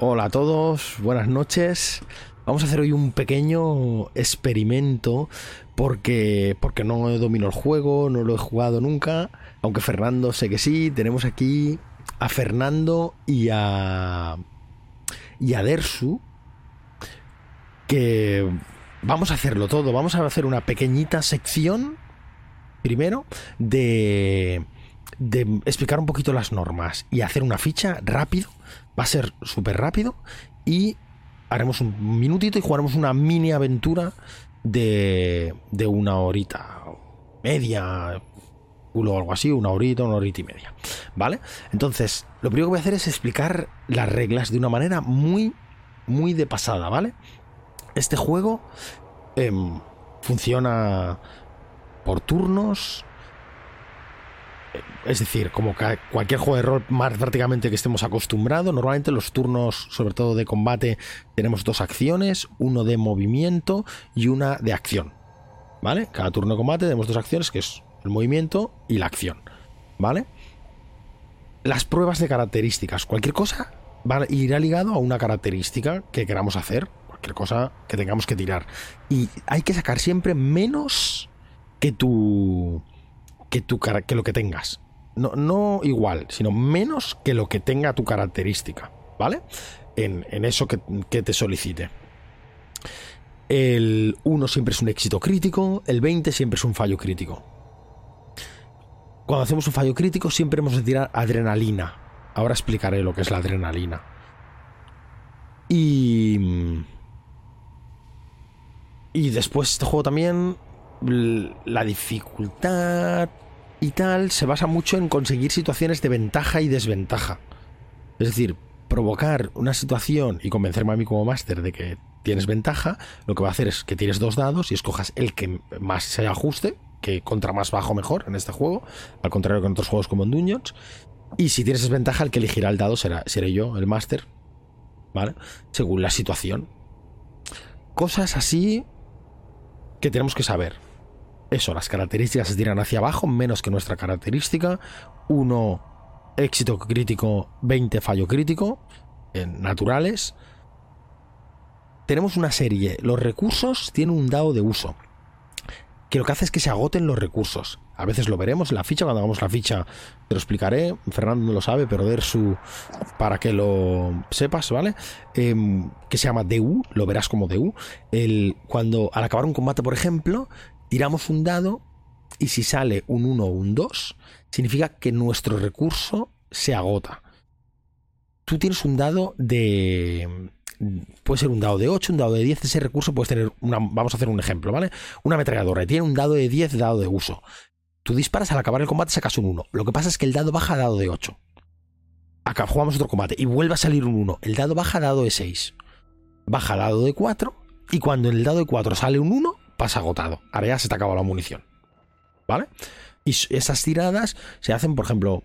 Hola a todos, buenas noches. Vamos a hacer hoy un pequeño experimento porque, porque no domino el juego, no lo he jugado nunca, aunque Fernando sé que sí. Tenemos aquí a Fernando y a, y a Dersu que vamos a hacerlo todo. Vamos a hacer una pequeñita sección primero de de explicar un poquito las normas y hacer una ficha rápido. Va a ser súper rápido y haremos un minutito y jugaremos una mini aventura de, de una horita media o algo así, una horita, una horita y media. ¿Vale? Entonces, lo primero que voy a hacer es explicar las reglas de una manera muy, muy de pasada, ¿vale? Este juego em, funciona por turnos, es decir, como cualquier juego de rol más prácticamente que estemos acostumbrados, normalmente los turnos, sobre todo de combate, tenemos dos acciones, uno de movimiento y una de acción. ¿Vale? Cada turno de combate tenemos dos acciones, que es el movimiento y la acción. ¿Vale? Las pruebas de características, cualquier cosa irá ligado a una característica que queramos hacer, cualquier cosa que tengamos que tirar. Y hay que sacar siempre menos que tu que, que lo que tengas. No, no, igual, sino menos que lo que tenga tu característica, ¿vale? En, eso que, que, te solicite. El 1 siempre es un éxito crítico, el 20 siempre es un fallo crítico. Cuando hacemos un fallo crítico siempre hemos de tirar adrenalina. Ahora explicaré lo que es la adrenalina. Y... Y después este juego también la dificultad y tal se basa mucho en conseguir situaciones de ventaja y desventaja. Es decir, provocar una situación y convencerme a mí como máster de que tienes ventaja, lo que va a hacer es que tires dos dados y escojas el que más se ajuste, que contra más bajo mejor en este juego, al contrario que en otros juegos como en Dungeons. Y si tienes desventaja, el que elegirá el dado será, seré yo, el máster, ¿vale? Según la situación. Cosas así que tenemos que saber eso, las características se tiran hacia abajo, menos que nuestra característica. Uno, éxito crítico, 20 fallo crítico, en naturales. Tenemos una serie, los recursos tienen un dado de uso, que lo que hace es que se agoten los recursos. A veces lo veremos en la ficha, cuando hagamos la ficha te lo explicaré, Fernando no lo sabe, pero su para que lo sepas, ¿vale? Em, que se llama DU, lo verás como DU. El, cuando al acabar un combate, por ejemplo, tiramos un dado y si sale un 1 o un 2, significa que nuestro recurso se agota. Tú tienes un dado de... Puede ser un dado de 8, un dado de 10, ese recurso puedes tener una... Vamos a hacer un ejemplo, ¿vale? Una ametralladora tiene un dado de 10 dado de uso. Tú disparas al acabar el combate sacas un 1. Lo que pasa es que el dado baja a dado de 8. Acá jugamos otro combate y vuelve a salir un 1. El dado baja a dado de 6. Baja a dado de 4 y cuando en el dado de 4 sale un 1, pasa agotado. Ahora ya se te acaba la munición. ¿Vale? Y esas tiradas se hacen, por ejemplo,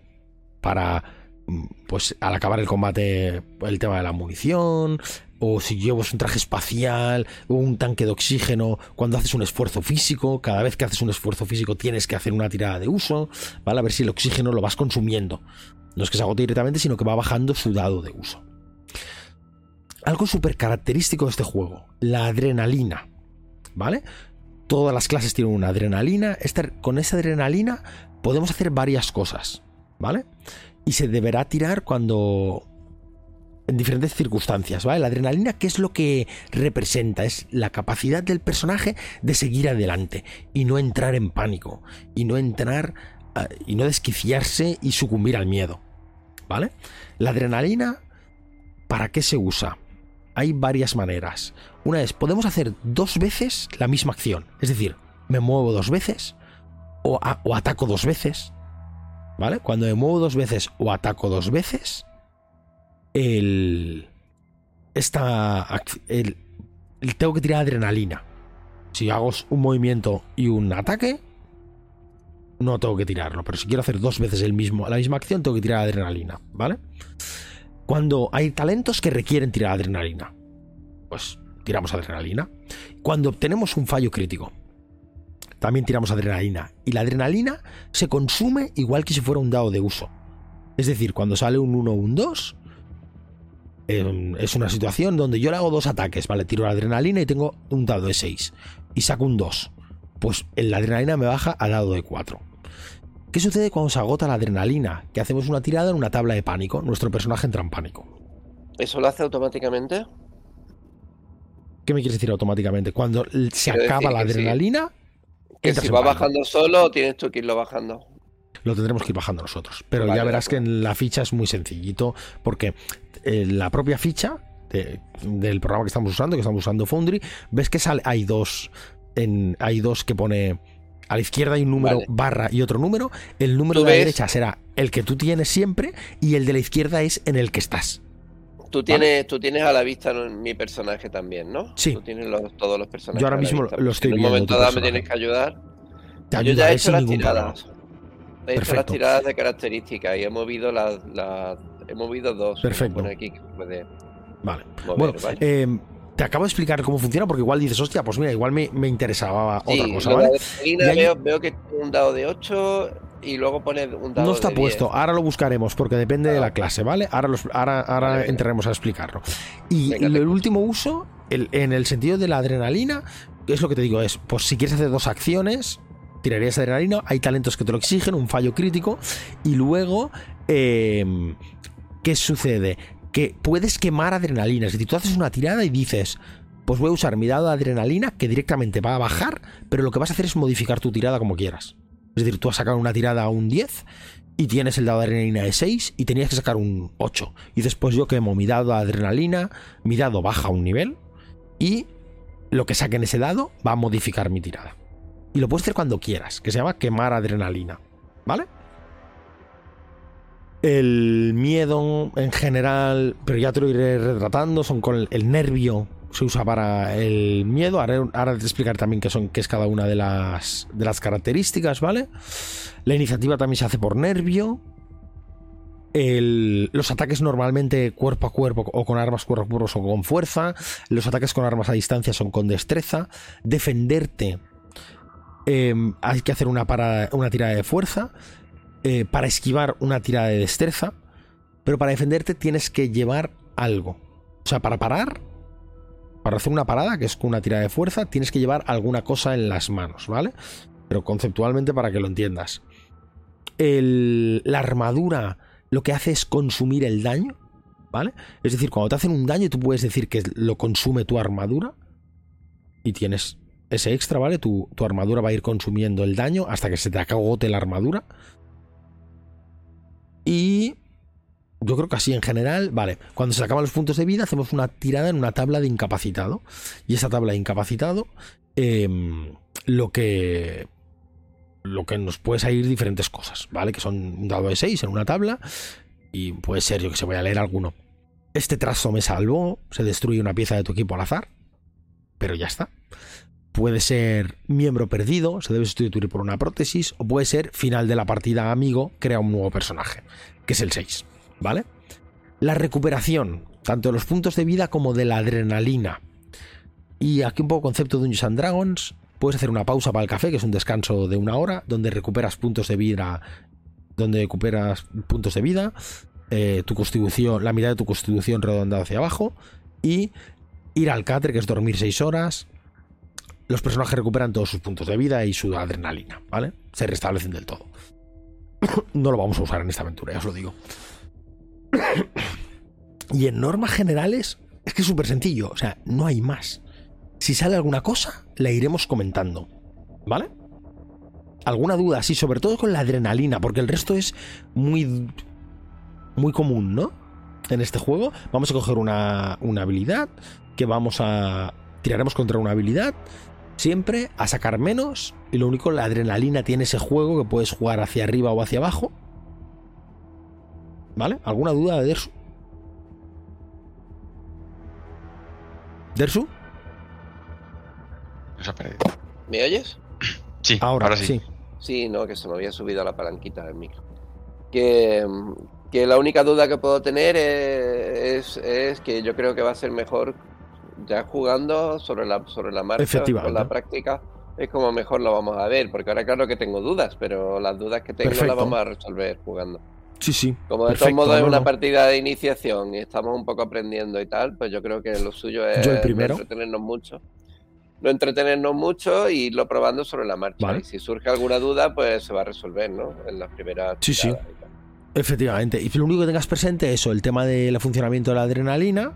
para, mm, pues al acabar el combate, el tema de la munición, o si llevas un traje espacial, o un tanque de oxígeno, cuando haces un esfuerzo físico, cada vez que haces un esfuerzo físico tienes que hacer una tirada de uso, ¿vale? A ver si el oxígeno lo vas consumiendo. No es que se agote directamente, sino que va bajando su dado de uso. Algo súper característico de este juego, la adrenalina. ¿Vale? Todas las clases tienen una adrenalina. con esa adrenalina podemos hacer varias cosas, ¿vale? Y se deberá tirar cuando... En diferentes circunstancias, ¿vale? La adrenalina, ¿qué es lo que representa? Es la capacidad del personaje de seguir adelante y no entrar en pánico y no entrar ah, y no desquiciarse y sucumbir al miedo, ¿vale? La adrenalina, ¿para qué se usa? hay varias maneras. Una es, podemos hacer dos veces la misma acción. Es decir, me muevo dos veces o, ataco dos veces. ¿Vale? Cuando me muevo dos veces o ataco dos veces, el... Esta... El, tengo que tirar adrenalina. Si hago un movimiento y un ataque, no tengo que tirarlo. Pero si quiero hacer dos veces el mismo, la misma acción, tengo que tirar adrenalina. ¿Vale? Cuando hay talentos que requieren tirar adrenalina, pues tiramos adrenalina. Cuando obtenemos un fallo crítico, también tiramos adrenalina. Y la adrenalina se consume igual que si fuera un dado de uso. Es decir, cuando sale un 1 o un 2, eh, es una situación donde yo le hago dos ataques, ¿vale? Tiro la adrenalina y tengo un dado de 6 y saco un 2. Pues la adrenalina me baja a dado de 4. ¿Qué sucede cuando se agota la adrenalina? Que hacemos una tirada en una tabla de pánico. Nuestro personaje entra en pánico. ¿Eso lo hace automáticamente? ¿Qué me quieres decir automáticamente? Cuando se acaba la adrenalina. Que si va bajando solo, tienes tú que irlo bajando. Lo tendremos que ir bajando nosotros. Pero ya verás que en la ficha es muy sencillito, porque eh, la propia ficha del programa que estamos usando, que estamos usando Foundry, ves que sale, hay dos. En, hay dos que pone a la izquierda hay un número barra y otro número. El número de la derecha será el que tú tienes siempre y el de la izquierda es en el que estás. Tú tienes, tú tienes a la vista mi personaje también, ¿no? Sí. Tú tienes todos los personajes. Yo ahora mismo lo estoy viendo. En un momento dado me tienes que ayudar. Te Yo ya he hecho las tiradas. He hecho las tiradas de características y he movido las. he movido dos. Perfecto. Aquí que puede vale. bueno, Eh, te acabo de explicar cómo funciona porque igual dices, hostia, pues mira, igual me, interesaba otra cosa, ¿vale? Veo, veo, que un dado de 8 y luego pone un dado No está de puesto, ahora lo buscaremos porque depende de la clase, ¿vale? Ahora, los, ahora, ahora entraremos a explicarlo. Y el último uso, en el sentido de la adrenalina, es lo que te digo, es, pues si quieres hacer dos acciones, tirarías adrenalina, hay talentos que te lo exigen, un fallo crítico, y luego, eh, ¿qué sucede? Que puedes quemar adrenalina, es decir, tú haces una tirada y dices, pues voy a usar mi dado de adrenalina que directamente va a bajar, pero lo que vas a hacer es modificar tu tirada como quieras. Es decir, tú has sacado una tirada a un 10 y tienes el dado de adrenalina de 6 y tenías que sacar un 8. Y después yo quemo mi dado de adrenalina, mi dado baja un nivel y lo que saque en ese dado va a modificar mi tirada. Y lo puedes hacer cuando quieras, que se llama quemar adrenalina. ¿Vale? El miedo en general, pero ya te lo iré retratando, son con el nervio se usa para el miedo. Ahora, te explicar también qué, son, qué es cada una de las, de las características, ¿vale? La iniciativa también se hace por nervio. los ataques normalmente cuerpo a cuerpo o con armas cuerpo a cuerpo son con fuerza. Los ataques con armas a distancia son con destreza. Defenderte em, hay que hacer una, para, una tirada de fuerza. Eh, para esquivar una tirada de destreza. Pero para defenderte tienes que llevar algo. O sea, para parar para hacer una parada, que es con una tirada de fuerza, tienes que llevar alguna cosa en las manos, ¿vale? Pero conceptualmente para que lo entiendas. la armadura lo que hace es consumir el daño, ¿vale? Es decir, cuando te hacen un daño, tú puedes decir que lo consume tu armadura y tienes ese extra, ¿vale? Tu, tu armadura va a ir consumiendo el daño hasta que se te acagote la armadura. Y yo creo que así en general, vale, cuando se acaban los puntos de vida hacemos una tirada en una tabla de incapacitado. Y esa tabla de incapacitado, em, lo que... Lo que nos puede salir diferentes cosas, ¿vale? Que son un dado de 6 en una tabla y puede ser, yo que se voy a leer alguno. Este trazo me salvó, se destruye una pieza de tu equipo al azar, pero ya está. Puede ser miembro perdido, se debe sustituir por una prótesis, o puede ser final de la partida amigo, crea un nuevo personaje, que es el 6. ¿vale? La recuperación, tanto de los puntos de vida como de la adrenalina. Y aquí un poco concepto de Dungeons and Dragons. Puedes hacer una pausa para el café, que es un descanso de una hora, donde recuperas puntos de vida. Donde recuperas puntos de vida. Eh, tu constitución, la mitad de tu constitución redondeada hacia abajo. Y ir al catre, que es dormir 6 horas. Los personajes recuperan todos sus puntos de vida y su adrenalina, ¿vale? Se restablecen del todo. no lo vamos a usar en esta aventura, ya os lo digo. y en normas generales, es que es súper sencillo, o sea, no hay más. Si sale alguna cosa, la iremos comentando. ¿Vale? ¿Alguna duda? Sí, sobre todo con la adrenalina, porque el resto es muy. muy común, ¿no? En este juego. Vamos a coger una, una habilidad. Que vamos a. tiraremos contra una habilidad. Siempre a sacar menos. Y lo único, la adrenalina tiene ese juego que puedes jugar hacia arriba o hacia abajo. ¿Vale? ¿Alguna duda de Dersu? ¿Dersu? ¿Me oyes? Sí, ahora, sí. sí. no, que se me había subido la palanquita del micro. Que, que la única duda que puedo tener es, es, que yo creo que va a ser mejor ya jugando sobre la, sobre la marcha, con la práctica, es como mejor lo vamos a ver, porque ahora claro que tengo dudas, pero las dudas que tengo las vamos a resolver jugando. Sí, sí. Como de todos modos es una partida de iniciación y estamos un poco aprendiendo y tal, pues yo creo que lo suyo es entretenernos mucho. No entretenernos mucho y irlo probando sobre la marcha. Y si surge alguna duda, pues se va a resolver, ¿no? En las primeras. Sí, sí. Efectivamente. Y lo único que tengas presente es eso, el tema del funcionamiento de la adrenalina,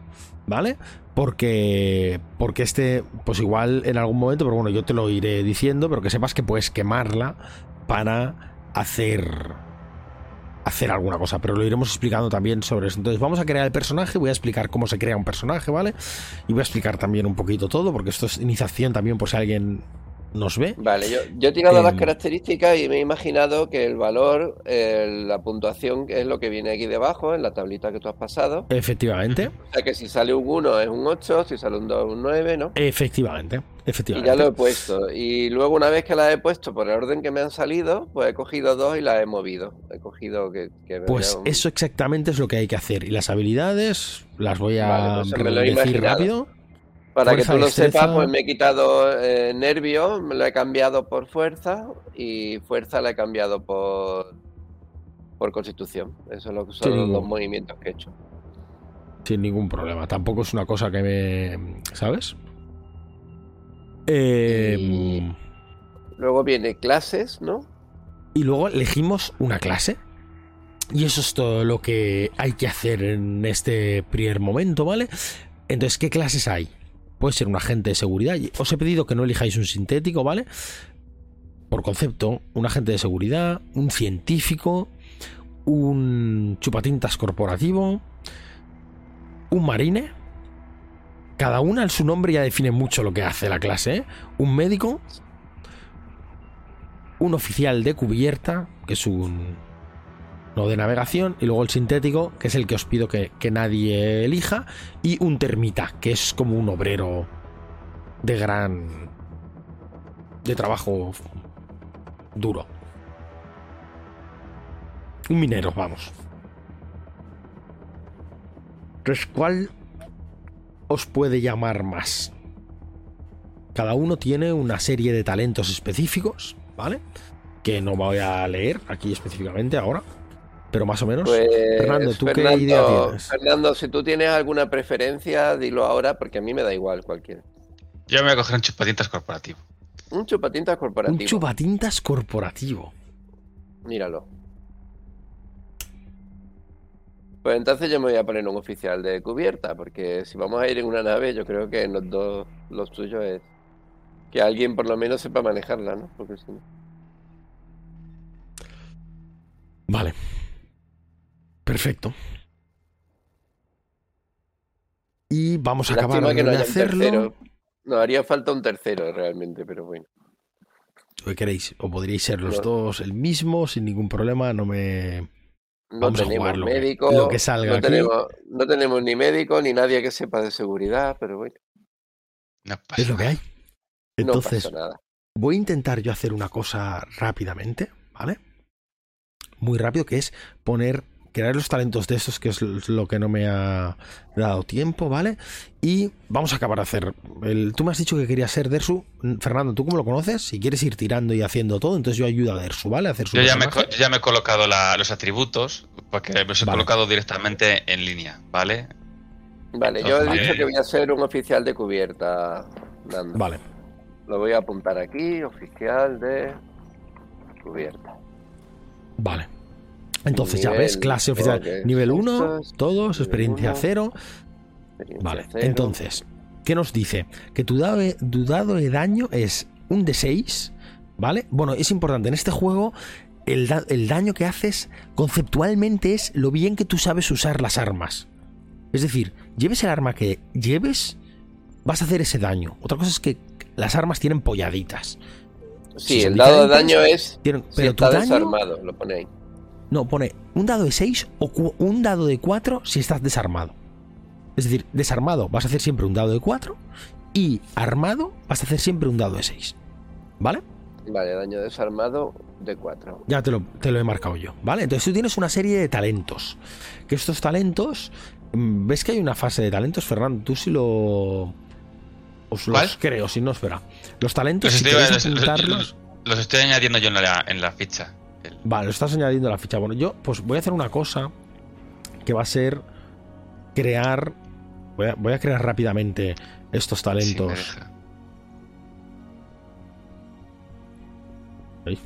¿vale? Porque, porque este, pues igual en algún momento, pero bueno, yo te lo iré diciendo, pero que sepas que puedes quemarla para hacer hacer alguna cosa, pero lo iremos explicando también sobre eso. Entonces vamos a crear el personaje, voy a explicar cómo se crea un personaje, ¿vale? Y voy a explicar también un poquito todo, porque esto es iniciación también por si alguien nos ve. Vale, yo, yo he tirado las em, características y me he imaginado que el valor, la puntuación es lo que viene aquí debajo, en la tablita que tú has pasado. Efectivamente. O sea que si sale un 1 es un 8, si sale un 2 es un 9, ¿no? Efectivamente. Efectivamente. Y ya lo he puesto. Y luego una vez que la he puesto por el orden que me han salido, pues he cogido dos y las he movido. He cogido que... pues eso exactamente es lo que hay que hacer. Y las habilidades las voy a pues decir rápido. Para que tú lo sepas, pues me he quitado eh, nervio, me lo he cambiado por fuerza y fuerza la he cambiado por, por constitución. Eso son los dos movimientos que he hecho. Sin ningún problema. Tampoco es una cosa que me. ¿Sabes? Eh, luego viene clases, ¿no? Y luego elegimos una clase. Y eso es todo lo que hay que hacer en este primer momento, ¿vale? Entonces, ¿qué clases hay? Puede ser un agente de seguridad. Os he pedido que no elijáis un sintético, ¿vale? Por concepto, un agente de seguridad, un científico, un chupatintas corporativo, un marine. Cada una en su nombre ya define mucho lo que hace la clase. ¿eh? Un médico, un oficial de cubierta, que es un no de navegación, y luego el sintético, que es el que os pido que, nadie elija, y un termita, que es como un obrero de gran... de trabajo duro. Un minero, vamos. Entonces, ¿cuál os puede llamar más? Cada uno tiene una serie de talentos específicos, ¿vale? Que no voy a leer aquí específicamente ahora pero más o menos. Pues, Fernando, ¿tú qué idea tienes? Fernando, si tú tienes alguna preferencia, dilo ahora, porque a mí me da igual cualquiera. Yo me voy a coger un chupatintas corporativo. Un chupatintas corporativo. Un chupatintas corporativo. Míralo. Pues entonces yo me voy a poner un oficial de cubierta, porque si vamos a ir en una nave, yo creo que en los dos, los tuyos es que alguien por lo menos sepa manejarla, ¿no? Porque si no. Vale. Perfecto. Y vamos a acabar de hacerlo. No, haría falta un tercero realmente, pero bueno. ¿Qué queréis? O podríais ser los dos el mismo sin ningún problema, no me... No vamos tenemos a jugar médico, lo que salga no, Tenemos, no tenemos ni médico ni nadie que sepa de seguridad, pero bueno. es lo que hay. Entonces, voy a intentar yo hacer una cosa rápidamente, ¿vale? Muy rápido, que es poner crear los talentos de estos, que es lo que no me ha dado tiempo, ¿vale? Y vamos a acabar de hacer. El, tú me has dicho que querías ser Dersu. Fernando, ¿tú cómo lo conoces? Si quieres ir tirando y haciendo todo, entonces yo ayudo a Dersu, ¿vale? A hacer su yo, ya me, ya me, he colocado los atributos, porque los he colocado directamente en línea, ¿vale? Vale, yo he dicho que voy a ser un oficial de cubierta, Vale. Lo voy a apuntar aquí, oficial de cubierta. Vale. Entonces ya ves, clase oficial. Nivel 1, todos, experiencia 0. Vale, entonces, ¿qué nos dice? Que tu dado, de, daño es un de 6, ¿vale? Bueno, es importante, en este juego el, el, daño que haces conceptualmente es lo bien que tú sabes usar las armas. Es decir, lleves el arma que lleves, vas a hacer ese daño. Otra cosa es que las armas tienen polladitas. Sí, el dado de daño es. pero si está desarmado, lo pone ahí. No, pone un dado de 6 o un dado de 4 si estás desarmado. Es decir, desarmado vas a hacer siempre un dado de 4 y armado vas a hacer siempre un dado de 6. ¿Vale? Vale, daño desarmado de 4. Ya te lo, te lo he marcado yo, ¿vale? Entonces tú tienes una serie de talentos. Que estos talentos... Mm, ¿Ves que hay una fase de talentos, Fernando? Tú sí lo... Os los creo, si no, espera. Los talentos, los, estoy, los, estoy añadiendo yo en la, en la ficha. Vale, lo estás añadiendo a la ficha. Bueno, yo pues voy a hacer una cosa que va a ser crear. Voy a, voy a crear rápidamente estos Sí, talentos. Ahí.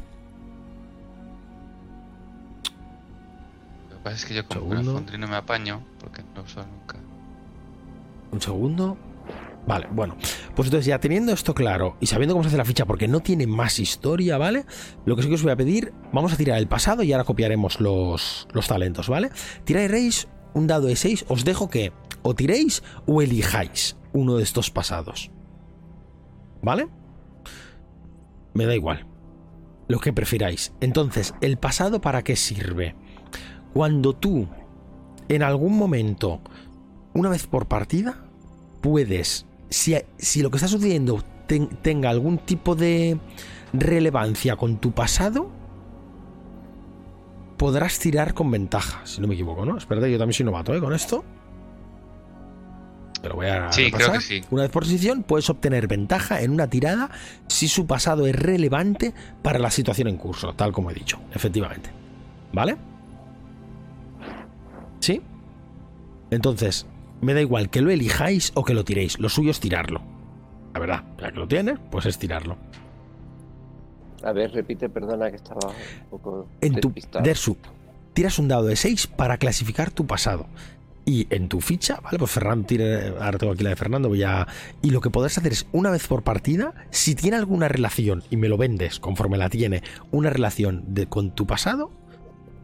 Lo que pasa es que yo como con el Foundry no me apaño, porque no lo uso nunca. Un segundo. Vale, bueno. Pues entonces, ya teniendo esto claro y sabiendo cómo se hace la ficha, porque no tiene más historia, ¿vale? Lo que sí que os voy a pedir, vamos a tirar el pasado y ahora copiaremos los, los talentos, ¿vale? Tiraréis un dado de 6, os dejo que o tiréis o elijáis uno de estos pasados. ¿Vale? Me da igual. Lo que prefiráis. Entonces, ¿el pasado para qué sirve? Cuando tú, en algún momento, una vez por partida, puedes, si, si lo que está sucediendo ten- tenga algún tipo de relevancia con tu pasado, podrás tirar con ventaja, si no me equivoco, ¿no? Espérate, yo también soy novato, ¿eh? Con esto. Pero voy a Sí, creo que sí. Una vez por sesión puedes obtener ventaja en una tirada si su pasado es relevante para la situación en curso, tal como he dicho, efectivamente. ¿Vale? ¿Sí? Entonces, me da igual que lo elijáis o que lo tiréis. Lo suyo es tirarlo. La verdad, ya que lo tienes, pues es tirarlo. A ver, repite, perdona que estaba un poco En tu. Dersu, tiras un dado de 6 para clasificar tu pasado. Y en tu ficha, ¿vale? Pues Fernando tira. Ahora tengo aquí la de Fernando, voy a. Y lo que podrás hacer es, una vez por partida, si tiene alguna relación y me lo vendes conforme la tiene, una relación de, con tu pasado,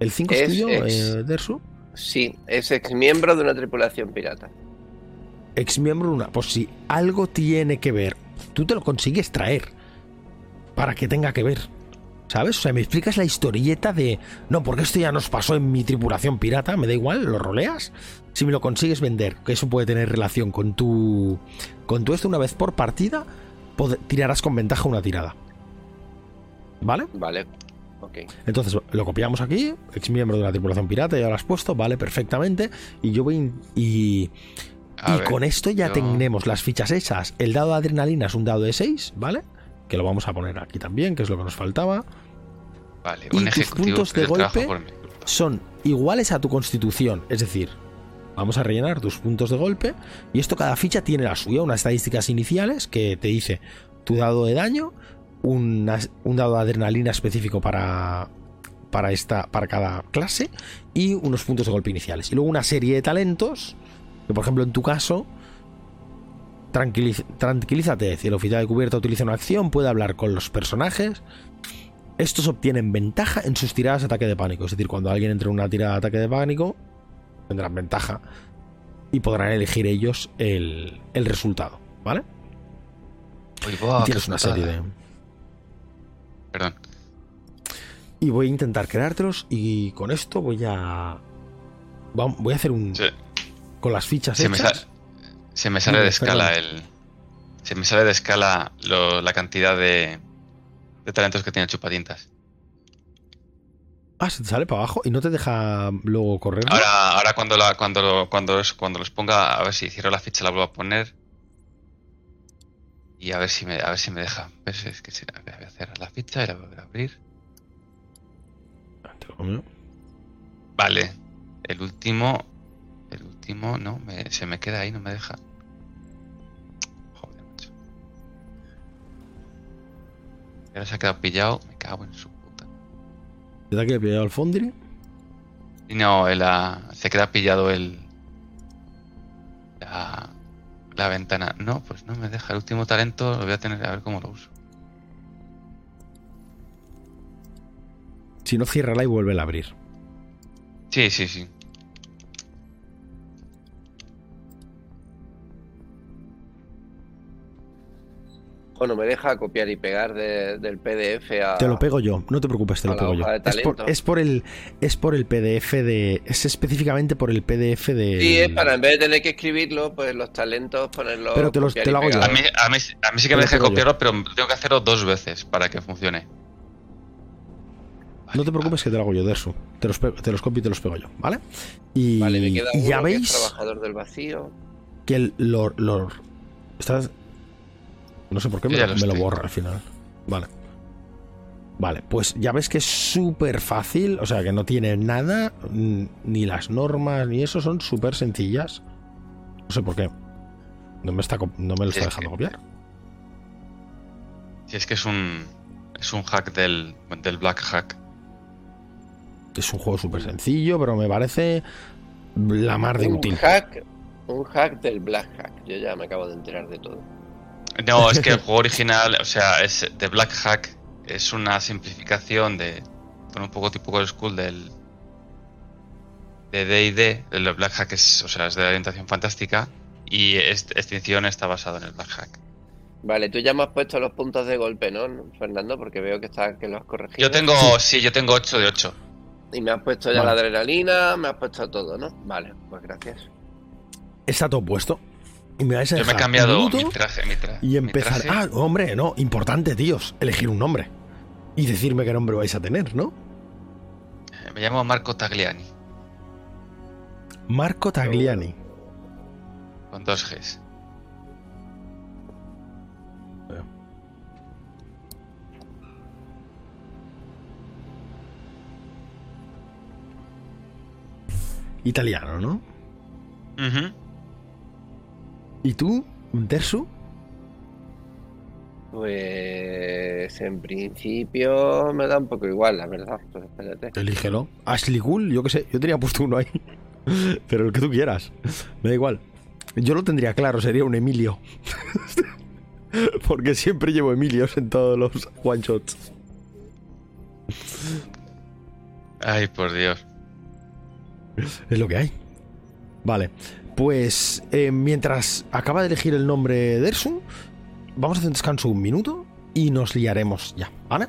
el 5 es, Es- tuyo, es- eh, Dersu. Sí, es ex miembro de una tripulación pirata. ex miembro de una. Pues si algo tiene que ver, tú te lo consigues traer para que tenga que ver. ¿Sabes? O sea, me explicas la historieta de. No, porque esto ya nos pasó en mi tripulación pirata, me da igual, lo roleas. Si me lo consigues vender, que eso puede tener relación con tu. Con tu esto una vez por partida, tirarás con ventaja una tirada. ¿Vale? Vale, Entonces lo copiamos aquí, ex miembro de la tripulación pirata, ya lo has puesto, vale, perfectamente. Y yo voy. Y, A y ver, con esto ya tenemos las fichas hechas. El dado de adrenalina es un dado de 6, ¿vale? Que lo vamos a poner aquí también, que es lo que nos faltaba. Vale, y un tus ejecutivo puntos de golpe. Son iguales a tu constitución, es decir, vamos a rellenar tus puntos de golpe. Y esto cada ficha tiene la suya, unas estadísticas iniciales que te dice tu dado de daño, un dado de adrenalina específico para, para, esta, para cada clase y unos puntos de golpe iniciales. Y luego una serie de talentos, que por ejemplo en tu caso, tranquiliz- tranquilízate, si el oficial de cubierta utiliza una acción, puede hablar con los personajes. Estos obtienen ventaja en sus tiradas de ataque de pánico. Es decir, cuando alguien entre en una tirada de ataque de pánico, tendrán ventaja y podrán elegir ellos el, el resultado. ¿Vale? Uy, y tienes una serie de. Perdón. Y voy a intentar creártelos y con esto voy a. Voy a hacer un. Con las fichas se me, se me sale de escala perdón. el. Se me sale de escala lo- la cantidad de, de talentos que tiene chupatintas. Ah, se te sale para abajo y no te deja luego correr. Ahora, ahora cuando la, cuando lo- cuando es- cuando los ponga, a ver si cierro la ficha la vuelvo a poner. Y a ver si me, a ver si me deja. ¿Ves? Es que si- voy a cerrar la ficha y la voy a volver a abrir. Vale. El último. El último, no, me- se me queda ahí, no me deja. Joder, macho. Ahora se ha quedado pillado. Me cago en su puta. ¿Te da que he pillado al Fondri? Y no, el, ah, se queda pillado el. La, la ventana. No, pues no me deja. El último talento lo voy a tener a ver cómo lo uso. Si no, ciérrala y vuelve a abrir. Sí, sí, sí. Bueno, me deja copiar y pegar de- del PDF a. Te lo pego yo, no te preocupes, te lo pego yo. de Es por, talento. es por el es por el PDF de es específicamente por el PDF de Sí, es para en vez de tener que escribirlo, pues los talentos ponerlos. Pero te los- te lo hago yo. A mí, a mí, a mí sí que Te me deja yo. copiarlo, pero tengo que hacerlo dos veces para que funcione. No te preocupes que te lo hago yo, Dersu. Te los, pego- te los copio y te los pego yo, ¿vale? Y, Vale, me queda y uno ya que es veis trabajador del vacío. que el lor, lor- estás no sé por qué me, lo- me borra al final. Vale. Vale, pues ya ves que es súper fácil, o sea que no tiene nada, ni las normas ni eso, son súper sencillas. No sé por qué. No me, está, no me lo está es dejando que- copiar. Si es que es un. Es un hack del, del Black Hack. Es un juego súper sencillo, pero me parece la mar de un útil. hack, un hack del Black Hack. Yo ya me acabo de enterar de todo. No, es que el juego original, o sea, es de Black Hack, es una simplificación de. Bueno, un poco tipo Old School del. De DD. El Black Hack es, o sea, es de orientación fantástica. Y Extinción está basado en el Black Hack. Vale, tú ya me has puesto los puntos de golpe, ¿no, Fernando? Porque veo que, está, que lo has corregido. Yo tengo, sí, yo tengo 8 de 8. Y me has puesto ya Vale. la adrenalina, me has puesto todo, ¿no? Vale, pues gracias. Está todo puesto. Y me vais a Yo me he cambiado mi traje, mi y mi empezar. traje. Ah, hombre, no, importante, tíos. Elegir un nombre. Y decirme qué nombre vais a tener, ¿no? Me llamo Marco Tagliani, Marco Tagliani. con dos Gs. Italiano, ¿no? Ujú. ¿Y tú, Dersu? Pues en principio me da un poco igual, la verdad. Pues espérate. Elígelo. Ashley Cool, yo qué sé, yo tenía puesto uno ahí. Pero el que tú quieras. Me da igual. Yo lo tendría claro, sería un Emilio. Porque siempre llevo Emilios en todos los one shots. Ay, por Dios. Es lo que hay. Vale. Pues eh, mientras acaba de elegir el nombre de Ersun, vamos a hacer un descanso un minuto y nos liaremos ya, ¿vale?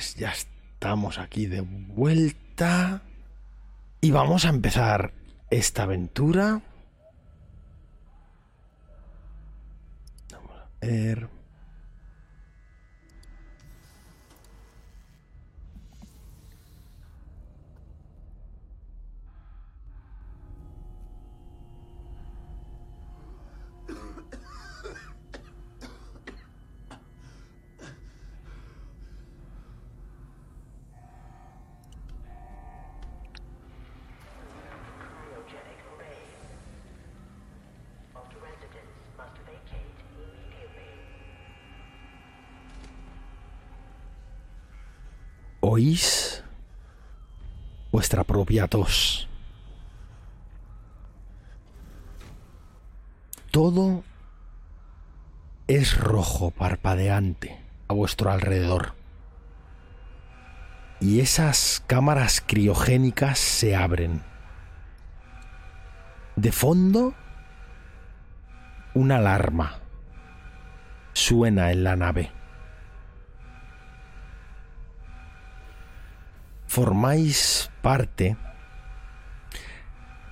Pues ya estamos aquí de vuelta. Y vamos a empezar esta aventura. Vamos a ver. ¿Oís vuestra propia tos? Todo es rojo parpadeante a vuestro alrededor. Y esas cámaras criogénicas se abren. De fondo, una alarma suena en la nave. Formáis parte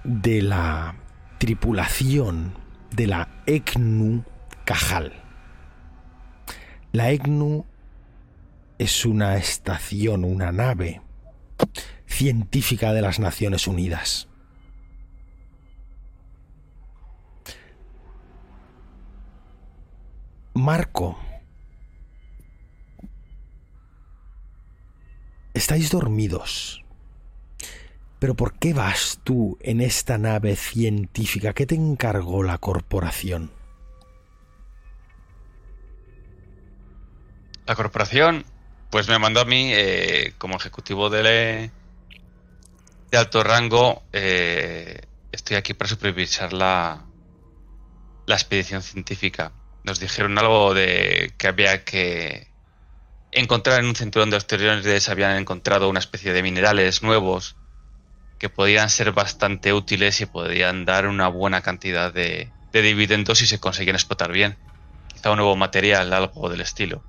de la tripulación de la ECNU Cajal. La ECNU es una estación, una nave científica de las Naciones Unidas. Marco, estáis dormidos. Pero ¿por qué vas tú en esta nave científica? ¿Qué te encargó la corporación? La corporación, pues me mandó a mí, eh, como ejecutivo de, de alto rango, eh, estoy aquí para supervisar la, la expedición científica. Nos dijeron algo de que había que encontrar en un cinturón de asteroides, habían encontrado una especie de minerales nuevos que podían ser bastante útiles y podían dar una buena cantidad de, de dividendos si se conseguían explotar bien. Quizá un nuevo material, algo del estilo.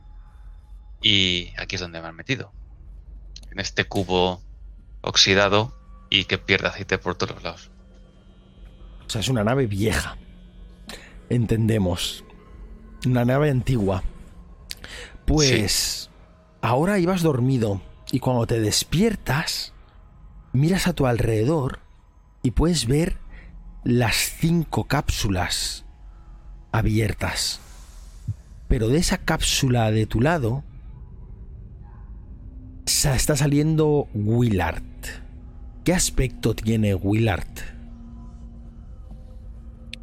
Y aquí es donde me han metido. En este cubo oxidado y que pierde aceite por todos lados. O sea, es una nave vieja. Entendemos. Una nave antigua. Pues ahora ibas dormido y cuando te despiertas, miras a tu alrededor y puedes ver las cinco cápsulas abiertas. Pero de esa cápsula de tu lado está saliendo Willard. ¿Qué aspecto tiene Willard?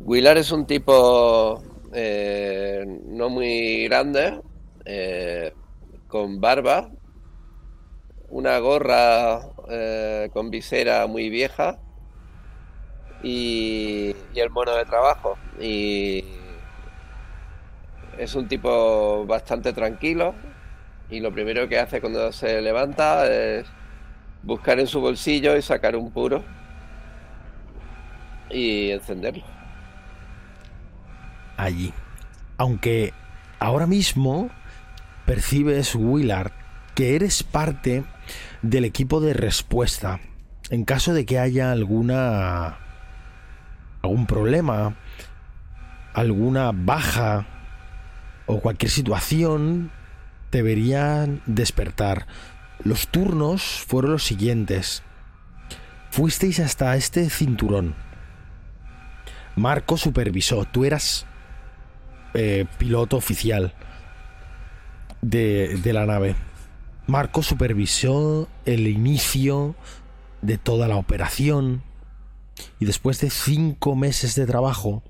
Willard es un tipo eh, no muy grande, eh, con barba, una gorra eh, con visera muy vieja y, y el mono de trabajo. Y es un tipo bastante tranquilo y lo primero que hace cuando se levanta es buscar en su bolsillo y sacar un puro y encenderlo. allí. Aunque ahora mismo percibes, Willard, que eres parte del equipo de respuesta en caso de que haya alguna algún problema, alguna baja o cualquier situación deberían despertar. Los turnos fueron los siguientes. Fuisteis hasta este cinturón. Marco supervisó. Tú eras eh, piloto oficial de, la nave. Marco supervisó el inicio de toda la operación y después de cinco meses de trabajo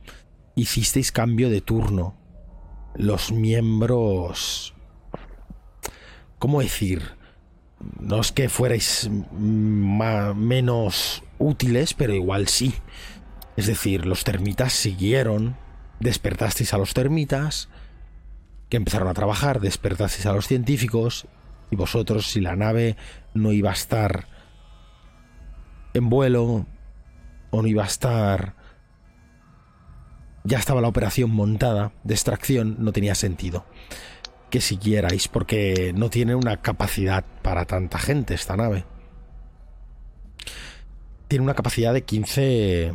hicisteis cambio de turno. Los miembros... ¿Cómo decir? No es que fuerais menos útiles, pero igual sí. Es decir, los termitas siguieron, despertasteis a los termitas, que empezaron a trabajar, despertasteis a los científicos, y vosotros, si la nave no iba a estar en vuelo, o no iba a estar... Ya estaba la operación montada de extracción, no tenía sentido que siguierais, porque no tiene una capacidad para tanta gente esta nave. Tiene una capacidad de 15,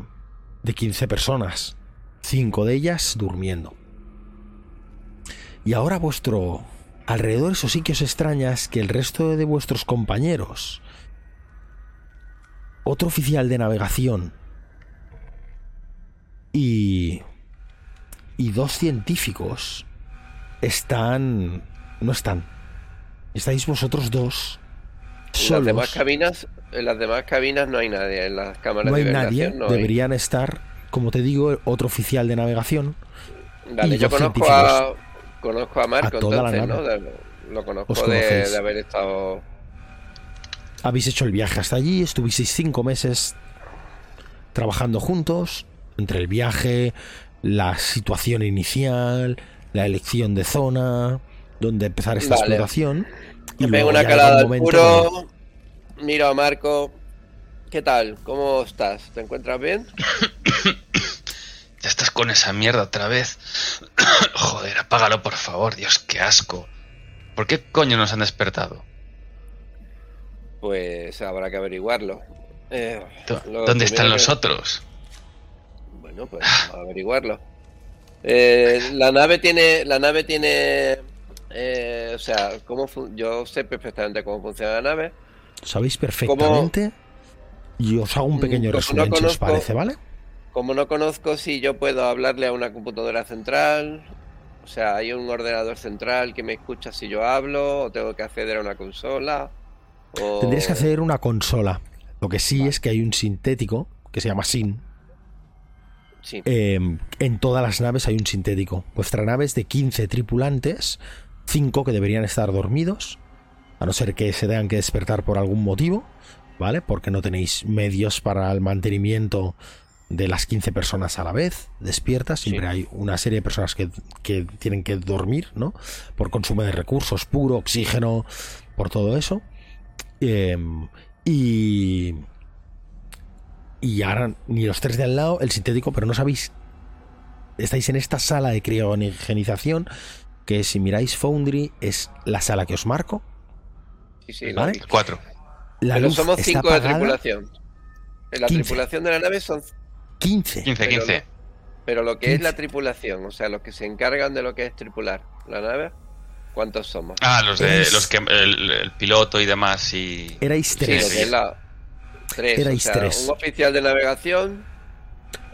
de 15 personas, 5 de ellas durmiendo. Y ahora vuestro alrededor, eso sí que os extraña, es que el resto de vuestros compañeros, otro oficial de navegación y, y dos científicos están... no están. Estáis vosotros dos En las demás solos. cabinas, en las demás cabinas no hay nadie, en las cámaras No hay de nadie. navegación no hay. Deberían estar, como te digo, otro oficial de navegación. Vale, y yo dos conozco científicos. a, conozco a Marco, A toda la entonces, ¿no? De- lo conozco de, haber estado... Habéis hecho el viaje hasta allí, estuvisteis cinco meses trabajando juntos, entre el viaje, la situación inicial, la elección de zona, donde empezar esta Vale. luego pego una calada al momento puro, miro a Marco. ¿Qué tal? ¿Cómo estás? ¿Te encuentras bien? Ya estás con esa mierda otra vez. Joder, apágalo por favor, Dios, qué asco. ¿Por qué coño nos han despertado? Pues habrá que averiguarlo. Eh, lo ¿Dónde están los que- otros? Bueno, pues vamos a averiguarlo. Eh, la nave tiene, la nave tiene, eh, o sea, cómo fun- yo sé perfectamente cómo funciona la nave. Sabéis perfectamente. Y os hago un pequeño como resumen, no si os parece, ¿vale? Como no conozco si yo puedo hablarle a una computadora central, o sea, hay un ordenador central que me escucha si yo hablo, o tengo que acceder a una consola. O... Tendrías que hacer una consola. Lo que sí es que hay un sintético que se llama SIN. Sí. Eh, en todas las naves hay un sintético. Vuestra nave es de 15 tripulantes, 5 que deberían estar dormidos, a no ser que se tengan que despertar por algún motivo, ¿vale? Porque no tenéis medios para el mantenimiento de las 15 personas a la vez despiertas. Siempre Sí. hay una serie de personas que, que tienen que dormir, ¿no? Por consumo de recursos puro, oxígeno, por todo eso. Eh, y. Y ahora ni los tres de al lado, el sintético, pero no sabéis. Estáis en esta sala de criogenización, que si miráis Foundry es la sala que os marco. Sí, sí, ¿vale? Cuatro. La Pero luz somos está cinco de tripulación. En la 15. tripulación de la nave son 15. 15, Pero 15. Pero lo que es la 15. tripulación, o sea, los que se encargan de lo que es tripular la nave, ¿cuántos somos? Ah, los de Es- los que el, el piloto y demás y Erais tres. la. Tres. Erais o sea, tres. Un oficial de navegación.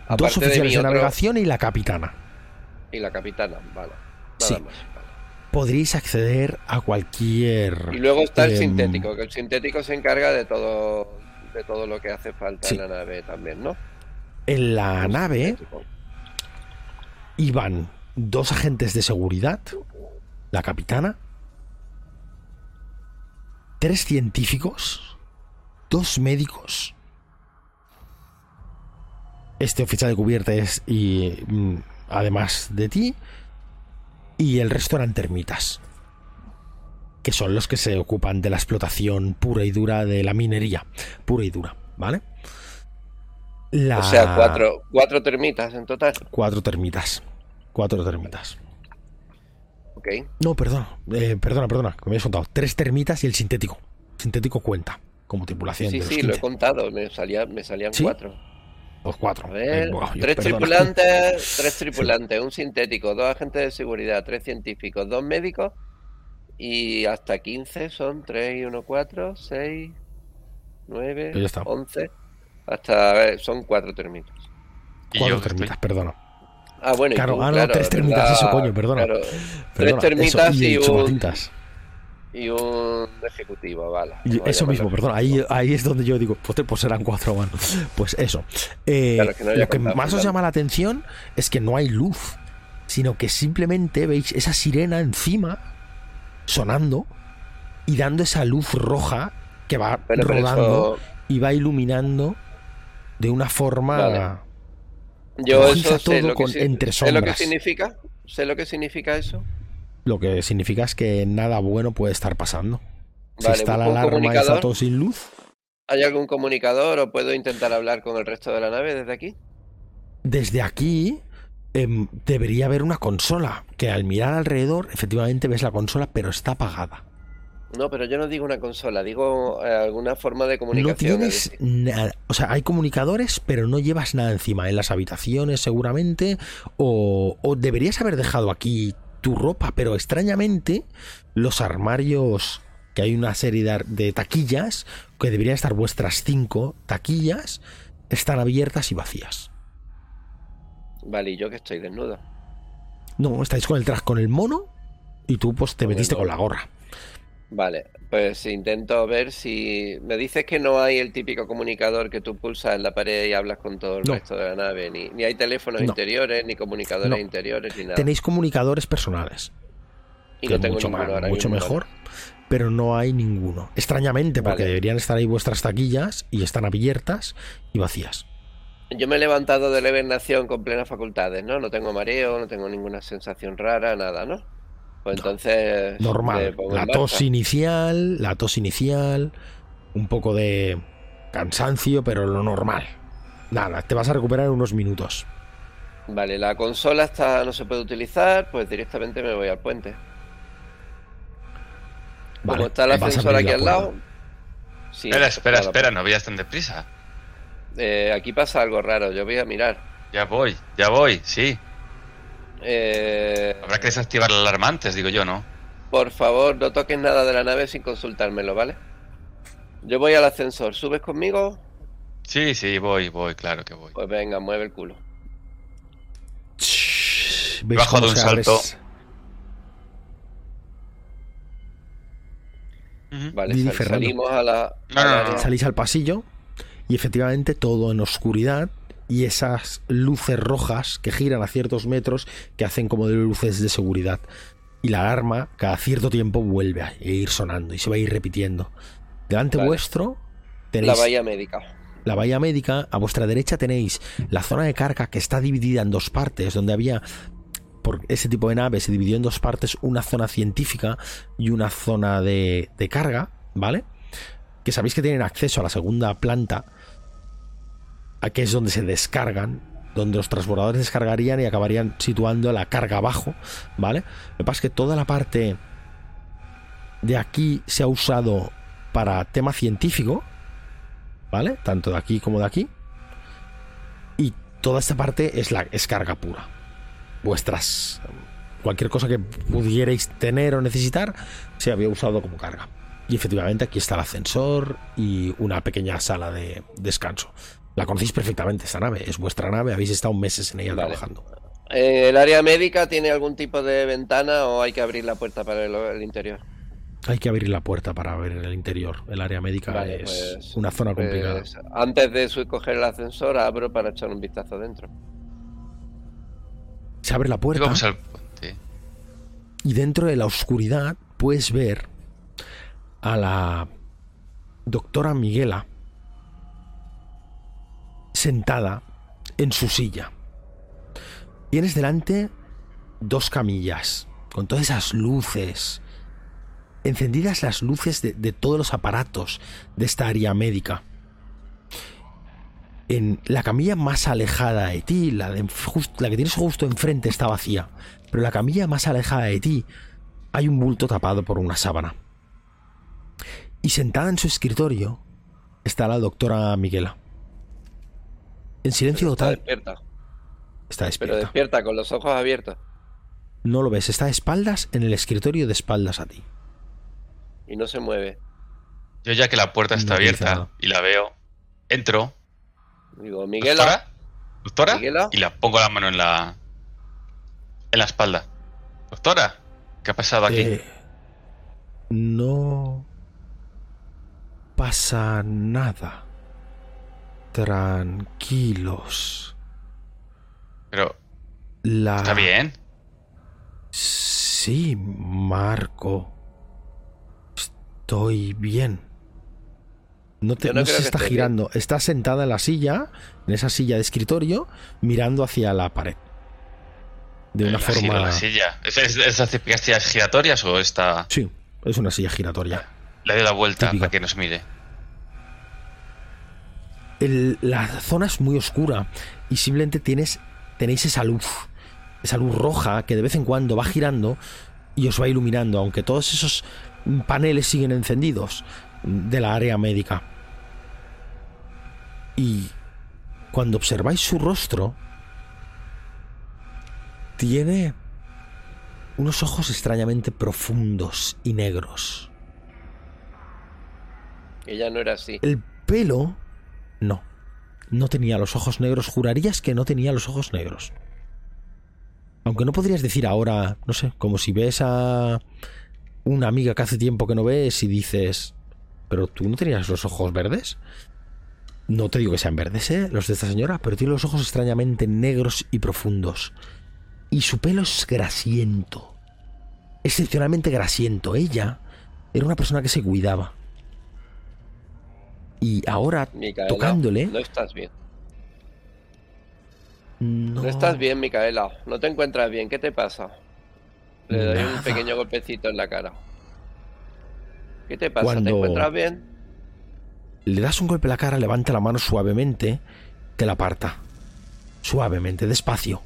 Dos oficiales mí, de, otro- navegación y la capitana. Y la capitana, vale. Nada Sí. más, vale. Podréis acceder a cualquier. Y luego está el em, sintético, que el sintético se encarga de todo de todo lo que hace falta Sí. en la nave también, ¿no? En la El nave iban dos agentes de seguridad, la capitana, tres científicos, dos médicos, este oficial de cubierta es y mm, además de ti y el resto eran termitas que son los que se ocupan de la explotación pura y dura de la minería pura y dura vale La- O sea, cuatro, cuatro termitas en total. cuatro termitas cuatro termitas Ok. no perdona eh, perdona perdona que me habías contado tres termitas y el sintético sintético cuenta como tripulación Sí, de los sí, lo he 15. contado. Me, salía, me salían ¿Sí? cuatro. los cuatro A ver, Eh, yo- tres perdona. tripulantes, tres tripulantes, un sintético, dos agentes de seguridad, tres científicos, dos médicos y hasta 15 son 3 y 1, 4, 6, 9, Pues ya está. 11, hasta, a ver, son cuatro termitas. Y cuatro termitas perdona Ah, bueno, y Claro, tú, ah, no, claro, tres es termitas, verdad, eso, coño, perdona. claro. Perdona, tres termitas eso, y, y, un, y un ejecutivo, vale. Eso mismo, perdona, ahí, ahí es donde yo digo, pues, pues serán cuatro más. Pues eso. Eh, Claro, que no haya lo que más os llama la atención es que no hay luz, sino que simplemente veis esa sirena encima sonando y dando esa luz roja que va Bueno, rodando eso- y va iluminando de una forma Vale. Yo eso sé lo, que, con- si- entre sé lo que significa. Sé lo que significa eso. lo que significa es que nada bueno puede estar pasando. Si está la alarma y está todo sin luz, ¿Hay algún comunicador o puedo intentar hablar con el resto de la nave desde aquí? desde aquí em, debería haber una consola, que al mirar alrededor, efectivamente ves la consola, pero está apagada. No, pero yo no digo una consola, digo eh, alguna forma de No comunicación. es tienes nada. O sea, hay comunicadores, pero no llevas nada encima. En las habitaciones, seguramente. O, o deberías haber dejado aquí tu ropa, pero extrañamente, los armarios. Que hay una serie de, taquillas, que deberían estar vuestras cinco taquillas, están abiertas y vacías. Vale, y yo que estoy desnudo. No, estáis con el traje con el mono y tú pues te Con metiste con la gorra. Vale, pues intento ver si... Me dices que no hay el típico comunicador que tú pulsas en la pared y hablas con todo el No. resto de la nave, ni, ni hay teléfonos No. interiores, ni comunicadores No. interiores, ni nada. Tenéis comunicadores personales. y que no tengo mucho, ninguno mucho mejor, pero no hay ninguno. Extrañamente, porque Vale. deberían estar ahí vuestras taquillas y están abiertas y vacías. Yo me he levantado de la hibernación con plenas facultades, ¿no? No tengo mareo, no tengo ninguna sensación rara, nada, ¿no? Pues entonces... Normal. en La tos inicial, la tos inicial, un poco de cansancio, pero lo normal. Nada, te vas a recuperar en unos minutos. Vale, la consola está, no se puede utilizar, pues directamente me voy al puente. Vale, Como está el ascensor aquí la al lado... Sí, Espera, espera, espera, no vayas tan deprisa. Eh, aquí pasa algo raro, yo voy a mirar. Ya voy, ya voy, sí. Eh, Habrá que desactivar la alarma antes, digo yo, ¿no? por favor, no toques nada de la nave sin consultármelo, ¿vale? Yo voy al ascensor, ¿subes conmigo? Sí, sí, voy, voy, claro que voy. Pues venga, mueve el culo. Shhh, ¿veis Bajo de un salto. Vale, sal- salimos a la... No, al no, no, área. no. Salís al pasillo y efectivamente todo en oscuridad y esas luces rojas que giran a ciertos metros que hacen como de luces de seguridad. Y la alarma cada cierto tiempo vuelve a ir sonando y se va a ir repitiendo. Delante Vale. vuestro tenéis La bahía médica. la bahía médica, a vuestra derecha tenéis la zona de carga que está dividida en dos partes, donde había, por ese tipo de nave se dividió en dos partes, una zona científica y una zona de, de carga, ¿vale? Que sabéis que tienen acceso a la segunda planta, a que es donde se descargan, donde los transbordadores descargarían y acabarían situando la carga abajo, ¿vale? Lo que pasa es que toda la parte de aquí se ha usado para tema científico, ¿vale? Tanto de aquí como de aquí. Y toda esta parte es la es carga pura. Vuestras cualquier cosa que pudierais tener o necesitar se había usado como carga. Y efectivamente aquí está el ascensor y una pequeña sala de descanso. La conocéis perfectamente esta nave, es vuestra nave, habéis estado meses en ella Vale. trabajando. Eh, ¿El área médica tiene algún tipo de ventana o hay que abrir la puerta para el, el interior? Hay que abrir la puerta para ver el interior. El área médica Vale, es pues- una zona complicada. Pues, antes de coger el ascensor, abro para echar un vistazo dentro. Se abre la Y puerta. vamos al puente. Y dentro de la oscuridad puedes ver a la doctora Miguela sentada en su silla. Tienes delante dos camillas con todas esas luces, encendidas las luces de, todos los aparatos de esta área médica. En la camilla más alejada de ti, la que tienes justo enfrente está vacía, pero la camilla más alejada de ti hay un bulto tapado por una sábana. Y sentada en su escritorio está la doctora Miguela. En silencio Está total despierta. está Pero despierta. despierta con los ojos abiertos. No lo ves, está de espaldas en el escritorio de espaldas a ti. Y no se mueve. Yo ya que la puerta está No abierta y la veo, entro. Digo, Miguela, ¿Doctora? ¿Doctora? Miguela. Y la pongo la mano en la en la espalda. ¿Doctora? ¿Qué ha pasado aquí? Eh, no pasa nada. Tranquilos. Pero, La... ¿está bien? Sí, Marco. Estoy bien. No, te, no no se está girando. Está sentada en la silla, en esa silla de escritorio, mirando hacia la pared. De una La giro forma. la silla. ¿Es, es, es las típicas sillas giratorias o esta? Sí, es una silla giratoria. Le doy la vuelta Típica. para que nos mire. El- la zona es muy oscura y simplemente tienes, tenéis esa luz esa luz roja que de vez en cuando va girando y os va iluminando, aunque todos esos paneles siguen encendidos de la área médica. Y cuando observáis su rostro, tiene unos ojos extrañamente profundos y negros. Ella no era así. El pelo, no. No tenía los ojos negros. Jurarías que no tenía los ojos negros. Aunque no podrías decir ahora, no sé, como si ves a una amiga que hace tiempo que no ves y dices, pero tú no tenías los ojos verdes. No te digo que sean verdes, ¿eh? Los de esta señora, pero tiene los ojos extrañamente negros y profundos. Y su pelo es grasiento. Excepcionalmente grasiento. Ella era una persona que se cuidaba. Y ahora, Micaela, tocándole... No estás bien. No, No estás bien, Micaela. No te encuentras bien. ¿Qué te pasa? Le doy Nada. un pequeño golpecito en la cara. ¿Qué te pasa? ¿Te Cuando- encuentras bien? Le das un golpe en la cara, levanta la mano suavemente, te la aparta. Suavemente, despacio.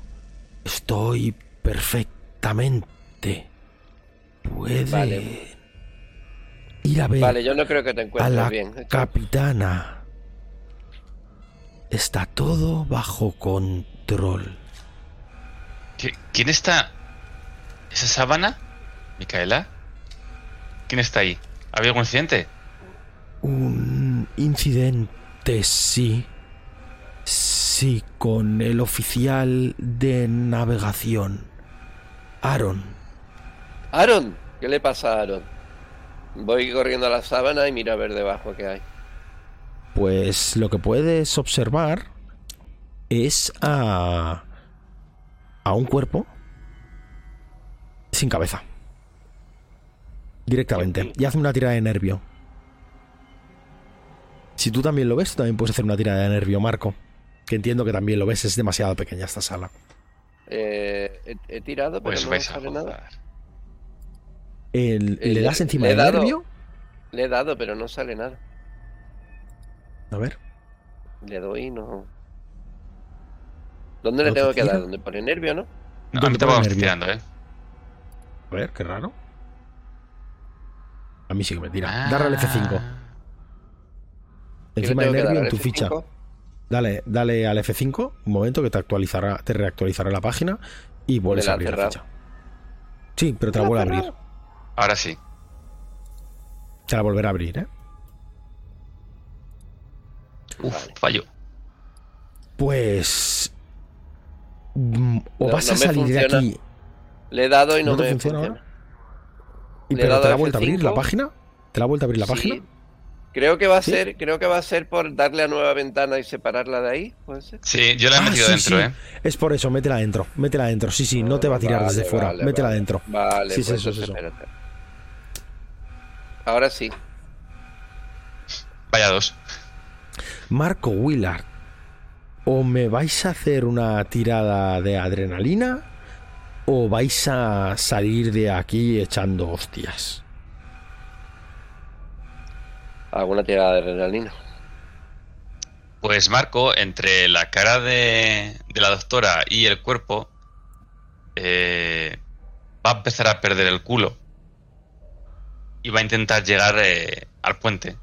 Estoy perfectamente. Puede Vale. Ir a ver Vale, yo no creo que te a encuentres la bien. Capitana. Está todo bajo control. ¿Qui- ¿Quién está? ¿Esa sábana? ¿Micaela? ¿Quién está ahí? ¿Ha habido algún incidente? Un incidente, sí. Sí, con el oficial de navegación. Aaron. Aaron, ¿qué le pasa a Aaron? Voy corriendo a la sábana y miro a ver debajo qué hay. Pues lo que puedes observar es a. a un cuerpo sin cabeza. Directamente. Y hace una tirada de nervio. Si tú también lo ves, tú también puedes hacer una tirada de nervio, Marco. Que entiendo que también lo ves, es demasiado pequeña esta sala. Eh, he, he tirado, pero Pues no vais a nada. El- Eh, ¿Le das encima le del dado. nervio? Le he dado, pero no sale nada. A ver. Le doy y no. ¿Dónde le ¿No te tengo que tira? dar? ¿Dónde pone nervio, no? No, a ¿Dónde mí te pone vamos nervio? tirando, ¿eh? A ver, qué raro. A mí sí que me tira. Darle al F5. Ah. ¿Qué le Encima del nervio en tu ¿F5? ficha. Dale, dale al F5, un momento que te actualizará, te reactualizará la página y vuelves a abrir la ficha. Sí, pero te la ¿Me la vuelve a abrir. Ahora sí. Te la volverá a abrir, ¿eh? Uf, Vale. fallo. Pues. mm, O No- vas no a salir de aquí. Le he dado y no, ¿No te me funciona funciona. y Le pero te la ha vuelto a abrir F5. la página. ¿Te la ha vuelto a abrir la Sí. página? Creo que va a ¿Sí? ser, creo que va a ser por darle a nueva ventana y separarla de ahí, ¿puede ser? Sí, yo la he Ah, metido sí, dentro, sí. ¿eh? Es por eso, métela adentro. Métela adentro. Sí, sí, no te va a tirar Vale, desde fuera. vale, métela vale. adentro. Vale, Sí, pues eso es entonces eso. espérate. Ahora sí. Vaya dos. Marco Willard, o me vais a hacer una tirada de adrenalina o vais a salir de aquí echando hostias. Alguna tirada de adrenalina. Pues Marco, entre la cara de, de la doctora y el cuerpo, eh, va a empezar a perder el culo. Y va a intentar llegar eh, al puente.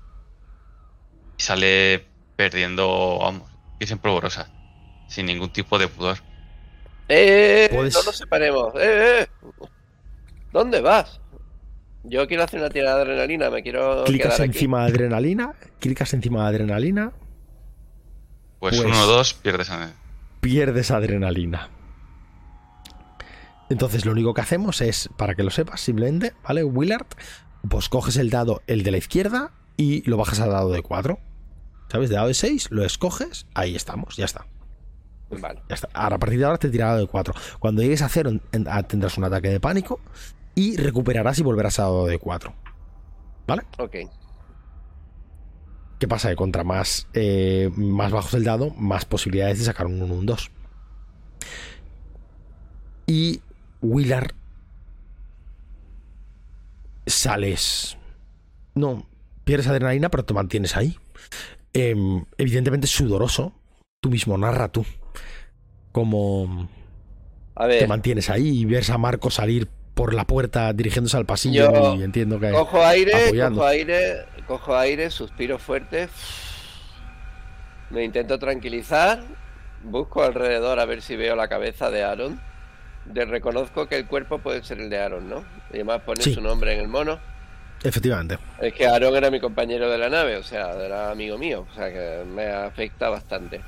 Y sale perdiendo, vamos, dicen polvorosa. Sin ningún tipo de pudor. ¡Eh! Puedes- No nos separemos. ¡Eh, eh! ¿Dónde vas? Yo quiero hacer una tirada de adrenalina, me quiero Clicas quedar aquí. encima de adrenalina, clicas encima de adrenalina, Pues, Pues- uno o dos pierdes a... pierdes adrenalina. Entonces lo único que hacemos es, para que lo sepas, simplemente, ¿vale? Willard, pues coges el dado, el de la izquierda, y lo bajas al dado de 4. ¿Sabes? De dado de 6, lo escoges, ahí estamos, ya está. Vale. Ya está. Ahora, a partir de ahora te tirará de 4. Cuando llegues a 0 tendrás un ataque de pánico y recuperarás y volverás a dado de 4. ¿Vale? Ok. ¿Qué pasa? Que contra más, eh, más bajos el dado, más posibilidades de sacar un 1, un 2. Y Willard sales. No, pierdes adrenalina, pero te mantienes ahí. Em, evidentemente sudoroso. Tú mismo, narra tú. Como A te mantienes ahí y ves a Marco salir por la puerta dirigiéndose al pasillo Yo y entiendo que... cojo aire, apoyando. cojo aire, cojo aire, suspiro fuerte. Me intento tranquilizar. Busco alrededor a ver si veo la cabeza de Aaron. De, reconozco que el cuerpo puede ser el de Aaron, ¿no? Y además pone Sí. su nombre en el mono. Efectivamente. Es que Aaron era mi compañero de la nave, o sea, era amigo mío, o sea que me afecta bastante.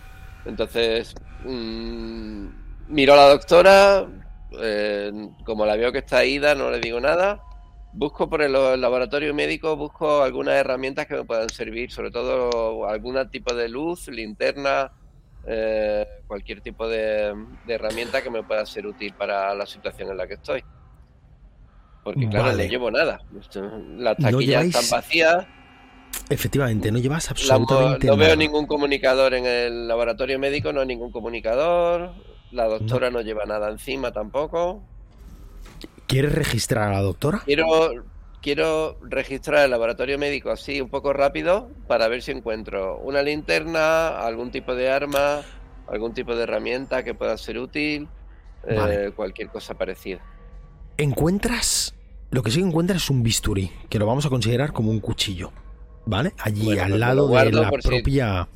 Entonces, mm, miro a la doctora, eh, como la veo que está ida, no le digo nada. Busco por el, el laboratorio médico, busco algunas herramientas que me puedan servir, sobre todo algún tipo de luz, linterna, eh, cualquier tipo de, de herramienta que me pueda ser útil para la situación en la que estoy. Porque claro, Vale. no llevo nada. Las No taquillas lleváis están vacías. Efectivamente, no llevas la mo- absolutamente no veo nada. ningún comunicador en el laboratorio médico, no hay ningún comunicador. La doctora no, lleva nada encima tampoco. ¿Quieres registrar a la doctora? Quiero, quiero registrar el laboratorio médico así un poco rápido para ver si encuentro una linterna, algún tipo de arma, algún tipo de herramienta que pueda ser útil, eh, cualquier cosa parecida. Encuentras. Lo que sí que encuentras es un bisturí, que lo vamos a considerar como un cuchillo. ¿Vale? Allí Bueno, al pues lado de la si- propia.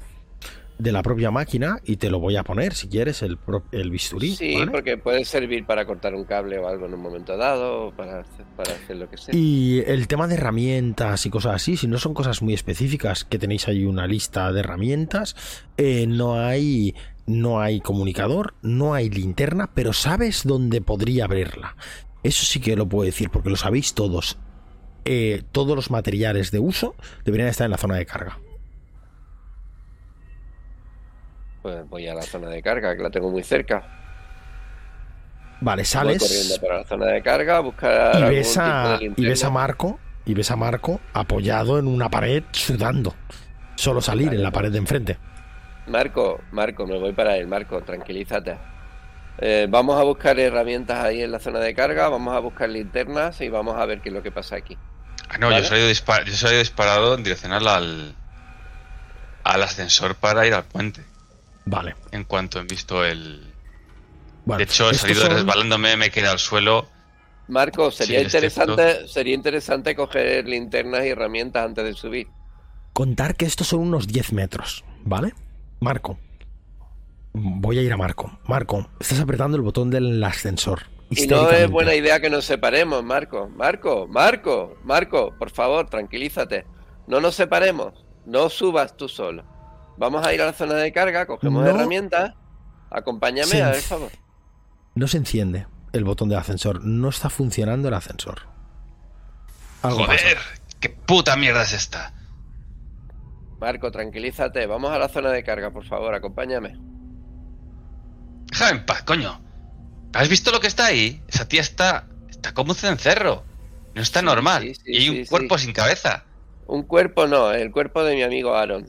De la propia máquina, y te lo voy a poner si quieres, el, el bisturí. Sí, ¿vale? porque puede servir para cortar un cable o algo en un momento dado, para hacer, para hacer lo que sea. Y el tema de herramientas y cosas así, si no son cosas muy específicas, que tenéis ahí una lista de herramientas, eh, no hay no hay comunicador, no hay linterna, pero sabes dónde podría abrirla. Eso sí que lo puedo decir, porque lo sabéis todos. Eh, todos los materiales de uso deberían estar en la zona de carga. Pues voy a la zona de carga, que la tengo muy cerca. Vale, Voy sales corriendo para la zona de carga a buscar y ves, a, de y ves a linterna. Marco y ves a Marco apoyado en una pared sudando. Solo salir en la pared de enfrente. Marco, Marco, me voy para él. Marco, tranquilízate. Eh, vamos a buscar herramientas ahí en la zona de carga, vamos a buscar linternas y vamos a ver qué es lo que pasa aquí. Ah, no, Vale. yo, soy dispar yo soy disparado en direccional al, al ascensor para ir al puente. Vale. En cuanto he visto el. Bueno, de hecho, he salido son- resbalándome, me he quedado al suelo. Marco, sería Sí, excepto- interesante, sería interesante coger linternas y herramientas antes de subir. contar que estos son unos 10 metros, ¿vale? Marco. Voy a ir a Marco. Marco, estás apretando el botón del ascensor. Y no es buena idea que nos separemos, Marco. Marco, Marco, Marco, por favor, tranquilízate. No nos separemos. No subas tú solo. Vamos a ir a la zona de carga, cogemos No. herramientas. Acompáñame, a ver, por favor. No se enciende el botón del ascensor. No está funcionando el ascensor. Algo ¡Joder! pasa. ¿Qué puta mierda es esta? Marco, tranquilízate. Vamos a la zona de carga, por favor, acompáñame. Déjame en paz, coño. ¿Has visto lo que está ahí? Esa tía está. Está como un cencerro. No está Sí, normal. sí, sí, y hay sí, un sí. cuerpo sin cabeza. Un cuerpo no, el cuerpo de mi amigo Aaron.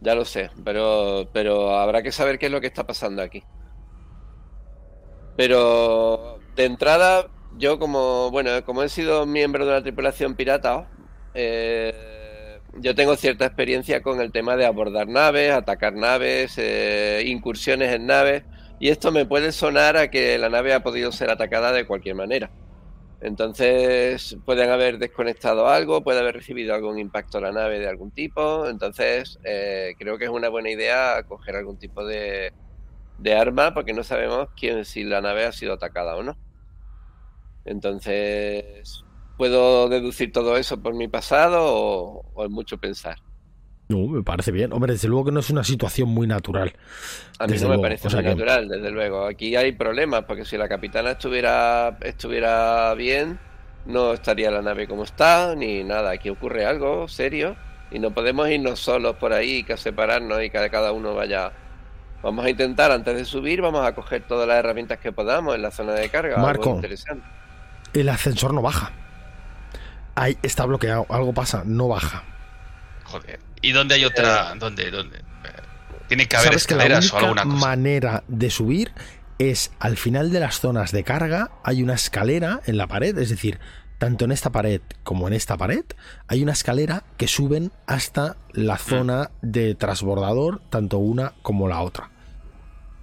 Ya lo sé, pero, pero habrá que saber qué es lo que está pasando aquí. Pero de entrada, yo como, bueno, como he sido miembro de una tripulación pirata, eh, yo tengo cierta experiencia con el tema de abordar naves, atacar naves, eh, incursiones en naves, y esto me puede sonar a que la nave ha podido ser atacada de cualquier manera. Entonces pueden haber desconectado algo, puede haber recibido algún impacto a la nave de algún tipo. Entonces eh, creo que es una buena idea coger algún tipo de, de arma porque no sabemos quién si la nave ha sido atacada o no. Entonces puedo deducir todo eso por mi pasado o, o es mucho pensar. No, me parece bien. Hombre, desde luego que no es una situación muy natural. A mí Desde no me luego, parece o sea muy que- natural, desde luego. Aquí hay problemas, porque si la capitana estuviera, estuviera bien, no estaría la nave como está, ni nada. Aquí ocurre algo serio y no podemos irnos solos por ahí, que separarnos y que cada uno vaya. Vamos a intentar, antes de subir, vamos a coger todas las herramientas que podamos en la zona de carga. algo Marco. interesante. El ascensor no baja. Ahí está bloqueado. Algo pasa. No baja. Joder. ¿Y dónde hay otra? ¿Dónde? ¿Dónde? Eh, Tiene que haber Sabes que la escaleras o única alguna cosa. manera de subir es al final de las zonas de carga hay una escalera en la pared, es decir, tanto en esta pared como en esta pared hay una escalera que suben hasta la Mm. zona de transbordador, tanto una como la otra.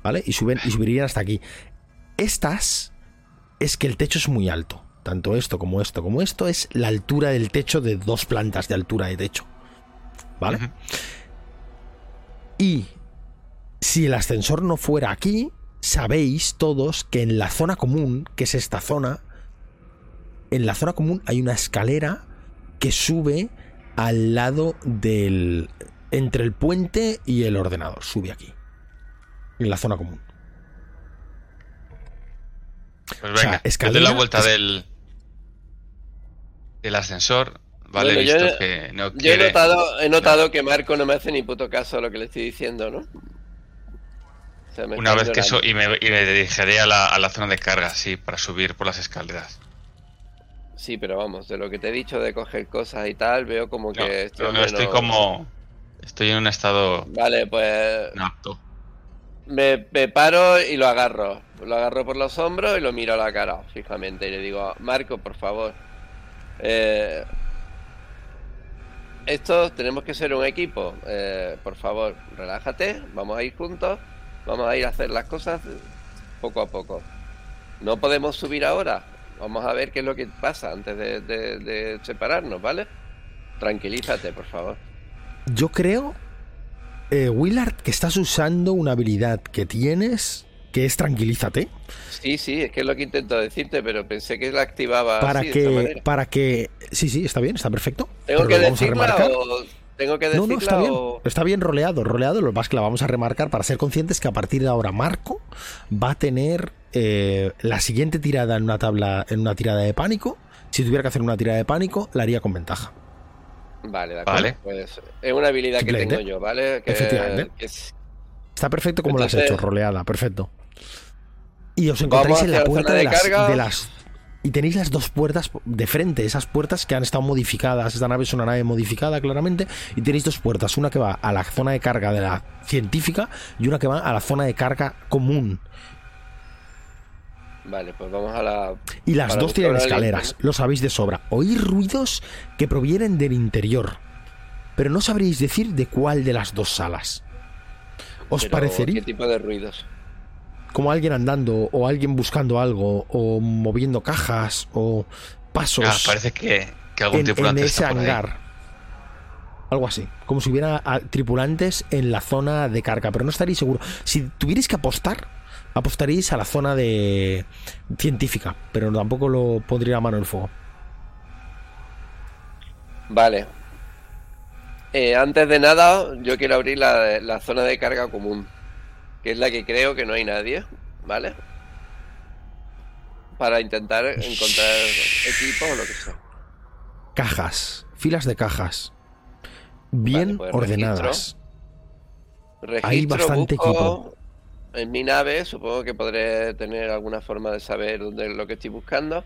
¿vale? Y, suben, y subirían hasta aquí. Estas es que el techo es muy alto. Tanto esto como esto como esto es la altura del techo de dos plantas de altura de techo. ¿Vale? Y si el ascensor no fuera aquí, sabéis todos que en la zona común, que es esta zona, en la zona común hay una escalera que sube al lado del... entre el puente y el ordenador. Sube aquí. En la zona común. Pues O sea, venga, escalera, doy la vuelta es- del, del ascensor. Vale, Bueno, he yo- visto que no Yo he notado, he notado que Marco no me hace ni puto caso a lo que le estoy diciendo, ¿no? O sea, me Una vez que eso, y me, y me dirigiré a la, a la zona de carga, sí, para subir por las escaleras. Sí, pero vamos, de lo que te he dicho de coger cosas y tal, veo como que... no, estoy no- como. Estoy en un estado Vale, pues inapto. me, me paro y lo agarro. Lo agarro por los hombros y lo miro a la cara fijamente. Y le digo, Marco, por favor. eh, esto tenemos que ser un equipo. eh, por favor, relájate. Vamos a ir juntos. Vamos a ir a hacer las cosas poco a poco. No podemos subir ahora. Vamos a ver qué es lo que pasa antes de, de- separarnos, ¿vale? Tranquilízate, por favor. Yo creo, eh, Willard, que estás usando una habilidad que tienes, que es tranquilízate, Sí, sí, es que es lo que intento decirte, pero pensé que la activaba para así, de esta que, manera. para que, sí, sí, está bien, está perfecto. ¿Tengo que decirla remarcar. o tengo que No, decirla no, está bien. Está bien roleado, roleado. Lo es que la vamos a remarcar para ser conscientes que a partir de ahora Marco va a tener eh, la siguiente tirada en una tabla, en una tirada de pánico. Si tuviera que hacer una tirada de pánico, la haría con ventaja. Vale, de acuerdo. Vale. Pues es una habilidad que tengo yo, ¿vale? Que, Efectivamente. que es- Está perfecto como lo has Entonces- hecho, roleada, perfecto. Y os encontráis en la puerta de de las, carga. de las- Y tenéis las dos puertas de frente, esas puertas que han estado modificadas. Esta nave es una nave modificada, claramente. Y tenéis dos puertas, una que va a la zona de carga de la científica y una que va a la zona de carga común. Vale, pues vamos a la... Y las dos tienen escaleras, lo sabéis de sobra. Oís ruidos que provienen del interior, pero no sabréis decir de cuál de las dos salas. ¿Os pero, parecería ¿Qué tipo de ruidos? Como alguien andando o alguien buscando algo o moviendo cajas o pasos Ah, parece que, que algún en, en tripulante ese está por ahí. hangar? Algo así, como si hubiera ah, tripulantes en la zona de carga, pero no estaréis seguro. Si tuvierais que apostar, apostaríais a la zona de científica, pero tampoco lo pondría a mano en el fuego. Vale. Eh, antes de nada, yo quiero abrir la, la zona de carga común, que es la que creo que no hay nadie, ¿vale? Para intentar encontrar equipos o lo que sea. Cajas, filas de cajas, bien pues ordenadas. Registro, Hay bastante busco equipo. En mi nave, supongo que podré tener alguna forma de saber dónde es lo que estoy buscando.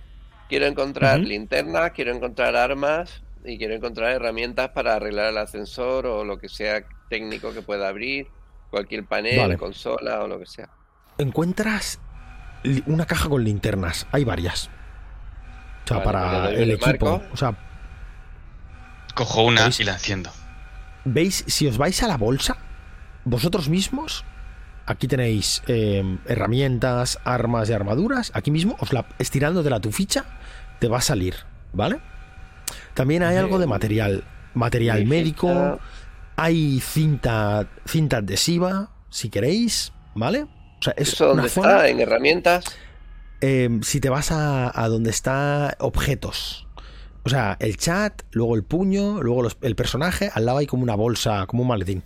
Quiero encontrar linternas, quiero encontrar armas y quiero encontrar herramientas para arreglar el ascensor o lo que sea técnico que pueda abrir, cualquier panel, Vale. consola o lo que sea. Encuentras una caja con linternas, hay varias. O sea, Vale, pues para doy el equipo. marco. O sea, Cojo una ¿Veis? y la enciendo. ¿Veis? Si os vais a la bolsa, vosotros mismos, aquí tenéis eh, herramientas, armas y armaduras. Aquí mismo, os la, estirando de la tu ficha, te va a salir, ¿vale? También hay algo de material. Material médico, ficha- hay cinta, cinta adhesiva, si queréis, ¿vale? O sea, es ¿Eso dónde zona. está? ¿En herramientas? eh, si te vas a, a donde está objetos. O sea, el chat, luego el puño, luego los- el personaje, al lado hay como una bolsa, como un maletín.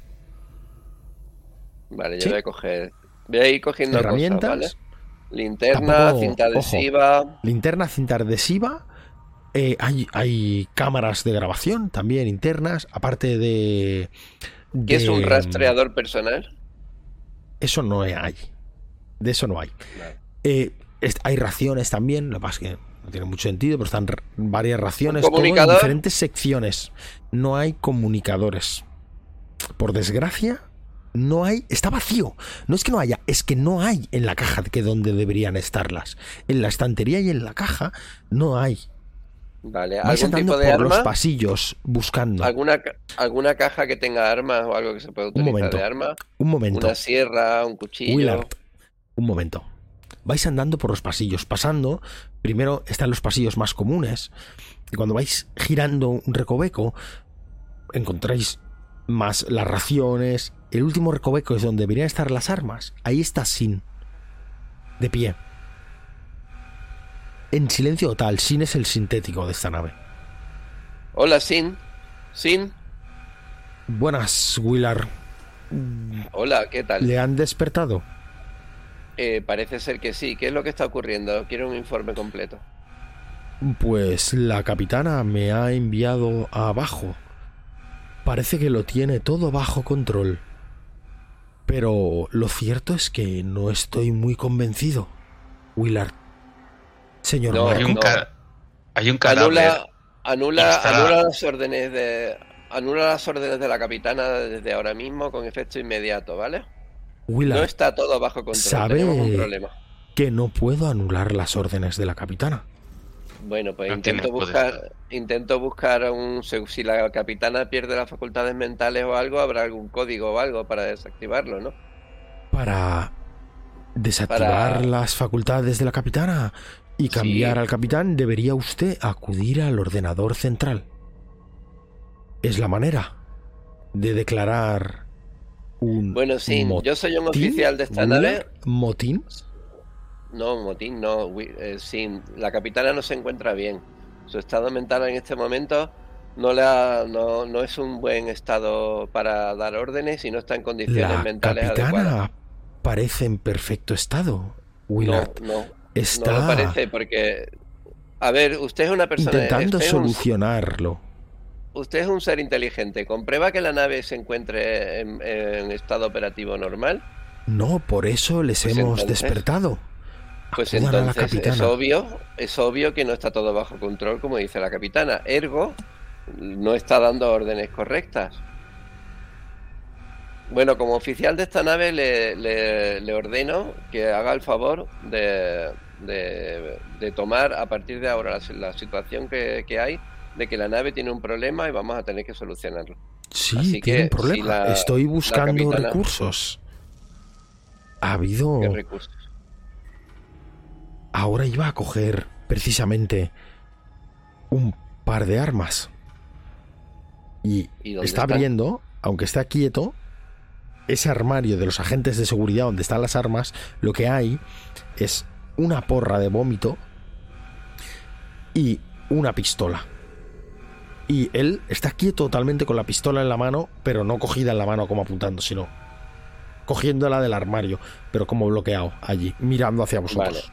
Vale, yo Sí. voy a coger. Voy a ir cogiendo Herramientas. cosas, ¿vale? Linterna, Tampoco- cinta ojo. adhesiva. Linterna, cinta adhesiva. Eh, hay, hay cámaras de grabación también internas, aparte de... ¿Qué es un de- rastreador personal? Eso no hay. De eso no hay. Vale. Eh, hay raciones también, lo que pasa es que no tiene mucho sentido, pero están varias raciones todo en diferentes secciones. No hay comunicadores. Por desgracia, no hay. Está vacío. No es que no haya, es que no hay en la caja que donde deberían estarlas. En la estantería y en la caja no hay. Vale, Vais ¿algún andando tipo de por los pasillos buscando. ¿Alguna, ¿Alguna caja que tenga armas o algo que se pueda utilizar momento. de arma? Un momento. Una sierra, un cuchillo. Willard, Un momento. Vais andando por los pasillos, pasando. Primero están los pasillos más comunes. Y cuando vais girando un recoveco, encontráis más las raciones. El último recoveco es donde deberían estar las armas. Ahí está Sin. De pie. En silencio total. Sin es el sintético de esta nave. Hola, Sin. Sin. Buenas, Willard. Hola, ¿qué tal? ¿Le han despertado? Eh, parece ser que sí. ¿Qué es lo que está ocurriendo? Quiero un informe completo. Pues la capitana me ha enviado abajo. Parece que lo tiene todo bajo control. Pero lo cierto es que no estoy muy convencido. Willard. Señor No, Hay un, hay un cadáver. Anula, anula, Está- anula las órdenes de. Anula las órdenes de la capitana desde ahora mismo con efecto inmediato, ¿vale? Willard, No está todo bajo control. ¿Sabe- Tenemos un problema. que no puedo anular las órdenes de la capitana. Bueno, pues No intento buscar, intento buscar un si la capitana pierde las facultades mentales o algo, habrá algún código o algo para desactivarlo, ¿no? Para desactivar Para- las facultades de la capitana y cambiar Sí. al capitán, debería usted acudir al ordenador central. Es la manera de declarar un Bueno, sí, motín. yo soy un oficial de esta nave. ¿Motín? No, motín, no. eh, sí, la capitana no se encuentra bien. Su estado mental en este momento no, le ha- no, no es un buen estado para dar órdenes y no está en condiciones La mentales adecuadas. capitana parece en perfecto estado. Willard No, no, está no lo parece porque... A ver, usted es una persona... intentando un- solucionarlo. Usted es un ser inteligente. ¿Comprueba que la nave se encuentre en, en estado operativo normal? No, por eso les Pues hemos entonces- despertado. Pues Acudan entonces es obvio, es obvio que no está todo bajo control, como dice la capitana. Ergo, no está dando órdenes correctas. Bueno, como oficial de esta nave le, le- le ordeno que haga el favor de, de- de tomar a partir de ahora la, la situación que, que hay de que la nave tiene un problema y vamos a tener que solucionarlo. Sí, Así tiene un problema. si la- Estoy buscando capitana- recursos. Ha habido... ¿Qué recursos? Ahora iba a coger precisamente un par de armas. Y, ¿Y dónde está están? abriendo, aunque está quieto, ese armario de los agentes de seguridad donde están las armas, lo que hay es una porra de vómito y una pistola. Y él está quieto totalmente con la pistola en la mano, pero no cogida en la mano como apuntando, sino cogiéndola del armario, pero como bloqueado allí, mirando hacia vosotros.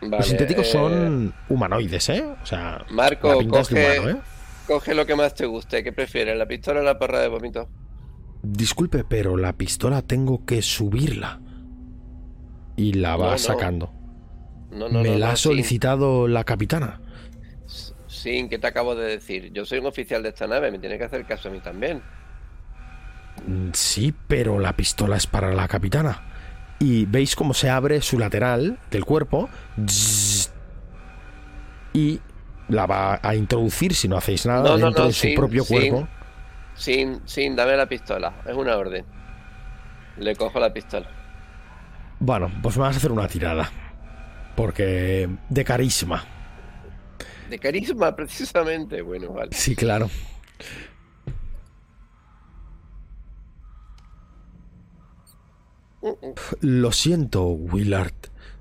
Vale, Los sintéticos eh, son humanoides, ¿eh? O sea, Marco, coge- humano, ¿eh? Coge lo que más te guste. ¿Qué prefieres, la pistola o la porra de vómito? Disculpe, pero la pistola tengo que subirla. Y la va No, no. sacando. No, no, Me la ha sin- solicitado la capitana. Sin, que te acabo de decir. Yo soy un oficial de esta nave, me tiene que hacer caso a mí también. Mm, Sí, pero la pistola es para la capitana. Y veis cómo se abre su lateral del cuerpo. Y la va a introducir, si no hacéis nada, dentro de su propio cuerpo. Sin, sin, dame la pistola. Es una orden. Le cojo la pistola. Bueno, pues me vas a hacer una tirada. Porque de carisma. De carisma, precisamente. Bueno, vale. Sí, claro. Mm, mm. Lo siento, Willard.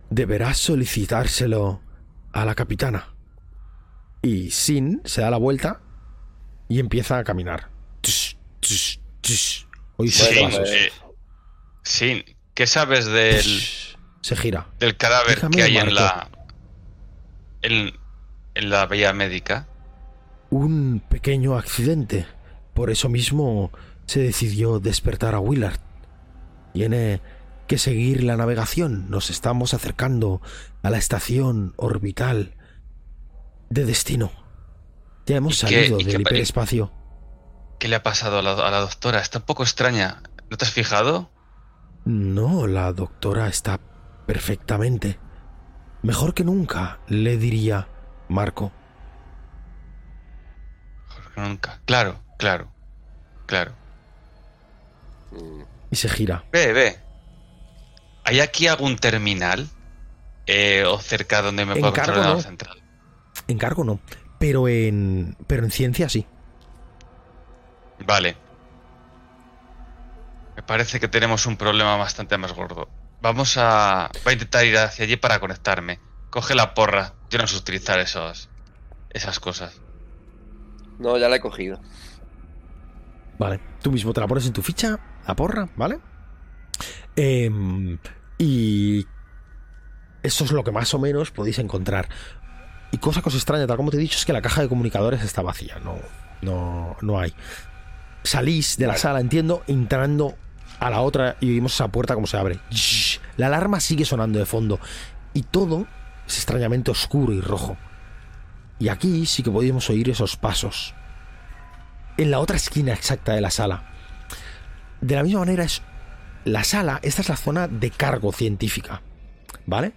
Deberás solicitárselo a la capitana. Y Sin se da la vuelta y empieza a caminar. Tsh, tsh, tsh. Bueno, Sí, eh. ¿Qué sabes del. Se gira. del cadáver Déjame, que hay en la en, en la vía médica? Un pequeño accidente. Por eso mismo se decidió despertar a Willard. Tiene que seguir la navegación. Nos estamos acercando a la estación orbital de destino. Ya hemos ¿Y qué- salido qué del pa- hiperespacio. ¿Qué le ha pasado a la, a la doctora? Está un poco extraña. ¿No te has fijado? No, la doctora está perfectamente. Mejor que nunca, le diría Marco. Mejor que Nunca. Claro, claro, claro. Y se gira. Ve, ve. ¿Hay aquí algún terminal? Eh, o cerca donde me cargo, encontrar no. central. En cargo no. Pero en. Pero en ciencia sí. Vale. Me parece que tenemos un problema bastante más gordo. Vamos a. Voy a intentar ir hacia allí para conectarme. Coge la porra. Yo no sé utilizar esos, esas cosas. No, ya la he cogido. Vale. Tú mismo te la pones en tu ficha, la porra, ¿vale? Em, y. Eso es lo que más o menos podéis encontrar. Y cosa que os extraña, tal como te he dicho, es que la caja de comunicadores está vacía. No, no, no hay. Salís de la sala, entiendo, entrando a la otra y oímos esa puerta como se abre. Shhh. La alarma sigue sonando de fondo. Y todo es extrañamente oscuro y rojo. Y aquí sí que podíamos oír esos pasos. En la otra esquina exacta de la sala. De la misma manera es la sala, esta es la zona de cargo científica. ¿Vale?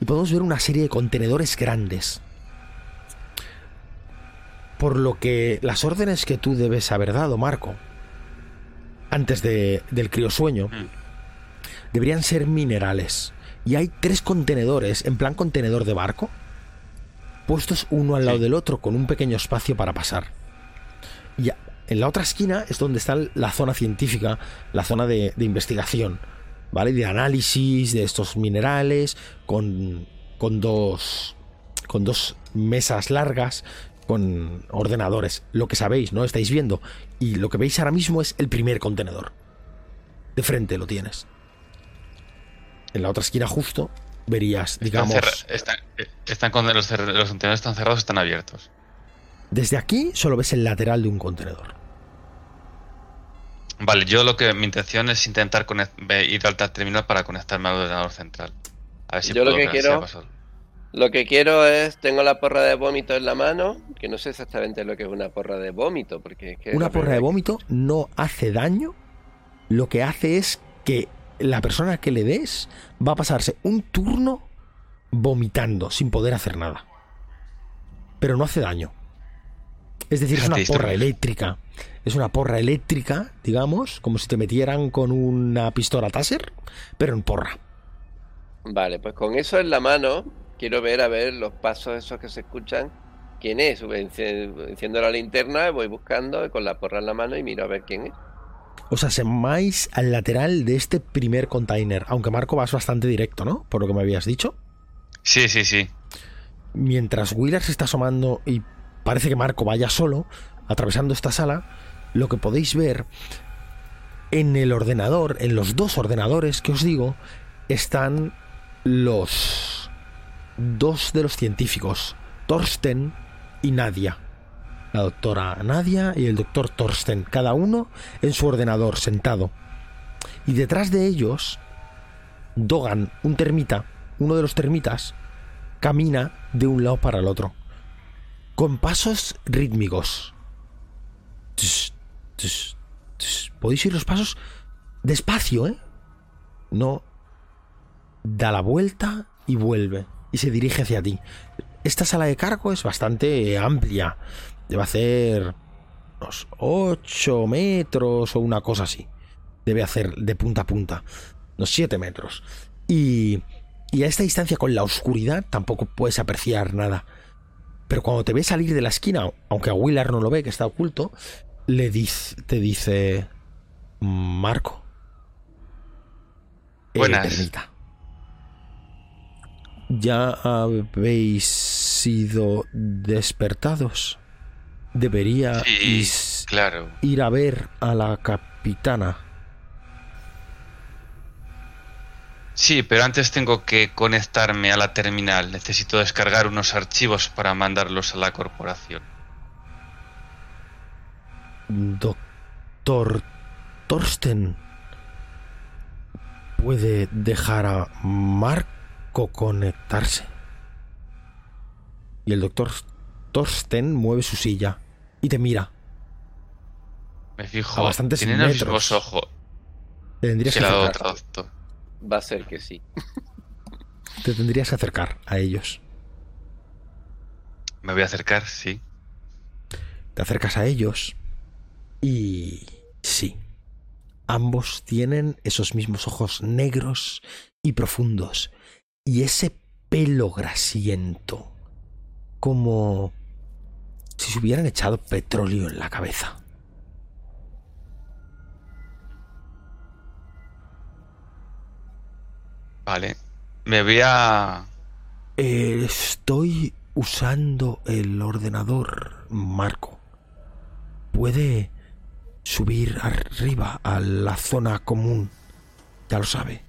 Y podemos ver una serie de contenedores grandes. Por lo que las órdenes que tú debes haber dado, Marco, antes de- del criosueño, Mm. deberían ser minerales. Y hay tres contenedores, en plan contenedor de barco, puestos uno al lado Sí. del otro con un pequeño espacio para pasar. Y en la otra esquina es donde está la zona científica, la zona de, de investigación, ¿vale? De análisis de estos minerales, con, con dos. con dos mesas largas, con ordenadores. Lo que sabéis, ¿no? Estáis viendo. Y lo que veis ahora mismo es el primer contenedor. De frente lo tienes. En la otra esquina justo verías, digamos... están, están con los, contenedores están cerrados, están abiertos. Desde aquí solo ves el lateral de un contenedor. Vale, yo lo que mi intención es intentar ir al terminal para conectarme al ordenador central. A ver si Yo lo que quiero-. Lo que quiero es, tengo la porra de vómito en la mano, que no sé exactamente lo que es una porra de vómito, porque es que... Una porra de vómito no hace daño. Lo que hace es que la persona que le des va a pasarse un turno vomitando sin poder hacer nada. Pero no hace daño. Es decir, es una porra eléctrica. Es una porra eléctrica, digamos, como si te metieran con una pistola Taser, pero en porra. Vale, pues con eso en la mano, quiero ver a ver los pasos esos que se escuchan. ¿Quién es? Enci- Enciendo la linterna, voy buscando con la porra en la mano y miro a ver quién es. Os asemáis al lateral de este primer container, aunque Marco vas bastante directo, ¿no? Por lo que me habías dicho. Sí, sí, sí. Mientras Wheeler se está asomando y parece que Marco vaya solo, atravesando esta sala, lo que podéis ver en el ordenador, en los dos ordenadores que os digo, están los dos de los científicos, Thorsten y Nadia. La doctora Nadia y el doctor Thorsten, cada uno en su ordenador sentado. Y detrás de ellos, Dogan, un termita, uno de los termitas, camina de un lado para el otro, con pasos rítmicos. Tss. Podéis oír los pasos despacio, ¿eh? No. Da la vuelta y vuelve. Y se dirige hacia ti. Esta sala de cargo es bastante amplia. Debe hacer unos 8 metros o una cosa así. Debe hacer de punta a punta. Unos 7 metros. Y, y a esta distancia, con la oscuridad, tampoco puedes apreciar nada. Pero cuando te ve salir de la esquina, aunque a Willard no lo ve, que está oculto, le dice, te dice... Marco. Eh, Buenas. Ya habéis sido despertados. Sí, claro. ir a ver a la capitana. Sí, pero antes tengo que conectarme a la terminal. Necesito descargar unos archivos para mandarlos a la corporación. Doctor Thorsten puede dejar a Marco conectarse. Y el doctor Thorsten mueve su silla y te mira. Me fijo. A bastantes Tienen metros. los mismos ojos. Te tendrías, Que acercar. Va a ser que sí. te tendrías que acercar a ellos. Me voy a acercar, sí. Te acercas a ellos y sí, ambos tienen esos mismos ojos negros y profundos. Y ese pelo grasiento, como si se hubieran echado petróleo en la cabeza. Vale. Me voy a. Eh, Estoy usando el ordenador, Marco. Puede subir arriba a la zona común. Ya lo sabe.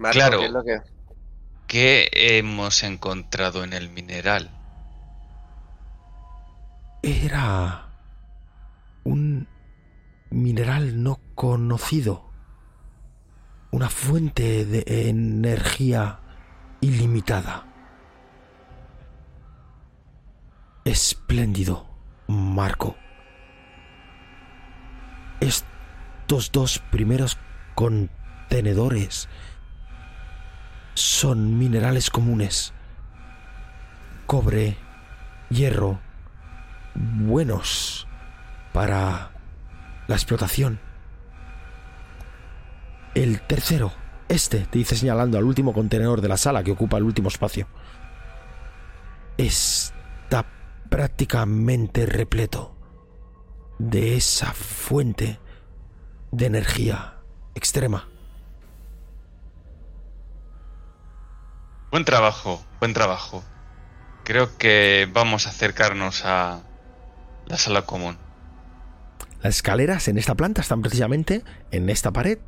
Marco, Claro. ¿qué es lo que- ¿Qué hemos encontrado en el mineral? Era un mineral no conocido. Una fuente de energía ilimitada. Espléndido, Marco. Estos dos primeros contenedores son minerales comunes. Cobre, hierro, buenos para la explotación. El tercero, este, te dice señalando al último contenedor de la sala que ocupa el último espacio, está prácticamente repleto de esa fuente de energía extrema. Buen trabajo, buen trabajo. Creo que vamos a acercarnos a la sala común. Las escaleras en esta planta están precisamente en esta pared.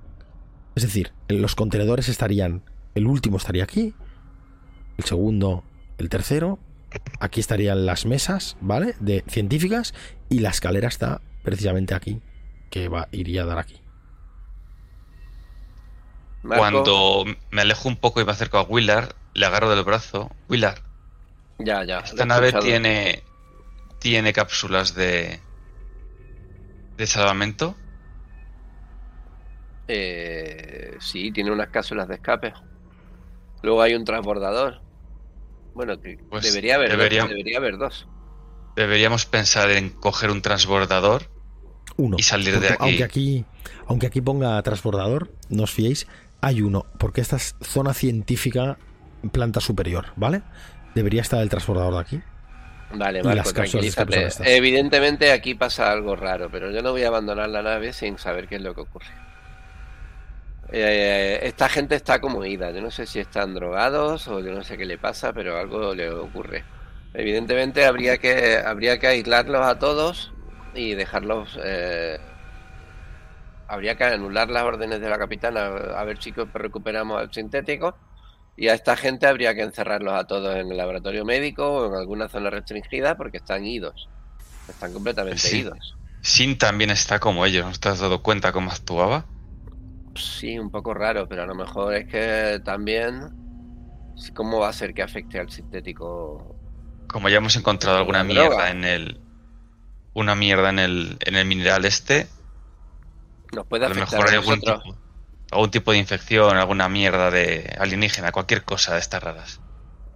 Es decir, los contenedores estarían. El último estaría aquí. El segundo, el tercero. Aquí estarían las mesas, ¿vale? De científicas. Y la escalera está precisamente aquí. Que va, iría a dar aquí. Marco, Cuando me alejo un poco y me acerco a Willard, le agarro del brazo. Willard, Ya, ya. esta nave escuchado. tiene, tiene cápsulas de, de salvamento. Eh, sí, tiene unas cápsulas de escape. Luego hay un transbordador. Bueno, que Pues debería haber debería- dos. Debería haber dos. Deberíamos pensar en coger un transbordador. Uno. Y salir de aquí. Aunque aquí, aunque aquí ponga transbordador, no os fiéis, hay uno. Porque esta es zona científica, planta superior, ¿vale? Debería estar el transbordador de aquí. Vale, Marco, escape tranquilízate. Evidentemente aquí pasa algo raro, pero yo no voy a abandonar la nave sin saber qué es lo que ocurre. Eh, esta gente está como ida. Yo no sé si están drogados o yo no sé qué le pasa, pero algo le ocurre. Evidentemente habría que habría que aislarlos a todos y dejarlos. eh, habría que anular las órdenes de la capitana a ver si recuperamos al sintético. Y a esta gente habría que encerrarlos a todos en el laboratorio médico o en alguna zona restringida porque están idos. Están completamente Sí. idos. Sin también está como ellos. ¿No te has dado cuenta cómo actuaba? Sí, un poco raro, pero a lo mejor es que también. ¿Cómo va a ser que afecte al sintético? Como ya hemos encontrado alguna droga. mierda en el. Una mierda en el, en el mineral este. Nos puede A lo afectar mejor a hay algún nosotros. tipo, algún tipo de infección, alguna mierda de alienígena, cualquier cosa de estas raras.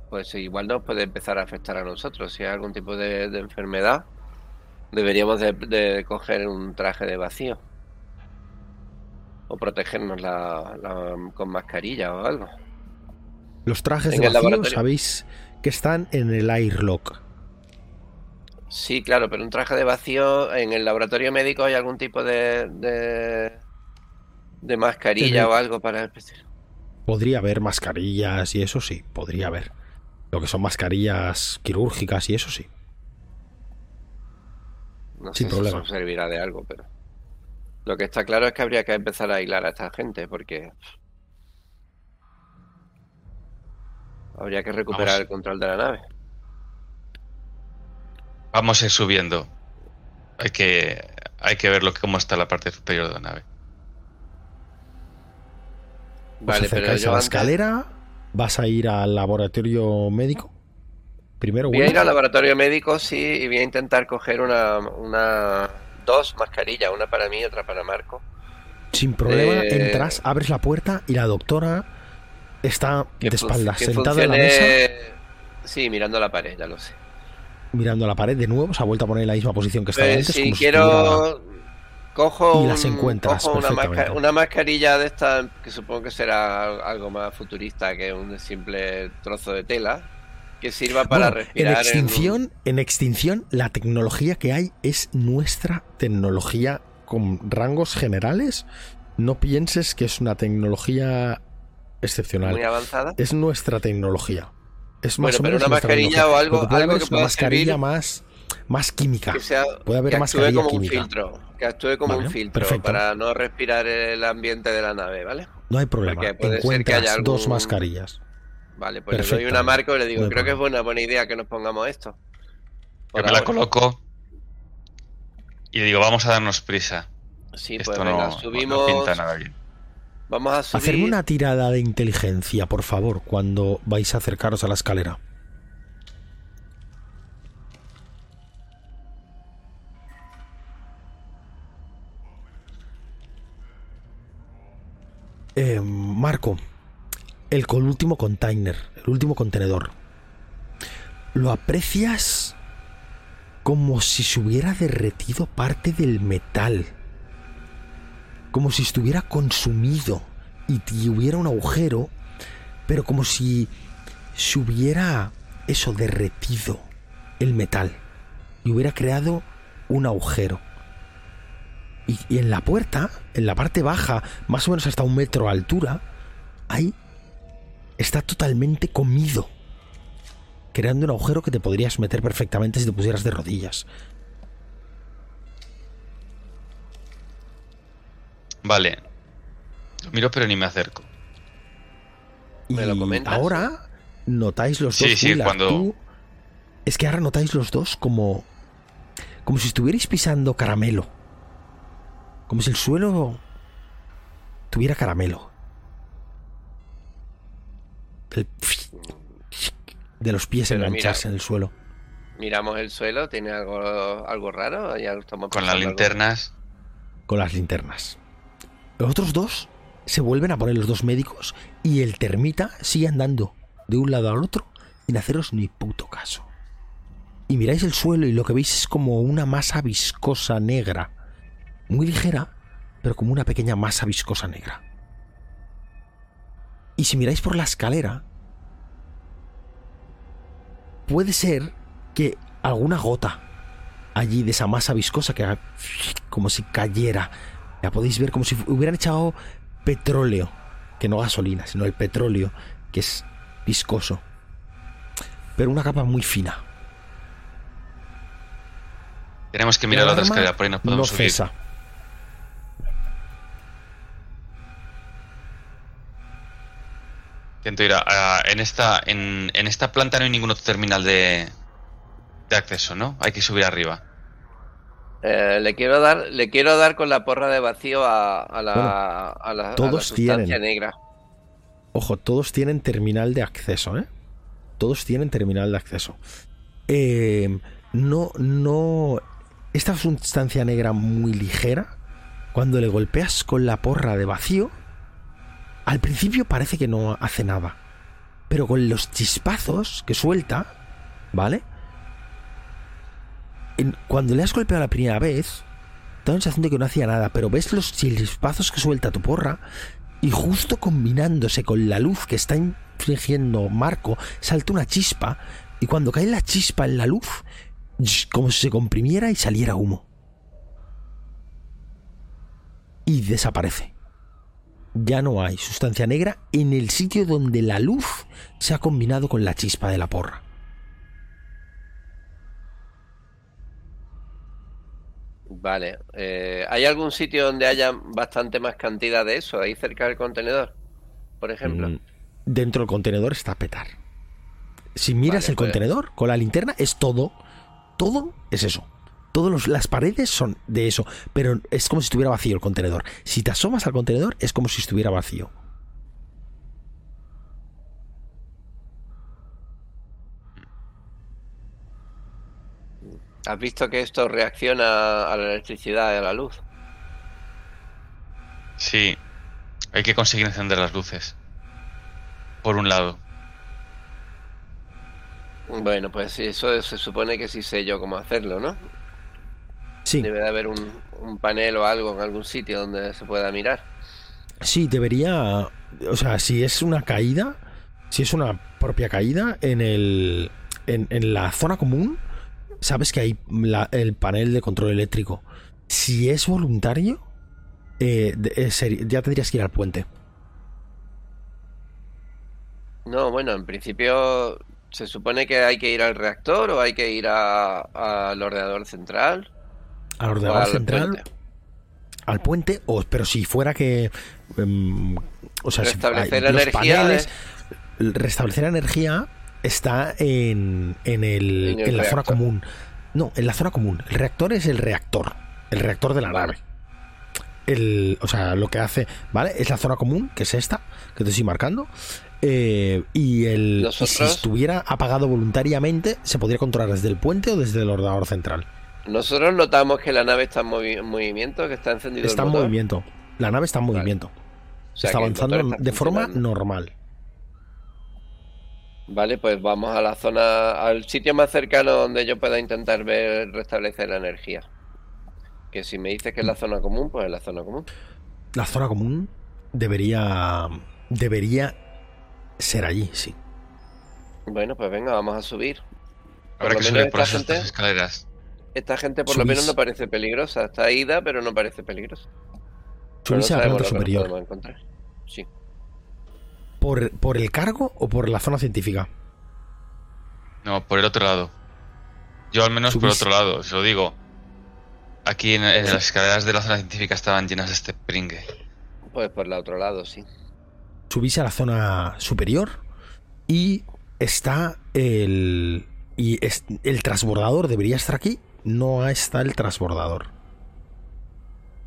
Pues igual nos puede empezar a afectar a nosotros. Si hay algún tipo de, de enfermedad, deberíamos de, de coger un traje de vacío. O protegernos la, la- con mascarilla o algo. Los trajes En de el vacío laboratorio. sabéis que están en el airlock. Sí, claro, pero un traje de vacío en el laboratorio médico hay algún tipo de de, de mascarilla o algo para Podría haber mascarillas y eso sí, podría haber. Lo que son mascarillas quirúrgicas y eso sí. no Sin sé problema. si eso servirá de algo, pero lo que está claro es que habría que empezar a aislar a esta gente porque habría que recuperar Vamos. el control de la nave. Vamos a ir subiendo. Hay que, hay que ver lo que, cómo está la parte superior de la nave. Os Vale, pero acercáis a la antes escalera, vas a ir al laboratorio médico. Primero, voy a ir al laboratorio médico, sí, y voy a intentar coger una, una dos mascarillas, una para mí y otra para Marco. sin problema, Eh, entras, abres la puerta y la doctora está de espaldas, sentada en la mesa, Sí, mirando la pared, ya lo sé. mirando a la pared de nuevo. Se ha vuelto a poner en la misma posición que estaba Pues antes. si estuviera- quiero. Cojo, Y las encuentras cojo una, perfectamente. masca- una mascarilla de esta que supongo que será al- algo más futurista que un simple trozo de tela que sirva para Bueno, respirar. en extinción, en extinción, la tecnología que hay es nuestra tecnología con rangos generales. No pienses que es una tecnología excepcional. muy avanzada. Es nuestra tecnología. Es Bueno, más o pero menos una mascarilla o algo- que algo que es una pueda mascarilla servir- más, más química. Que, sea, Puede haber que actúe mascarilla como química. un filtro. Que actúe como Vale, un filtro perfecto. para no respirar el ambiente de la nave, ¿vale? No hay problema. Porque puede ser que haya dos algún- mascarillas. Vale, pues le doy una marca y le digo, No creo que es buena, buena idea que nos pongamos esto. Yo me la ahora. coloco y le digo, vamos a darnos prisa. Sí, Esto pues no, venga, no subimos. pinta nada bien. Vamos a subir. Hacerme una tirada de inteligencia, por favor, cuando vais a acercaros a la escalera. Eh, Marco, el último container, el último contenedor. ¿Lo aprecias como si se hubiera derretido parte del metal? Como si estuviera consumido y hubiera un agujero, pero como si se hubiera eso derretido el metal y hubiera creado un agujero. Y, y en la puerta, en la parte baja, más o menos hasta un metro de altura, ahí está totalmente comido, creando un agujero que te podrías meter perfectamente si te pusieras de rodillas. Vale. Lo miro pero ni me acerco. ¿Me lo comentas? ahora notáis los Sí, dos. sí, Willard, cuando- tú- Es que ahora notáis los dos como. Como si estuvierais pisando caramelo. Como si el suelo tuviera caramelo. El de los pies Pero engancharse mira, en el suelo. Miramos el suelo, tiene algo, algo raro. Ya estamos Con las algo- linternas. con las linternas. Los otros dos se vuelven a poner los dos médicos y el termita sigue andando de un lado al otro sin haceros ni puto caso. Y miráis el suelo y lo que veis es como una masa viscosa negra. Muy ligera, pero como una pequeña masa viscosa negra. Y si miráis por la escalera, puede ser que alguna gota allí de esa masa viscosa que haga como si cayera. La podéis ver como si hubieran echado petróleo, que no gasolina, sino el petróleo, que es viscoso. Pero una capa muy fina. Tenemos que mirar la otra escalera, por ahí nos podemos no subir. cesa. A- en esta en, en esta planta no hay ningún otro terminal de, de acceso, ¿no? Hay que subir arriba. Eh, le quiero dar, le quiero dar con la porra de vacío a, a la, Bueno, a la, a la todos sustancia tienen. negra. Ojo, todos tienen terminal de acceso, ¿eh? Todos tienen terminal de acceso. Eh, no, no. Esta sustancia negra muy ligera, cuando le golpeas con la porra de vacío, al principio parece que no hace nada. Pero con los chispazos que suelta, ¿vale? Cuando le has golpeado la primera vez, da la sensación de que no hacía nada, pero ves los chispazos que suelta tu porra y justo combinándose con la luz que está infligiendo Marco, salta una chispa y cuando cae la chispa en la luz, como si se comprimiera y saliera humo. Y desaparece. Ya no hay sustancia negra en el sitio donde la luz se ha combinado con la chispa de la porra. Vale. eh, ¿Hay algún sitio donde haya bastante más cantidad de eso? Ahí cerca del contenedor, por ejemplo. Mm, Dentro del contenedor está a petar. Si miras Vale, el pues- contenedor con la linterna, es todo. Todo es eso. Todas las paredes son de eso. Pero es como si estuviera vacío el contenedor. Si te asomas al contenedor, es como si estuviera vacío. ¿Has visto que esto reacciona a la electricidad y a la luz? Sí. Hay que conseguir encender las luces. Por un lado. Bueno, pues eso se supone que sí sé yo cómo hacerlo, ¿no? Sí, Debe de haber un, un panel o algo en algún sitio donde se pueda mirar. sí, debería. O sea, si es una caída, si es una propia caída, en el. En, en la zona común, sabes que hay la- el panel de control eléctrico. Si es voluntario, eh, eh, ya tendrías que ir al puente. No, bueno, en principio se supone que hay que ir al reactor o hay que ir al ordenador central. Al ordenador al central, puente. al puente, o, pero si fuera que. em, o sea, si- Restablecer hay- la los energía paneles- restablecer la energía está en, en, el, En el en la zona común. No, en la zona común. El reactor es el reactor. El reactor de la Vale. nave. El, o sea, lo que hace, ¿vale? Es la zona común, que es esta, que te estoy marcando. eh, y, el, y si estuviera apagado voluntariamente, se podría controlar desde el puente o desde el ordenador central. Nosotros notamos que la nave está en movi- en movimiento, que está encendido Está el en motor. movimiento. La nave está en Vale. movimiento. O sea está avanzando está de forma normal. Vale, pues vamos a la zona, al sitio más cercano donde yo pueda intentar ver restablecer la energía. Que si me dices que es la zona común, pues es la zona común. La zona común debería. Debería ser allí, sí. Bueno, pues venga, vamos a subir. Habrá que subir por esas gente- escaleras. Esta gente por lo menos no parece peligrosa. Está ida, pero no parece peligrosa. Pero no Subís a la planta superior. Sí. ¿Por, ¿Por el cargo o por la zona científica? No, por el otro lado. Yo al menos por otro lado, se lo digo. Aquí en, en las escaleras de la zona científica estaban llenas de este pringue. Pues por el otro lado, sí. Subís a la zona superior y está el. Y es- el transbordador debería estar aquí. No está el transbordador.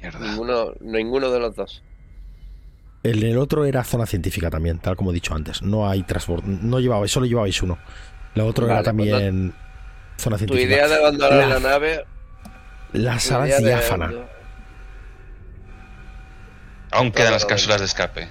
Mierda. Ninguno, ninguno de los dos. El, el otro era zona científica también, tal como he dicho antes. No hay transbord. No llevabais, solo llevabais uno. La otra era pues también zona Tu científica. idea de abandonar La- la, nave. La tu sala de- diáfana. Aún quedan las cápsulas de escape.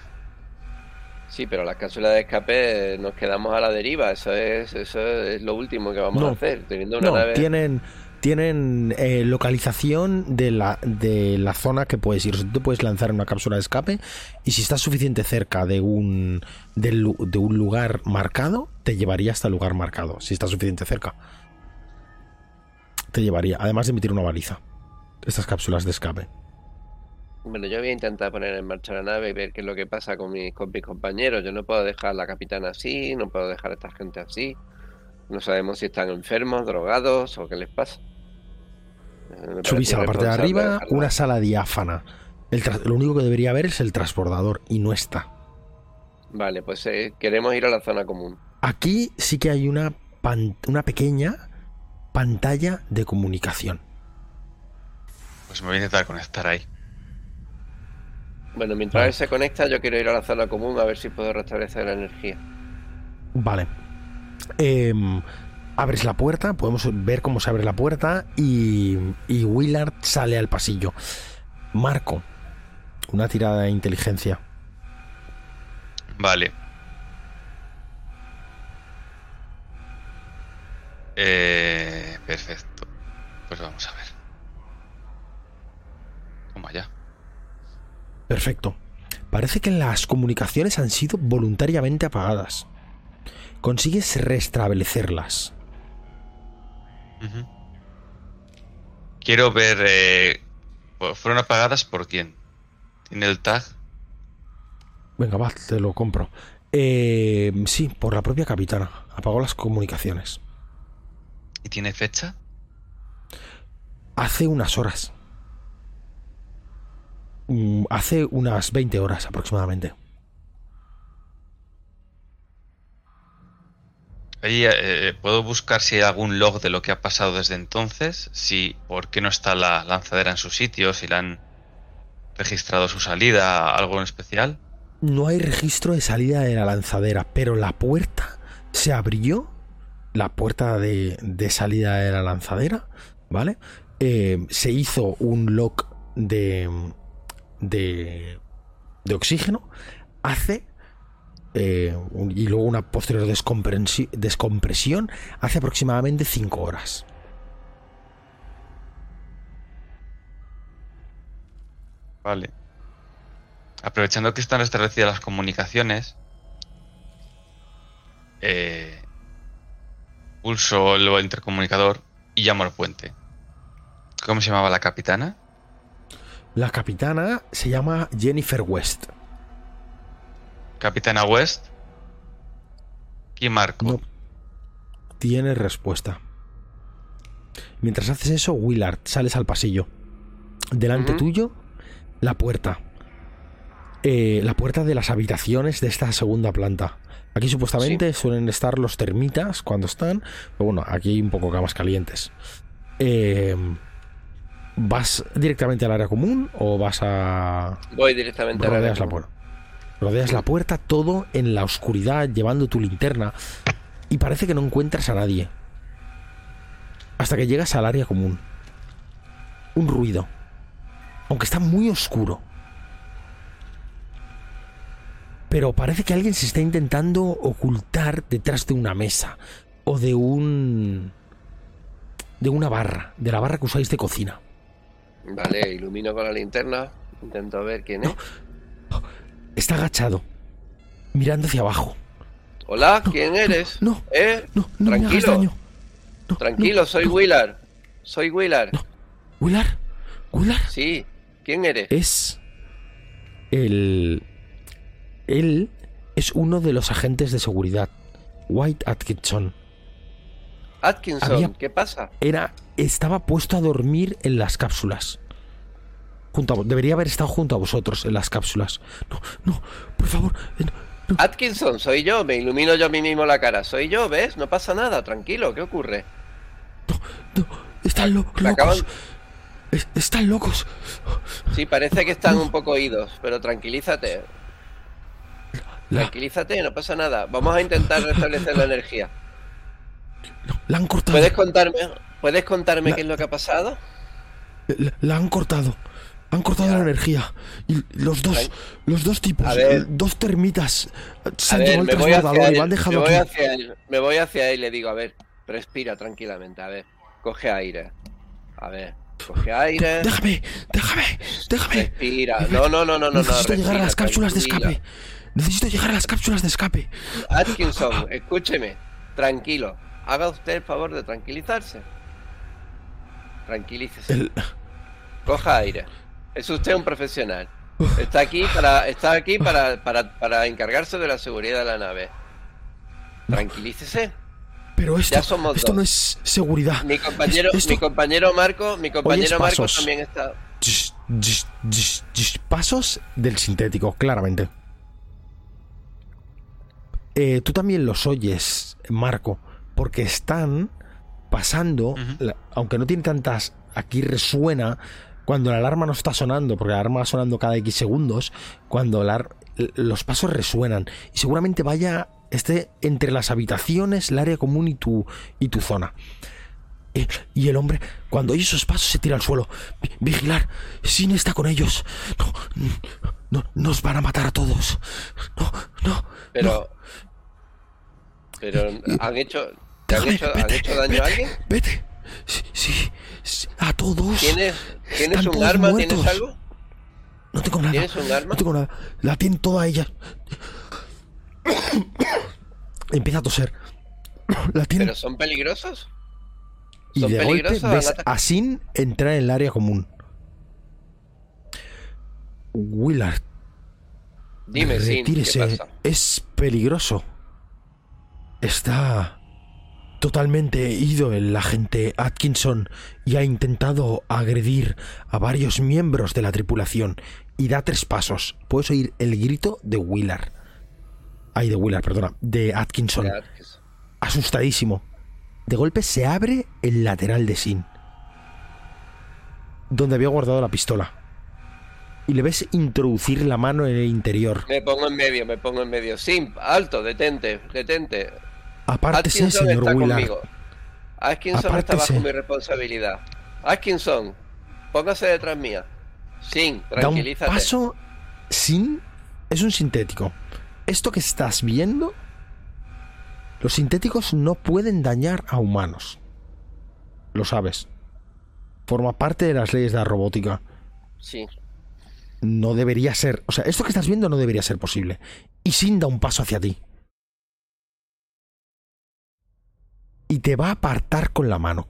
Sí, pero las cápsulas de escape eh, nos quedamos a la deriva. Eso es, eso es lo último que vamos No. a hacer. Teniendo una No, nave. tienen, tienen eh, localización de la, de la zona que puedes ir. O tú puedes lanzar una cápsula de escape y si estás suficiente cerca de un, de un lugar marcado, te llevaría hasta el lugar marcado. Si estás suficiente cerca. Te llevaría, además de emitir una baliza. Estas cápsulas de escape. Bueno, yo voy a intentar poner en marcha la nave y ver qué es lo que pasa con mis, con mis compañeros. Yo no puedo dejar a la capitana así, no puedo dejar a esta gente así. No sabemos si están enfermos, drogados o qué les pasa. Eh, Subís parece a la parte de arriba, una sala diáfana. El lo único que debería haber es el transbordador y no está. Vale, pues eh, queremos ir a la zona común. Aquí sí que hay una, pan- una pequeña pantalla de comunicación. Pues me voy a intentar conectar ahí. Bueno, mientras Vale. él se conecta, yo quiero ir a la zona común a ver si puedo restablecer la energía. Vale. Em, abres la puerta, podemos ver cómo se abre la puerta y, y Willard sale al pasillo. Marco, una tirada de inteligencia. Vale. Eh, perfecto. Pues vamos a ver. Toma ya. Perfecto. Parece que las comunicaciones han sido voluntariamente apagadas. Consigues restablecerlas. Quiero ver. Eh, ¿Fueron apagadas por quién? ¿Tiene el tag? Venga, va, te lo compro. Eh, sí, por la propia capitana. Apagó las comunicaciones. ¿Y tiene fecha? Hace unas horas. Mm, Hace unas 20 horas aproximadamente. Ahí eh, puedo buscar si hay algún log de lo que ha pasado desde entonces, si por qué no está la lanzadera en su sitio, si la han registrado su salida, algo en especial. No hay registro de salida de la lanzadera, pero la puerta se abrió. La puerta de, de salida de la lanzadera, ¿vale? Eh, se hizo un lock de, de, de oxígeno hace eh, un- y luego una posterior descompresi- descompresión hace aproximadamente 5 horas. Vale. Aprovechando que están restablecidas las comunicaciones, eh, pulso el intercomunicador y llamo al puente. ¿Cómo se llamaba la capitana? La capitana se llama Jennifer West. Capitana West. Y Marco. No tiene respuesta. Mientras haces eso, Willard, sales al pasillo. Delante tuyo, la puerta. Eh, la puerta de las habitaciones de esta segunda planta. Aquí supuestamente suelen estar los termitas cuando están. Pero bueno, aquí hay un poco camas calientes. Eh, ¿Vas directamente al área común o vas a Voy directamente a rodeas la puerta. Rodeas la puerta, todo en la oscuridad, llevando tu linterna. Y parece que no encuentras a nadie. Hasta que llegas al área común. Un ruido. Aunque está muy oscuro. Pero parece que alguien se está intentando ocultar detrás de una mesa. O de un... De una barra. De la barra que usáis de cocina. Vale, ilumino con la linterna. Intento ver quién es. Está agachado. Mirando hacia abajo. Hola, ¿quién eres? no, ¿Eh? No, no me hagas Tranquilo. daño. Tranquilo, soy. Willard. Soy Willard. Willard, Willard Sí. ¿Quién eres? es el él es uno de los agentes de seguridad, White Atkinson. Atkinson, había- ¿qué pasa? Era estaba puesto a dormir en las cápsulas. Junto a vo- debería haber estado junto a vosotros en las cápsulas. No, no, por favor. eh, no, no. Atkinson, soy yo. Me ilumino yo a mí mismo la cara. Soy yo, ¿ves? No pasa nada, tranquilo. ¿Qué ocurre? No, están lo- Me acaban- locos. Es- Están locos. Sí, parece que están un poco oídos, pero tranquilízate. La, Tranquilízate, no pasa nada. Vamos a intentar restablecer la energía. la han cortado. ¿Puedes contarme, ¿puedes contarme La- qué es lo que ha pasado? La, la han cortado. Han cortado Ya. la energía. Y los dos, Ay. los dos tipos, ver. dos termitas, se han llevado el me voy hacia transbordador y han Me dejado voy aquí. hacia él. Me voy hacia él y le digo, a ver, respira tranquilamente, a ver. Coge aire. A ver, coge aire. Déjame, déjame, déjame. Respira. No, no, no, no, no. no, Necesito llegar a las cápsulas de escape. Necesito llegar a las cápsulas de escape. Atkinson, escúcheme. Tranquilo. Haga usted el favor de tranquilizarse. Tranquilícese. El- Coja aire. Es usted un profesional. Está aquí para, está aquí para, para, para encargarse de la seguridad de la nave. Tranquilícese. pero esto, Ya somos esto dos. no es seguridad. Mi compañero, Es- esto- mi compañero Marco, mi compañero Marco pasos. también está. Pasos del sintético, claramente. Eh, tú también los oyes, Marco, porque están pasando, la- aunque no tiene tantas, aquí resuena cuando la alarma no está sonando, porque la alarma va sonando cada X segundos, cuando la los pasos resuenan y seguramente vaya esté entre las habitaciones, el área común y tu y tu zona. Eh, y el hombre, cuando oye esos pasos, se tira al suelo. Vi- Vigilar, Sin está con ellos. No, no, nos van a matar a todos. No, no. Pero. Pero han hecho. ¿Te han hecho, han hecho daño a alguien? Vete. Sí, sí, sí, a todos. ¿Tienes, ¿tienes Están un arma? muertos. ¿Tienes algo? No tengo nada. ¿Tienes un arma? No tengo nada. La tienen toda ella. Empieza a toser. La tienen. ¿Pero son peligrosos? Y ¿Son de golpe peligrosos? ves Agatha? a Sin entrar en el área común. Willard, Dime, Sin, ¿qué retírese. pasa? Es peligroso. Está totalmente ido el agente Atkinson y ha intentado agredir a varios miembros de la tripulación y da tres pasos. Puedes oír el grito de Willard. Ay, de Willard, perdona. De Atkinson. Que es- asustadísimo. De golpe se abre el lateral de Sin, donde había guardado la pistola. Y le ves introducir la mano en el interior. Me pongo en medio, me pongo en medio. Sim, alto, detente, detente. Apártese, señor está Willard. conmigo. Atkinson está Apártese. bajo mi responsabilidad. Atkinson, póngase detrás mía. Sim, Da un tranquilízate. paso sin... Es un sintético. Esto que estás viendo... Los sintéticos no pueden dañar a humanos. Lo sabes. Forma parte de las leyes de la robótica. Sí. no debería ser. O sea, esto que estás viendo no debería ser posible. Y Sin da un paso hacia ti. Y te va a apartar con la mano.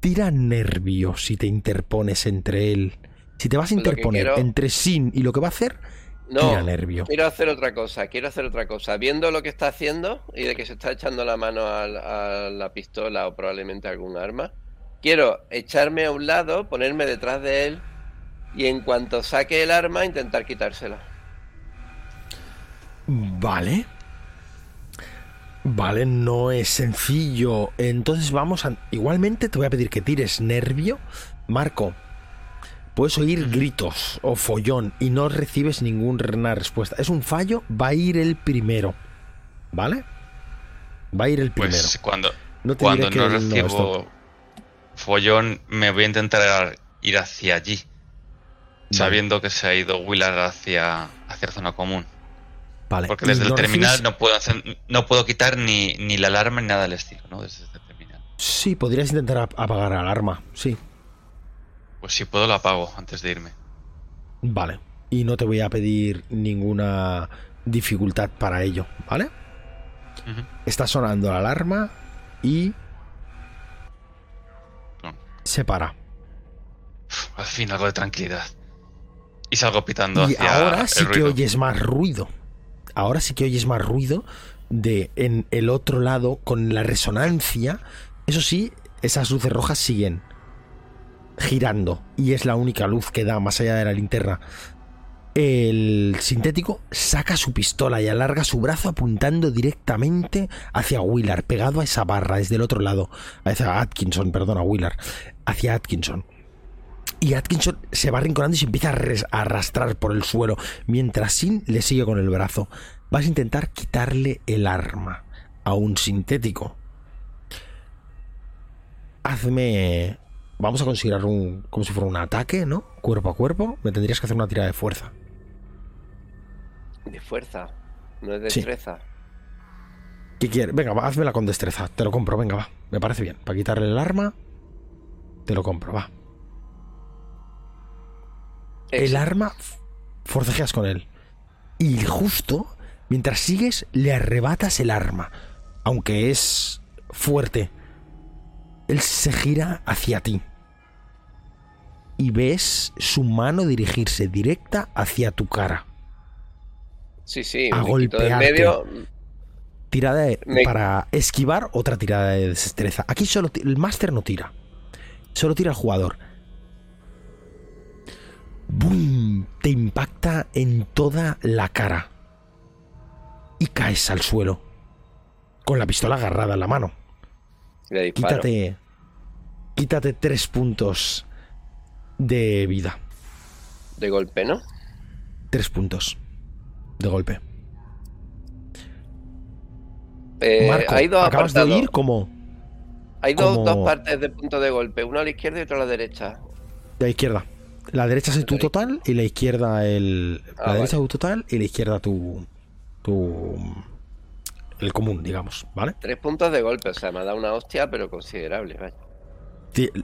Tira nervio si te interpones entre él. Si te vas a interponer quiero- entre Sin y lo que va a hacer, No, tira nervio. quiero hacer otra cosa, quiero hacer otra cosa. Viendo lo que está haciendo y de que se está echando la mano al- a, la pistola o probablemente algún arma, quiero echarme a un lado, ponerme detrás de él y en cuanto saque el arma intentar quitársela. Vale. Vale, no es sencillo. Entonces vamos a... Igualmente te voy a pedir que tires nervio. Marco, puedes oír gritos o follón y no recibes ninguna respuesta. Es un fallo, va a ir el primero. ¿Vale? Va a ir el primero. Pues cuando, No te cuando no recibo follón, me voy a intentar ir hacia allí. Sabiendo que se ha ido Willard hacia, hacia zona común. Vale. Porque desde el terminal no puedo hacer, no puedo quitar ni, ni la alarma ni nada del estilo, ¿no? Desde el terminal. Sí, podrías intentar ap- apagar alarma. Sí. Pues si puedo la apago antes de irme. Vale. Y no te voy a pedir ninguna dificultad para ello. ¿Vale? Está sonando la alarma y se para. Al fin algo de tranquilidad. Y salgo pitando Y hacia ahora el sí que oyes más ruido. Ahora sí que oyes más ruido de en el otro lado con la resonancia. Eso sí, esas luces rojas siguen girando y es la única luz que da más allá de la linterna. El sintético saca su pistola y alarga su brazo apuntando directamente hacia Willard, pegado a esa barra desde el otro lado, hacia Atkinson, perdón, a Willard, hacia Atkinson. Y Atkinson se va arrinconando y se empieza a arrastrar por el suelo, mientras Sin le sigue con el brazo. Vas a intentar quitarle el arma a un sintético. Hazme... Vamos a considerar un... como si fuera un ataque, ¿no? Cuerpo a cuerpo. Me tendrías que hacer una tirada de fuerza. De fuerza, no es Sí. destreza. ¿Qué quieres? Venga, va, házmela con destreza. Te lo compro, venga, va. Me parece bien. Para quitarle el arma, te lo compro, va. El arma, forcejeas con él. Y justo, mientras sigues, le arrebatas el arma. Aunque es fuerte. Él se gira hacia ti. Y ves su mano dirigirse directa hacia tu cara. Sí, sí, a golpearte. medio. Tirada de- Me- para esquivar, otra tirada de destreza. Aquí solo el máster no tira. Solo tira el jugador. ¡Bum! Te impacta en toda la cara. Y caes al suelo. Con la pistola agarrada en la mano. Le disparo. Quítate. Quítate tres puntos de vida. De golpe, ¿no? Tres puntos. De golpe. Eh, Marco, hay dos acabas de oír como Hay dos, como- dos partes de punto de golpe, una a la izquierda y otra a la derecha. La izquierda. La derecha es tu total y la izquierda el. Ah, la derecha vale. tu total y la izquierda tu. tu. el común, digamos, ¿vale? Tres puntos de golpe, o sea, me ha dado una hostia, pero considerable, vaya.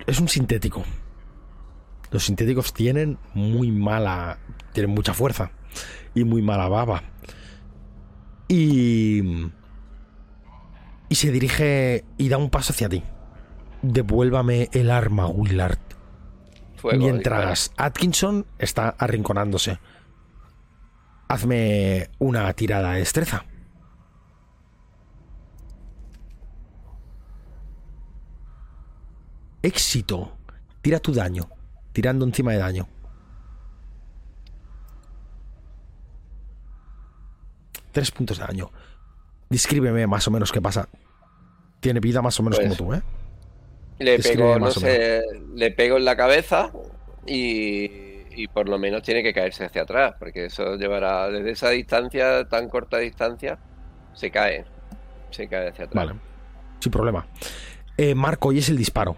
Es un sintético. Los sintéticos tienen muy mala. tienen mucha fuerza. Y muy mala baba. Y. Y se dirige y da un paso hacia ti. Devuélvame el arma, Willard. Fuego, Mientras Atkinson está arrinconándose. Hazme una tirada de destreza. Éxito. Tira tu daño. Tirando encima de daño. Tres puntos de daño. Descríbeme más o menos qué pasa. Tiene vida más o menos Pues, como tú, ¿eh? Le pego, no sé, le pego en la cabeza y, y por lo menos tiene que caerse hacia atrás, porque eso llevará desde esa distancia, tan corta distancia, se cae. Se cae hacia atrás. Vale. Sin problema. Eh, Marco, y es el disparo.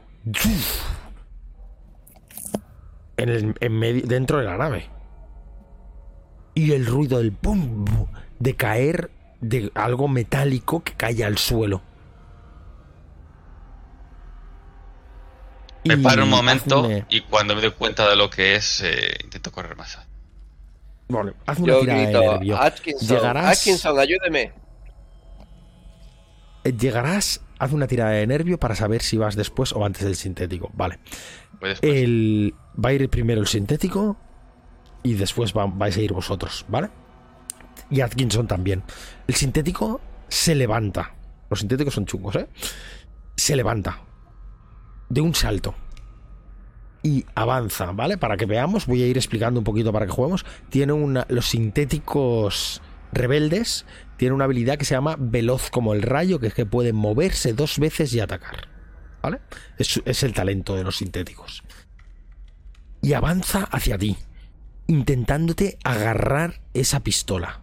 En el, en dentro de la nave. Y el ruido del pum de caer de algo metálico que cae al suelo. Me paro un momento hazme- y cuando me doy cuenta de lo que es, eh, intento correr más. Vale, hazme una Yo tirada de grito, nervio. Atkinson, Llegarás- Atkinson, ayúdeme. Eh, Llegarás, haz una tirada de nervio para saber si vas después o antes del sintético. Vale. El, va a ir primero el sintético y después va- vais a ir vosotros, ¿vale? Y Atkinson también. El sintético se levanta. Los sintéticos son chungos, ¿eh? Se levanta. De un salto. Y avanza, ¿vale? Para que veamos, voy a ir explicando un poquito para que juguemos. Tiene una. Los sintéticos rebeldes tienen una habilidad que se llama veloz como el rayo, que es que pueden moverse dos veces y atacar. ¿Vale? Es el talento de los sintéticos. Y avanza hacia ti, intentándote agarrar esa pistola.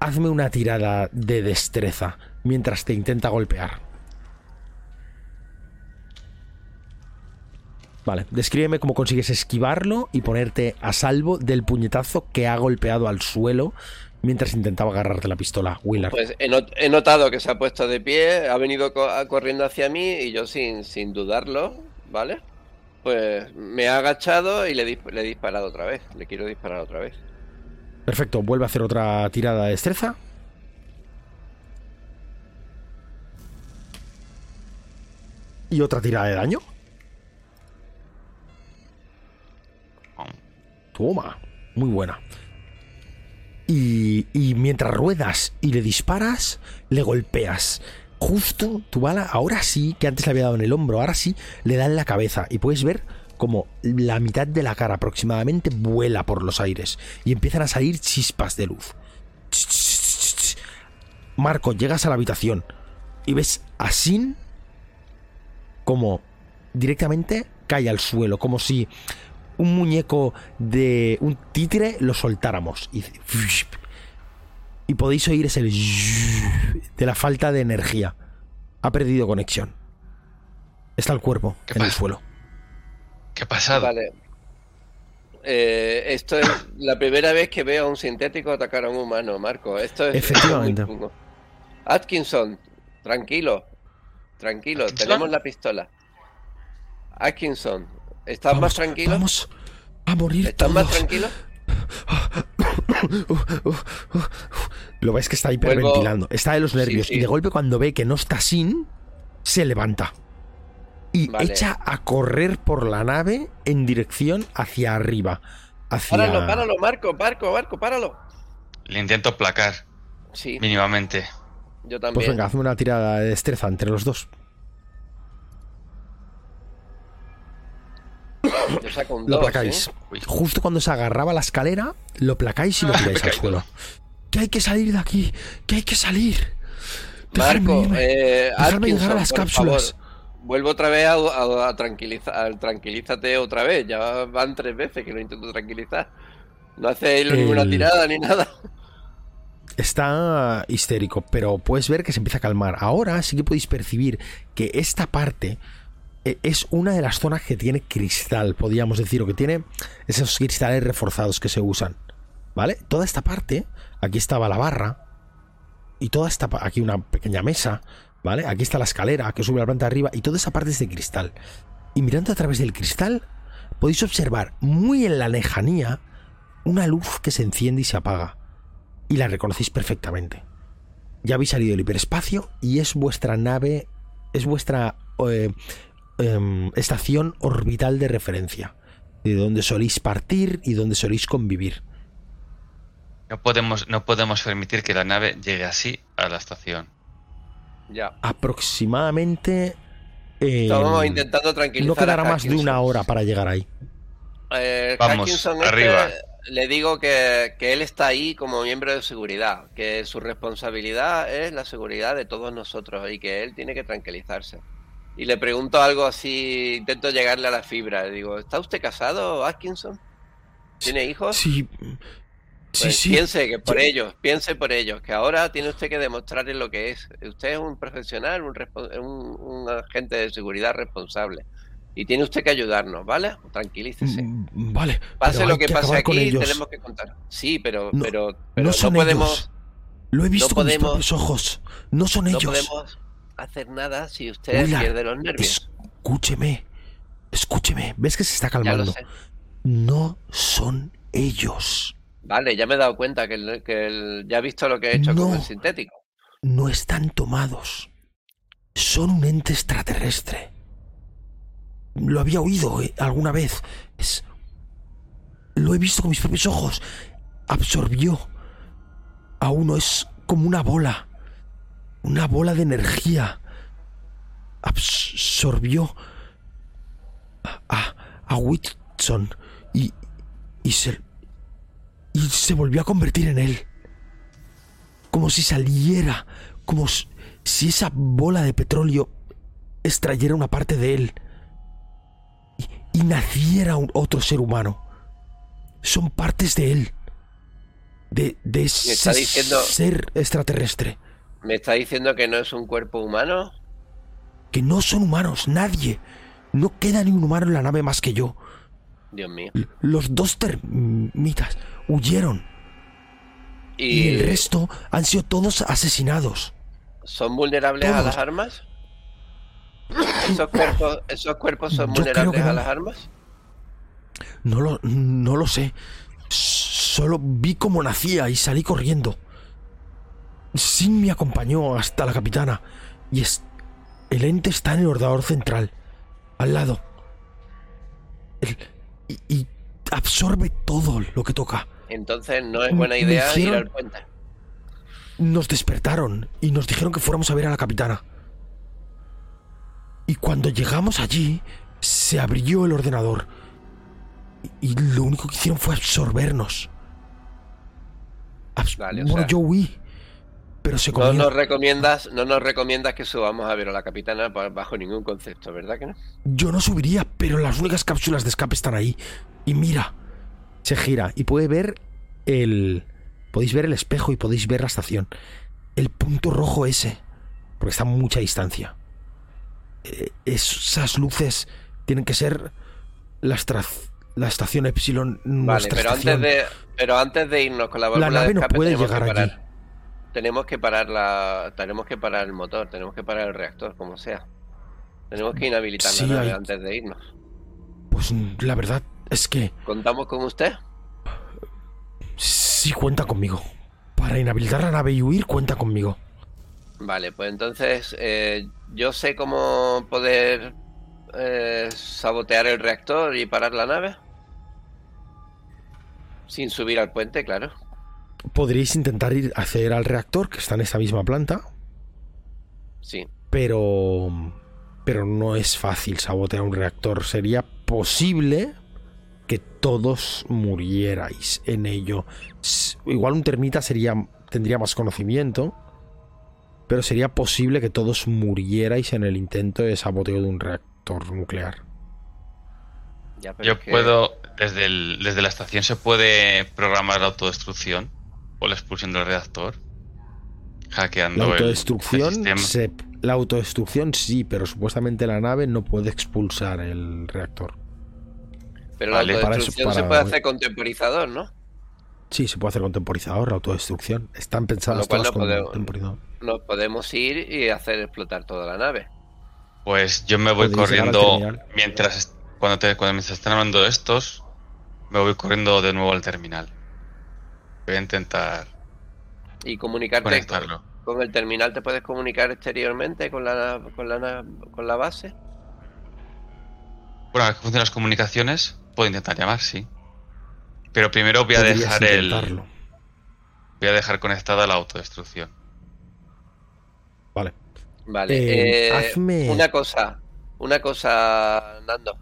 Hazme una tirada de destreza mientras te intenta golpear. Vale, descríbeme cómo consigues esquivarlo y ponerte a salvo del puñetazo que ha golpeado al suelo mientras intentaba agarrarte la pistola, Willard. Pues he, not- he notado que se ha puesto de pie, ha venido co- corriendo hacia mí y yo sin, sin dudarlo, ¿vale? Pues me he agachado y le, dis- le he disparado otra vez. Le quiero disparar otra vez. Perfecto, vuelve a hacer otra tirada de destreza. Y otra tirada de daño. Toma, muy buena. Y, y mientras ruedas y le disparas, le golpeas. Justo tu bala, ahora sí, que antes le había dado en el hombro, ahora sí, le da en la cabeza. Y puedes ver como la mitad de la cara aproximadamente vuela por los aires. Y empiezan a salir chispas de luz. Marco, llegas a la habitación y ves a Sin como directamente cae al suelo, como si un muñeco de un títere lo soltáramos. Y, y podéis oír ese de la falta de energía. Ha perdido conexión. Está el cuerpo ¿Qué en el suelo. ¿Qué ha pasado? Vale. Eh, esto es la primera vez que veo a un sintético atacar a un humano, Marco. Esto es Efectivamente. Atkinson, tranquilo. Tranquilo, ¿Atkinson? tenemos la pistola. Atkinson, ¿estás más tranquilo? Vamos a morir ¿Estás más tranquilo? Lo ves que está hiperventilando. Está de los Sí, nervios. sí. Y de golpe, cuando ve que no está sin, se levanta. Y Vale. echa a correr por la nave en dirección hacia arriba. Hacia... Páralo, páralo, Marco, Marco, Marco, páralo. Le intento placar Sí, mínimamente. yo también. Pues venga, hazme una tirada de destreza entre los dos. Lo placáis. ¿eh? Justo cuando se agarraba la escalera, lo placáis y lo tiráis al suelo. Que hay que salir de aquí, que hay que salir. Marco, eh, Dejadme llegar a Atkinson, las cápsulas. favor, vuelvo otra vez a, a- a tranquiliza- a- tranquilízate otra vez. Ya van tres veces que lo intento tranquilizar. No hace ninguna tirada ni nada. Está histérico, pero puedes ver que se empieza a calmar. Ahora sí que podéis percibir que esta parte es una de las zonas que tiene cristal, podríamos decir, o que tiene esos cristales reforzados que se usan. ¿Vale? Toda esta parte, aquí estaba la barra, y toda esta, aquí una pequeña mesa, ¿vale? Aquí está la escalera que sube a la planta de arriba, y toda esa parte es de cristal. Y mirando a través del cristal, podéis observar muy en la lejanía una luz que se enciende y se apaga y la reconocéis perfectamente. Ya habéis salido del hiperespacio y es vuestra nave, es vuestra eh, em, estación orbital de referencia, de donde soléis partir y donde soléis convivir. No podemos, no podemos permitir que la nave llegue así a la estación. Ya. Aproximadamente... em, Estamos intentando tranquilizar. no quedará a más de una hora para llegar ahí. Eh, Vamos, este, arriba. le digo que, que él está ahí como miembro de seguridad, que su responsabilidad es la seguridad de todos nosotros y que él tiene que tranquilizarse. Y le pregunto algo así, intento llegarle a la fibra. Le digo, ¿está usted casado, Atkinson? ¿Tiene hijos? Sí, sí, Pues sí. Piense que por Yo- ellos, piense por ellos, que ahora tiene usted que demostrarles lo que es. Usted es un profesional, un, respo- un, un agente de seguridad responsable. Y tiene usted que ayudarnos, ¿vale? Tranquilícese. Mm, Vale. Pase lo que pase aquí, tenemos que contar. Sí, pero No, pero, pero no son podemos, ellos. Lo he visto con podemos- mis propios ojos. No son no ellos. podemos hacer nada si usted pierde los nervios. Escúcheme. Escúcheme. ¿Ves que se está calmando? No son ellos. Vale, ya me he dado cuenta que, el- que el- ya he visto lo que he hecho con No. el sintético. No están tomados. Son un ente extraterrestre. Lo había oído eh, alguna vez. Es... Lo he visto con mis propios ojos. Absorbió a uno. Es como una bola. Una bola de energía. Absorbió a, a, Whitson y, y se y se volvió a convertir en él como si saliera, como si esa bola de petróleo extrayera una parte de él y, y naciera un otro ser humano. Son partes de él, de, de ese diciendo- ser extraterrestre, ¿Me está diciendo que no es un cuerpo humano? que no son humanos, nadie. No queda ni un humano en la nave más que yo. Dios mío. L- Los dos termitas huyeron y ¿Y el resto han sido todos asesinados. son vulnerables a las armas? ¿Esos cuerpos, esos cuerpos son Yo vulnerables que a no. las armas? No lo, no lo sé. Solo vi cómo nacía y salí corriendo. Sin me acompañó hasta la capitana. Y es, el ente está en el ordenador central. Al lado. El- y, y absorbe todo lo que toca. Entonces no es buena idea ir hicieron- al puente. Nos despertaron y nos dijeron que fuéramos a ver a la capitana. Y cuando llegamos allí, se abrió el ordenador. Y, y lo único que hicieron fue absorbernos. Abs- Vale, o bueno, sea- yo huí. Pero se No nos recomiendas, no nos recomiendas que subamos a ver a la capitana bajo ningún concepto, ¿verdad que no? Yo no subiría, pero las únicas cápsulas de escape están ahí. Y mira. Se gira y puede ver el... Podéis ver el espejo y podéis ver la estación. El punto rojo ese. Porque está a mucha distancia. Eh, Esas luces tienen que ser la, estra- la estación Epsilon. Vale, pero antes de, pero antes de irnos con la La válvula de nave no puede llegar allí. Tenemos que parar la, tenemos que parar el motor, tenemos que parar el reactor, como sea. Tenemos que inhabilitar Sí, la nave hay- antes de irnos. Pues la verdad es que ¿Contamos con usted? sí cuenta conmigo. Para inhabilitar la nave y huir, cuenta conmigo. Vale, pues entonces eh, yo sé cómo poder eh, sabotear el reactor y parar la nave. Sin subir al puente, claro. Podríais intentar ir a acceder al reactor, que está en esta misma planta. Sí. pero pero no es fácil sabotear un reactor. Sería posible que todos murierais en ello. Igual un termita sería tendría más conocimiento, pero sería posible que todos murierais en el intento de saboteo de un reactor nuclear. Ya, pero Yo que- puedo, desde, el- desde la estación se puede programar la autodestrucción o la expulsión del reactor. Hackeando La el- el autodestrucción sistema. se- la autodestrucción sí, pero supuestamente la nave no puede expulsar el reactor. Pero Vale, la para eso- autodestrucción se para- puede hacer con temporizador, ¿no? Sí, se puede hacer con temporizador, la autodestrucción. Están pensadas cual todas no con podemos- temporizador. Nos podemos ir y hacer explotar toda la nave. Pues yo me voy corriendo mientras cuando te cuando me están hablando de estos, me voy corriendo de nuevo al terminal. Voy a intentar Y comunicarte con, conectarlo. con el terminal, ¿te puedes comunicar exteriormente con la, con la, con la base? Bueno, a ver cómo funcionan las comunicaciones, puedo intentar llamar, sí. Pero primero voy a dejar el voy a dejar conectada la autodestrucción. Vale. Vale. Eh, eh, hazme- Una cosa, una cosa, Nando.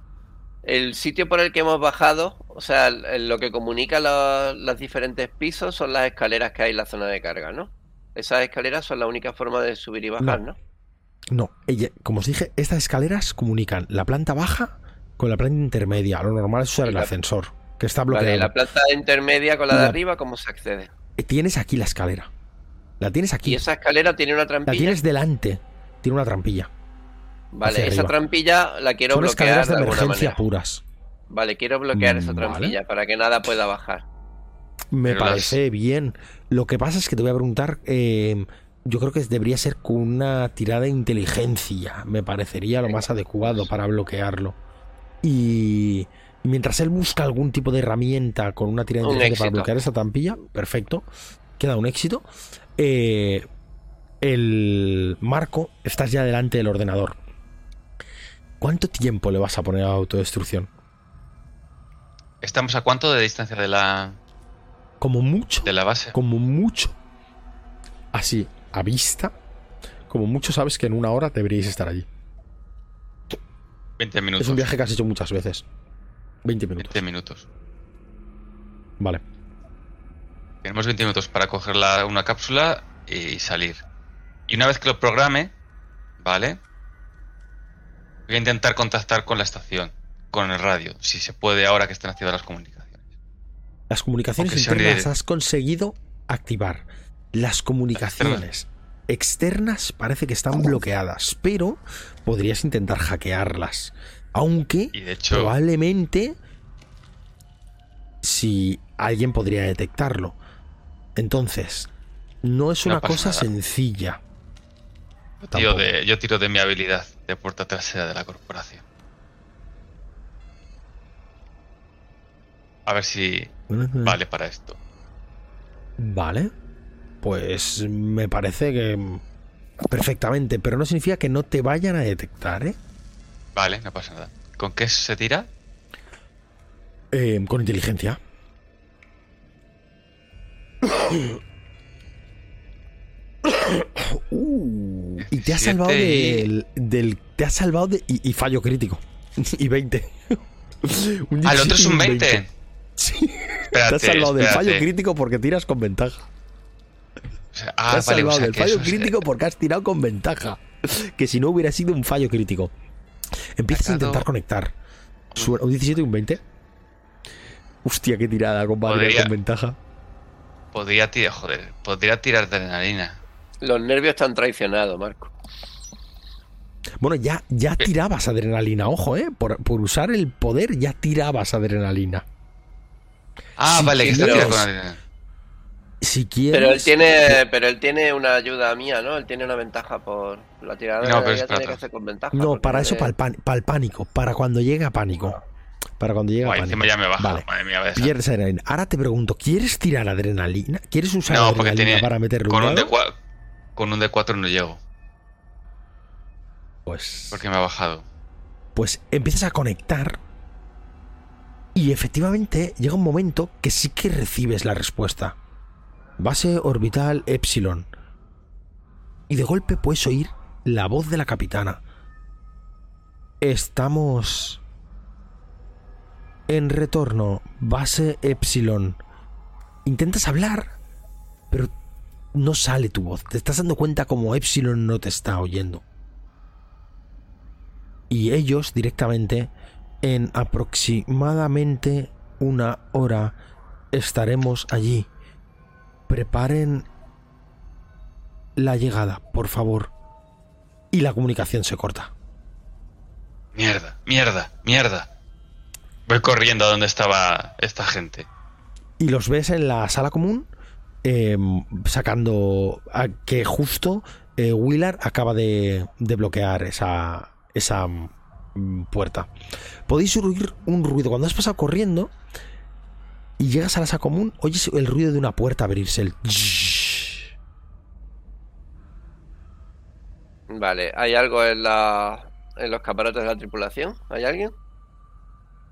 El sitio por el que hemos bajado, o sea, el- lo que comunica lo- los diferentes pisos son las escaleras que hay en la zona de carga, ¿no? Esas escaleras son la única forma de subir y bajar, ¿no? No, como os dije, estas escaleras comunican la planta baja con la planta intermedia. Lo normal es usar Y el la- ascensor, que está Vale, bloqueado. la planta intermedia con la de La- arriba, ¿cómo se accede? Tienes aquí la escalera. La tienes Y aquí. esa escalera tiene una La trampilla. tienes delante. Tiene una trampilla. Vale, esa arriba. trampilla la quiero Son bloquear escaleras de emergencia manera. puras. Vale, quiero bloquear esa vale. trampilla para que nada pueda bajar. Me Pero las- parece bien. Lo que pasa es que te voy a preguntar, eh, yo creo que debería ser con una tirada de inteligencia. Me parecería lo más adecuado para bloquearlo. Y mientras él busca algún tipo de herramienta con una tirada de Un inteligencia para bloquear esa tampilla, perfecto. Queda un éxito. Eh, el Marco, estás ya delante del ordenador. ¿Cuánto tiempo le vas a poner a la autodestrucción? ¿Estamos a cuánto de distancia de la, Como mucho. de la base? como mucho, así, a vista, como mucho sabes que en una hora deberíais estar allí. 20 minutos. Es un viaje que has hecho muchas veces. 20 minutos. 20 minutos. Vale. Tenemos 20 minutos para coger la- una cápsula y salir. Y una vez que lo programe, ¿vale? Voy a intentar contactar con la estación, con el radio, si se puede ahora que están activas las comunicaciones. Las comunicaciones internas has conseguido activar. Las comunicaciones externas parece que están bloqueadas, pero podrías intentar hackearlas. Aunque Y de hecho, probablemente si alguien podría detectarlo. Entonces, no es No una cosa nada. sencilla. de, yo tiro de mi habilidad de puerta trasera de la corporación. A ver si vale para esto. Vale. Pues me parece que perfectamente, pero no significa que no te vayan a detectar, ¿eh? Vale, no pasa nada. ¿Con qué se tira? Eh, con inteligencia. Uh, y te 17 salvado del, del- Te has salvado de. Y, y fallo crítico. y 20. Un Ah, el otro 17 es un 20. Sí. Espérate, te has salvado del fallo crítico porque tiras con ventaja. O sea, Te ah, has vale, o salvado sea del fallo eso crítico porque has tirado con ventaja. Que si no hubiera sido un fallo crítico. Empiezas a intentar conectar. Un 17 y un 20. Hostia, qué tirada con Podría- con ventaja. Podría tirar, joder, podría tirar de adrenalina. Los nervios están traicionados, Marco. Bueno, ya, ya tirabas adrenalina, ojo, ¿eh? Por, por usar el poder ya tirabas adrenalina. Ah, Si vale, que está tirando con adrenalina. Si quieres. Pero él tiene, pero él tiene una ayuda mía, ¿no? Él tiene una ventaja por la tirada. No, pero para tiene que hacer con ventaja. No, para eso, le- para el, pánico. Para cuando llega pánico. Para cuando llega Guay, pánico. encima ya me baja. Vale. Madre mía, a. Pierdes adrenalina. Ahora te pregunto, ¿quieres tirar adrenalina? ¿Quieres usar No, adrenalina tiene. para meterle Con un un, dado? D4, con un D4 no llego, Pues, porque me ha bajado. pues empiezas a conectar y efectivamente llega un momento que sí que recibes la respuesta. Base orbital Epsilon. Y de golpe puedes oír la voz de la capitana. Estamos en retorno, base Epsilon. Intentas hablar, pero no sale tu voz. Te estás dando cuenta como Epsilon no te está oyendo. Y ellos directamente, en aproximadamente una hora, estaremos allí. Preparen la llegada, por favor. Y la comunicación se corta. Mierda, mierda, mierda. Voy corriendo a donde estaba esta gente. Y los ves en la sala común eh, sacando a que justo eh, Willard acaba de, de bloquear esa, esa puerta. Podéis oír un ruido. Cuando has pasado corriendo y llegas a la sala común, oyes el ruido de una puerta abrirse. El... Vale, ¿hay algo en, la, en los camarotes de la tripulación? ¿Hay alguien?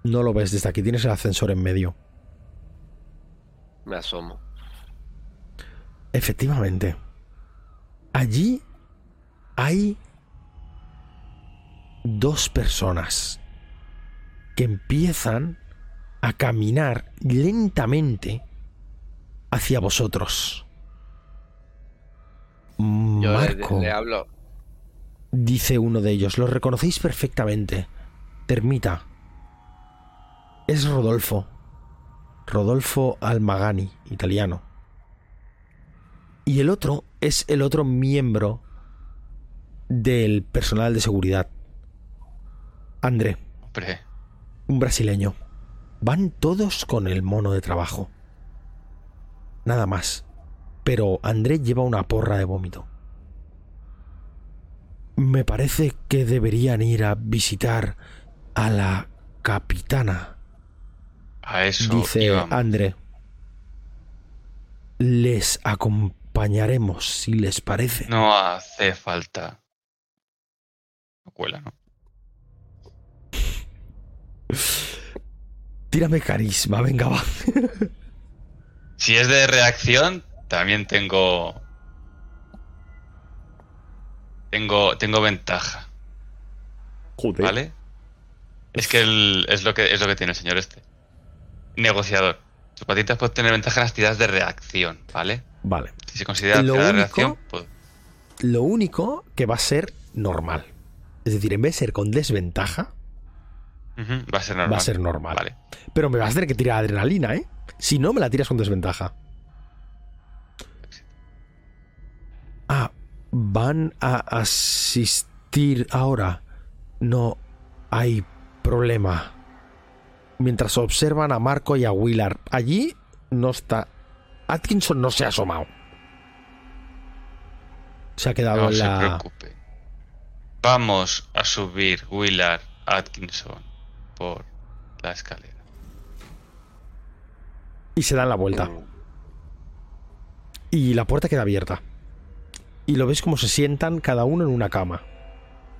No lo ves desde aquí, tienes el ascensor en medio. Me asomo. Efectivamente. Allí hay dos personas que empiezan a caminar lentamente hacia vosotros. Yo le- Marco, le, hablo. dice uno de ellos, lo reconocéis perfectamente. Termita. Es Rodolfo. Rodolfo Almagani, italiano. Y el otro es el otro miembro del personal de seguridad. André, Hombre, un brasileño. Van todos con el mono de trabajo. Nada más. Pero André lleva una porra de vómito. Me parece que deberían ir a visitar a la capitana, A eso dice íbamos. André. Les acompañaremos si les parece. No hace falta. No cuela, ¿no? Tírame carisma, venga, va. Si es de reacción, también tengo. Tengo, tengo ventaja, Joder. ¿vale? Es que el- es, lo que es lo que tiene el señor este. Negociador. Sus patitas pueden tener ventaja en las tiradas de reacción, ¿vale? Vale. Si se considera Lo tirada de reacción, pues. Lo único que va a ser normal. Es decir, en vez de ser con desventaja, va a ser normal. va a ser normal. Vale. Pero me vas a tener que tirar adrenalina, ¿eh? Si no, me la tiras con desventaja. Ah, van a asistir ahora. No hay problema. Mientras observan a Marco y a Willard. Allí no está. Atkinson no se ha asomado. Se ha quedado No en se la. preocupe. Vamos a subir Willard Atkinson por la escalera. Y se dan la vuelta. Y la puerta queda abierta. Y lo ves como se sientan cada uno en una cama.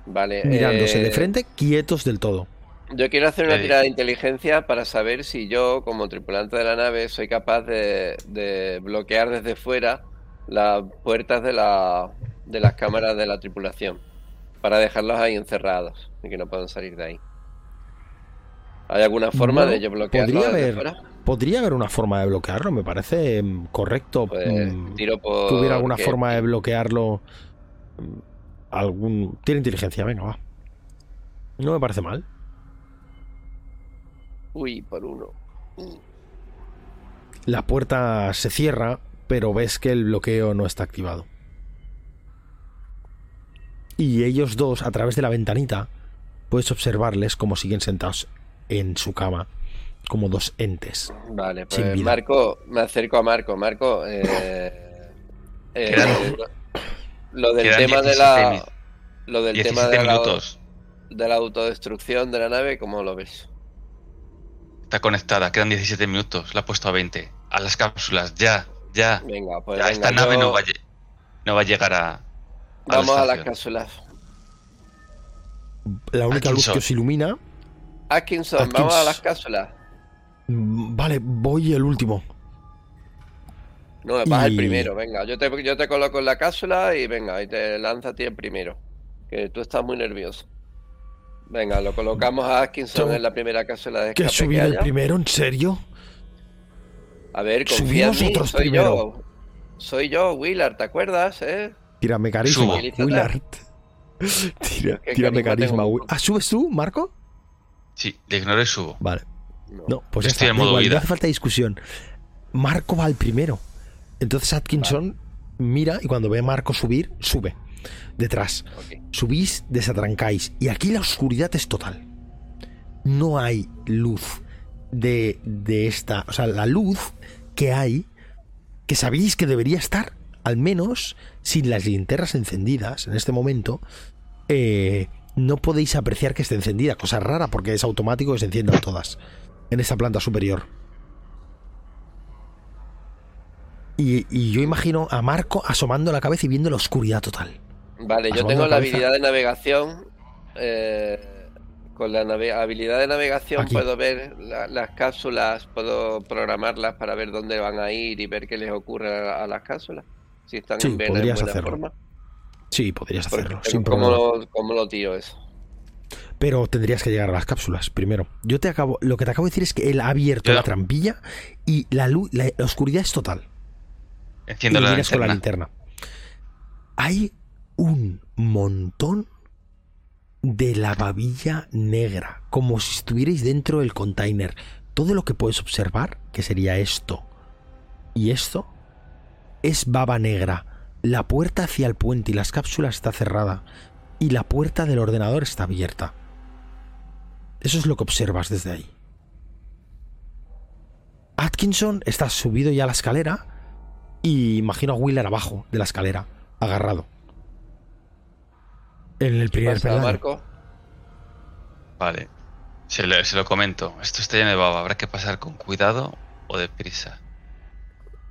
Vale. Mirándose eh, de frente, quietos del todo. Yo quiero hacer una Ok. tirada de inteligencia para saber si yo, como tripulante de la nave, soy capaz de, de bloquear desde fuera las puertas de, la, de las cámaras de la tripulación. Para dejarlos ahí encerrados y que no puedan salir de ahí. ¿Hay alguna forma de yo bloquearlos podría haber, fuera? podría haber una forma de bloquearlo, me parece mm, correcto. Pues mm, tiro por. que hubiera alguna que- forma de bloquearlo. mm, Algún. Tiene inteligencia, venga, va. No me parece mal. Uy, por uno. La puerta se cierra, pero ves que el bloqueo no está activado. Y ellos dos, a través de la ventanita, puedes observarles como siguen sentados en su cama, como dos entes. Vale, Sin pues vida. Marco, me acerco a Marco. Marco, eh, eh, Quedan- lo, del quedan tema de 17 la. Lo del tema 17 de la, minutos. de la autodestrucción de la nave, ¿cómo lo ves? Está conectada, quedan 17 minutos. La he puesto a 20. A las cápsulas, ya, ya. Venga, pues ya venga, esta nave yo- no va, a, lle- no va a llegar a. a la Vamos a las cápsulas. La única luz que os ilumina. Atkinson, Atkins. vamos a las cápsulas. mm, Vale, voy el último. No, vas el primero, venga. Yo te, yo te coloco en la cápsula y venga, y te lanza a ti el primero. Que tú estás muy nervioso. Venga, lo colocamos a Atkinson en la primera cápsula de ¿Que escape subir el primero? ¿En serio? A ver, confía en mí, soy primero. yo. Soy yo, Willard, ¿te acuerdas, eh? Tírame carisma. Willard. Tira, ¿Qué tírame carisma tengo? Ah, ¿subes tú, Marco? Sí, le ignoro y subo. Vale. No. No, pues ya Estoy está. en modo igual, huida. no hace falta discusión. Marco va al primero. Entonces Atkinson mira y cuando ve a Marco subir, sube. Detrás. Subís, desatrancáis. Y aquí la oscuridad es total. No hay luz de, de esta. O sea, la luz que hay, que sabéis que debería estar, al menos sin las linternas encendidas en este momento, eh, no podéis apreciar que esté encendida. Cosa rara porque es automático que se enciendan todas en esta planta superior. Y, y yo imagino a Marco asomando la cabeza y viendo la oscuridad total. Vale, yo tengo la habilidad de navegación. eh, con la habilidad de navegación Aquí. puedo ver la- las cápsulas, puedo programarlas para ver dónde van a ir y ver qué les ocurre a, a las cápsulas. Si están Sí, en buena, en podrías buena hacerlo. forma. Sí, podrías Porque hacerlo, sin ¿cómo, lo, ¿Cómo lo tiro eso? Pero tendrías que llegar a las cápsulas primero. Yo te acabo, lo que te acabo de decir es que él ha abierto la trampilla y la luz, la, la oscuridad es total. Enciendo y la miras con la linterna. linterna. Hay un montón de la babilla negra, como si estuvierais dentro del container. Todo lo que puedes observar, que sería esto y esto, es baba negra. La puerta hacia el puente y las cápsulas está cerrada. Y la puerta del ordenador está abierta. Eso es lo que observas desde ahí. Atkinson está subido ya a la escalera y imagino a Wheeler abajo de la escalera, agarrado. En el ¿Qué primer. Marco? Vale. Se, le- se lo comento. Esto está lleno de baba. Habrá que pasar con cuidado o deprisa.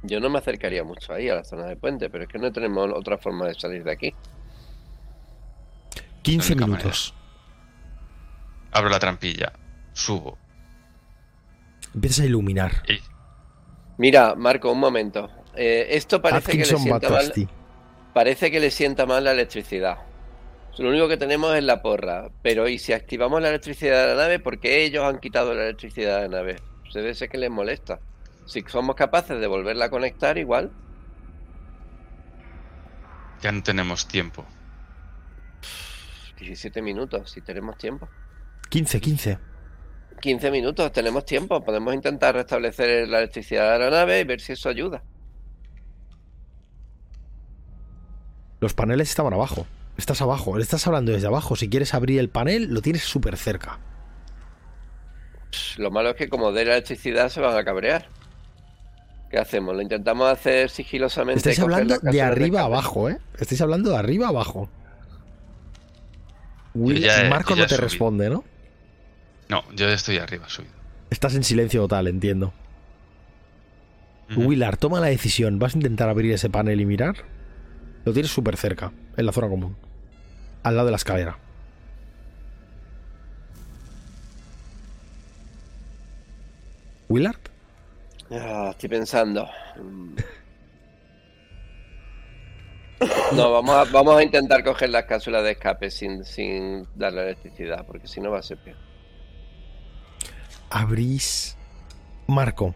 Yo no me acercaría mucho ahí, a la zona de puente, pero es que no tenemos otra forma de salir de aquí. 15 única minutos. Abro la trampilla. Subo. Empiezas a iluminar. Y Mira, Marco, un momento. Eh, esto parece que, le sienta mal, Batasti. parece que le sienta mal la electricidad. Lo único que tenemos es la porra. Pero ¿y si activamos la electricidad de la nave? Porque ellos han quitado la electricidad de la nave. Se debe ser que les molesta. Si somos capaces de volverla a conectar, igual. ya no tenemos tiempo. 17 minutos, si tenemos tiempo. 15, 15. 15 minutos, tenemos tiempo. Podemos intentar restablecer la electricidad de la nave y ver si eso ayuda. Los paneles estaban abajo. Estás abajo. Le estás hablando desde abajo. Si quieres abrir el panel, lo tienes súper cerca. Lo malo es que como dé la electricidad se van a cabrear. ¿Qué hacemos? ¿Lo intentamos hacer sigilosamente? Estáis hablando de arriba abajo, ¿eh? Estáis hablando de arriba abajo. Will- ya Marco no te subido. responde, ¿no? No, yo estoy arriba, subido. Estás en silencio total, entiendo. Willard, toma la decisión. ¿Vas a intentar abrir ese panel y mirar? Lo tienes súper cerca, en la zona común. Al lado de la escalera. ¿Willard? Ah, estoy pensando. Mm. No, vamos a, vamos a intentar coger las cápsulas de escape sin, sin darle electricidad, porque si no va a ser peor. Abrís. Marco.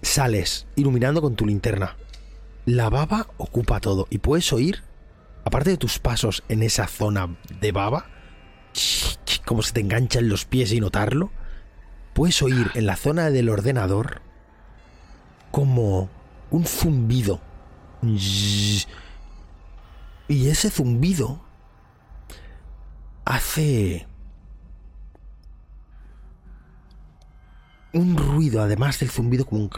Sales iluminando con tu linterna. La baba ocupa todo y puedes oír, aparte de tus pasos en esa zona de baba, como se te enganchan los pies y notarlo, puedes oír en la zona del ordenador como un zumbido. Y ese zumbido hace un ruido, además del zumbido, como un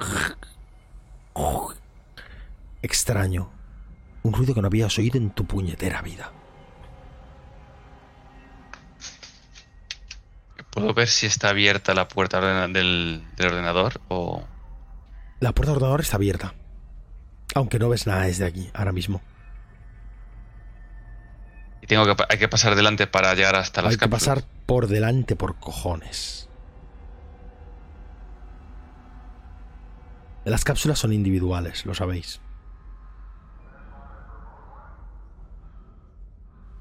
extraño. Un ruido que no habías oído en tu puñetera vida. ¿Puedo ver si está abierta la puerta del, del ordenador o...? La puerta del ordenador está abierta. Aunque no ves nada desde aquí, ahora mismo. Y tengo que, hay que pasar delante para llegar hasta las Hay que pasar por delante por cojones. Las cápsulas son individuales, lo sabéis.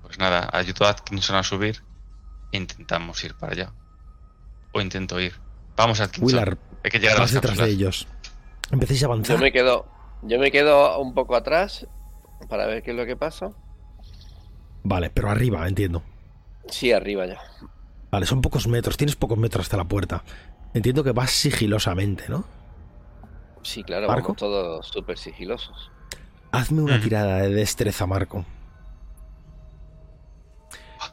Pues nada, ayudo a Atkinson a subir e intentamos ir para allá. O intento ir. Vamos, Atkinson. Willard, hay que llegar a las detrás cápsulas. de ellos. Empecéis a avanzar. Yo me quedo, yo me quedo un poco atrás para ver qué es lo que pasa. Vale, pero arriba, entiendo. Sí, arriba ya. Vale, son pocos metros, tienes pocos metros hasta la puerta. Entiendo que vas sigilosamente, ¿no? Sí, claro, ¿Marco? vamos todos súper sigilosos. Hazme una tirada de destreza, Marco.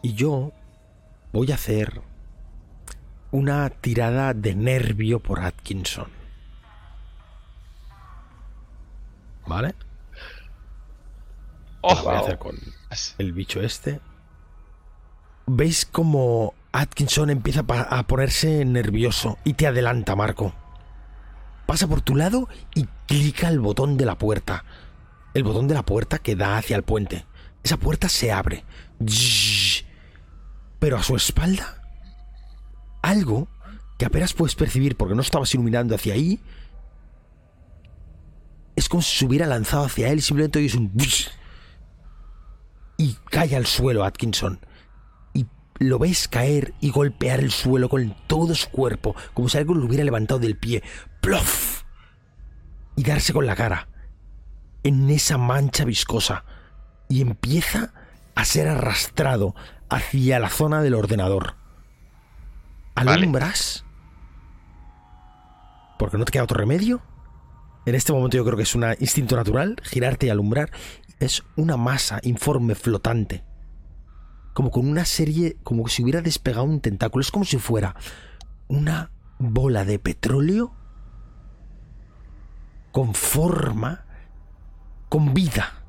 Y yo voy a hacer una tirada de nervio por Atkinson. ¿Vale? Oh, voy a hacer con el bicho este. ¿Veis como Atkinson empieza a ponerse nervioso y te adelanta, Marco? Pasa por tu lado y clica el botón de la puerta. El botón de la puerta que da hacia el puente. Esa puerta se abre. Pero a su espalda, algo que apenas puedes percibir porque no estabas iluminando hacia ahí, es como si se hubiera lanzado hacia él y simplemente oyes un... y cae al suelo Atkinson. Y lo ves caer y golpear el suelo con todo su cuerpo, como si algo lo hubiera levantado del pie. ¡Plof! Y darse con la cara en esa mancha viscosa. Y empieza a ser arrastrado hacia la zona del ordenador. ¿Alumbras? Porque no te queda otro remedio. En este momento yo creo que es un instinto natural, girarte y alumbrar. Es una masa informe flotante. Como con una serie, como si hubiera despegado un tentáculo. Es como si fuera una bola de petróleo con forma, con vida.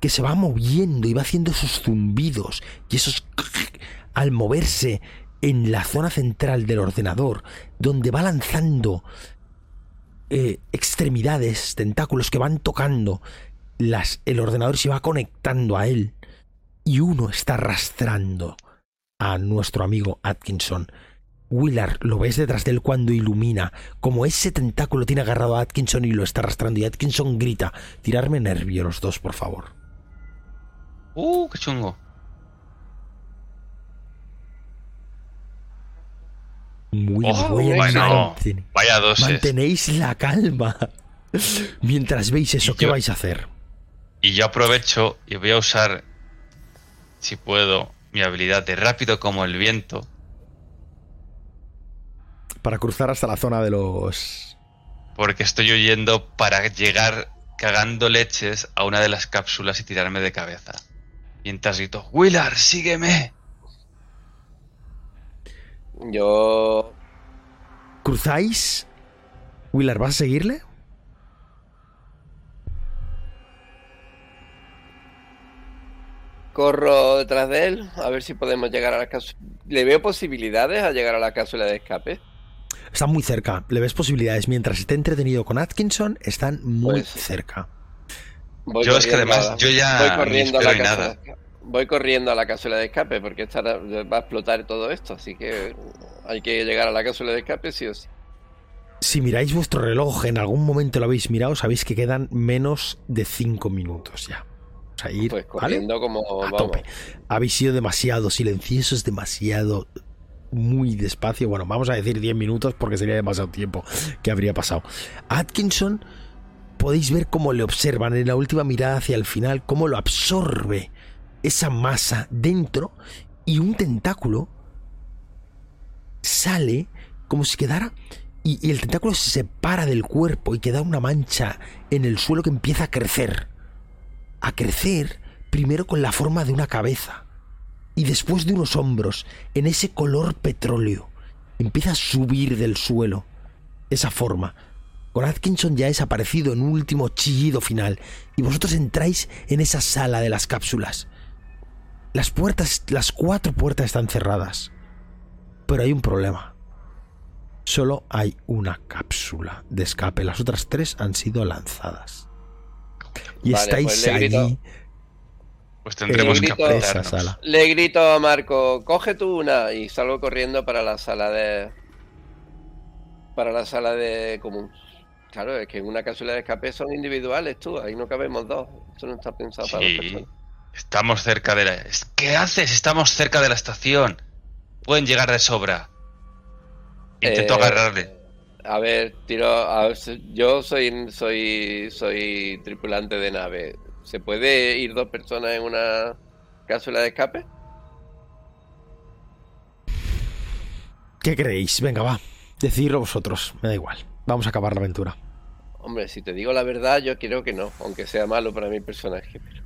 que se va moviendo y va haciendo esos zumbidos y esos al moverse en la zona central del ordenador, donde va lanzando eh, extremidades, tentáculos que van tocando las, el ordenador se va conectando a él. Y uno está arrastrando a nuestro amigo Atkinson. Willard lo ves detrás de él cuando ilumina, como ese tentáculo tiene agarrado a Atkinson y lo está arrastrando y Atkinson grita, tirarme nervio los dos, por favor. Uh, qué chungo. Muy Oh, bueno. Vaya doses. Mantenéis la calma. Mientras veis eso, ¿qué vais a hacer? Y yo aprovecho y voy a usar, si puedo, mi habilidad de rápido como el viento. Para cruzar hasta la zona de los... Porque estoy huyendo para llegar cagando leches a una de las cápsulas y tirarme de cabeza. Mientras grito, Willard, sígueme. Yo. ¿Cruzáis? Willard, ¿vas a seguirle? Corro detrás de él a ver si podemos llegar a la cápsula. ¿Le veo posibilidades a llegar a la cápsula de escape? Están muy cerca. Le ves posibilidades. Mientras esté entretenido con Atkinson, están muy Pues- cerca. Voy Yo es que además, a- yo ya voy corriendo a la cápsula nada. Voy corriendo a la cápsula de escape porque esta va a explotar todo esto, así que hay que llegar a la cápsula de escape sí o sí. Si miráis vuestro reloj, en algún momento lo habéis mirado, sabéis que quedan menos de 5 minutos ya. O sea, ir, Pues ¿vale? corriendo como a vamos. tope. Habéis sido demasiado silenciosos, demasiado muy despacio. Bueno, vamos a decir 10 minutos porque sería demasiado tiempo que habría pasado. Atkinson, podéis ver cómo le observan en la última mirada hacia el final, cómo lo absorbe esa masa dentro y un tentáculo sale como si quedara y, el tentáculo se separa del cuerpo y queda una mancha en el suelo que empieza a crecer. A crecer primero con la forma de una cabeza y después de unos hombros en ese color petróleo. Empieza a subir del suelo esa forma. Con Atkinson ya desaparecido en un último chillido final y vosotros entráis en esa sala de las cápsulas. Las puertas, las cuatro puertas están cerradas. Pero hay un problema. Solo hay una cápsula de escape. Las otras tres han sido lanzadas. Y Vale, estáis pues grito- allí Pues tendremos que grito- esa sala. Le grito a Marco, coge tú una y salgo corriendo para la sala de para la sala de común. Claro, es que en una cápsula de escape son individuales, tú, ahí no cabemos dos. Esto no está pensado para dos personas. Estamos cerca de la... ¿Qué haces? Estamos cerca de la estación. Pueden llegar de sobra. Intento Eh, agarrarle. A ver, tiro. a ver, yo soy, soy, soy tripulante de nave. ¿Se puede ir dos personas en una cápsula de escape? ¿Qué creéis? Venga, va. Decidlo vosotros. Me da igual. Vamos a acabar la aventura. Hombre, si te digo la verdad, yo creo que no, aunque sea malo para mi personaje, pero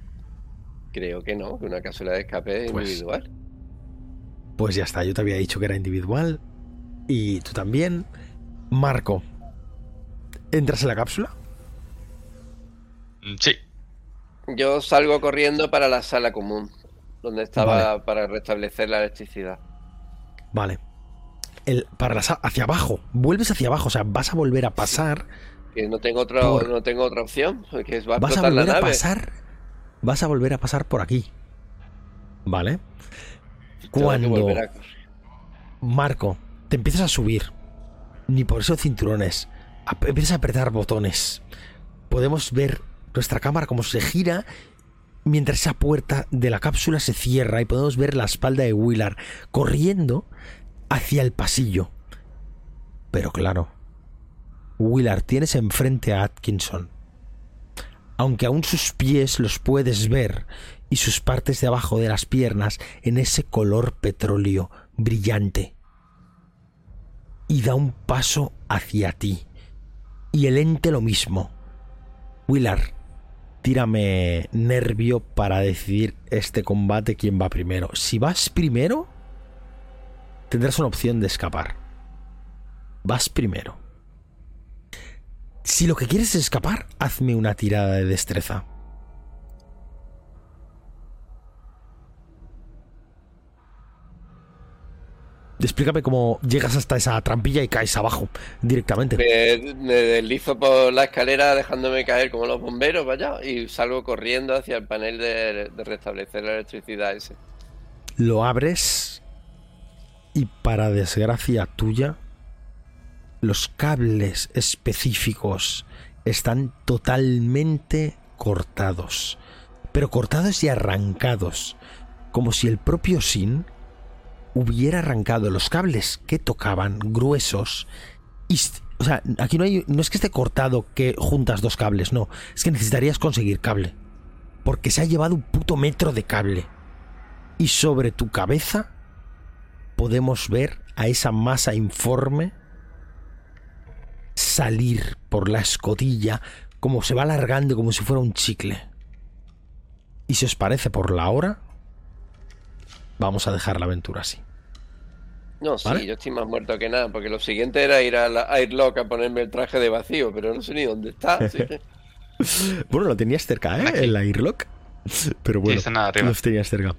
creo que no, que una cápsula de escape es Pues- individual. Pues ya está. Yo te había dicho que era individual. Y tú también. Marco. ¿Entras en la cápsula? Sí. Yo salgo corriendo para la sala común, donde estaba Vale. para restablecer la electricidad. Vale. El, para la hacia abajo. Vuelves hacia abajo. O sea, vas a volver a pasar. Que no tengo otra, Por- no tengo otra opción, que va a Vas a la volver a pasar. Vas a volver a pasar por aquí. ¿Vale? Cuando a- Marco, te empiezas a subir. Ni por esos cinturones. Empiezas a apretar botones. Podemos ver nuestra cámara como se gira mientras esa puerta de la cápsula se cierra y podemos ver la espalda de Willard corriendo hacia el pasillo. Pero claro, Willard, tienes enfrente a Atkinson. Aunque aún sus pies los puedes ver y sus partes de abajo de las piernas en ese color petróleo brillante. Y da un paso hacia ti. Y el ente lo mismo. Willard, tírame nervio para decidir este combate quién va primero. Si vas primero, tendrás una opción de escapar. Vas primero. Si lo que quieres es escapar, hazme una tirada de destreza. Explícame cómo llegas hasta esa trampilla y caes abajo directamente. Me, deslizo por la escalera dejándome caer como los bomberos, vaya, y salgo corriendo hacia el panel de, de restablecer la electricidad ese. Lo abres y para desgracia tuya los cables específicos están totalmente cortados. Pero cortados y arrancados. Como si el propio Sin hubiera arrancado los cables que tocaban gruesos. O sea, aquí no hay. No es que esté cortado que juntas dos cables, no. Es que necesitarías conseguir cable. Porque se ha llevado un puto metro de cable. Y sobre tu cabeza podemos ver a esa masa informe salir por la escotilla como se va alargando como si fuera un chicle. Y si os parece por la hora, vamos a dejar la aventura así. No, sí, yo estoy más muerto que nada, porque lo siguiente era ir a la Airlock a ponerme el traje de vacío, pero no sé ni dónde está. así que- Bueno, lo tenías cerca, ¿eh? Aquí. El airlock. Pero bueno, los tenías cerca.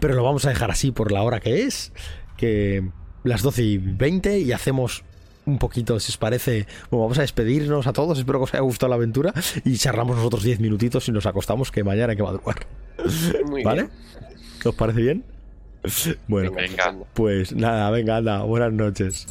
Pero lo vamos a dejar así por la hora que es. Que las 12 y 20 y hacemos un poquito, si os parece. Bueno, vamos a despedirnos a todos. Espero que os haya gustado la aventura. Y charlamos nosotros 10 minutitos y nos acostamos, que mañana hay que madrugar. Muy ¿Vale? bien. ¿Os parece bien? Bueno, Venga. pues nada, venga, anda. Buenas noches.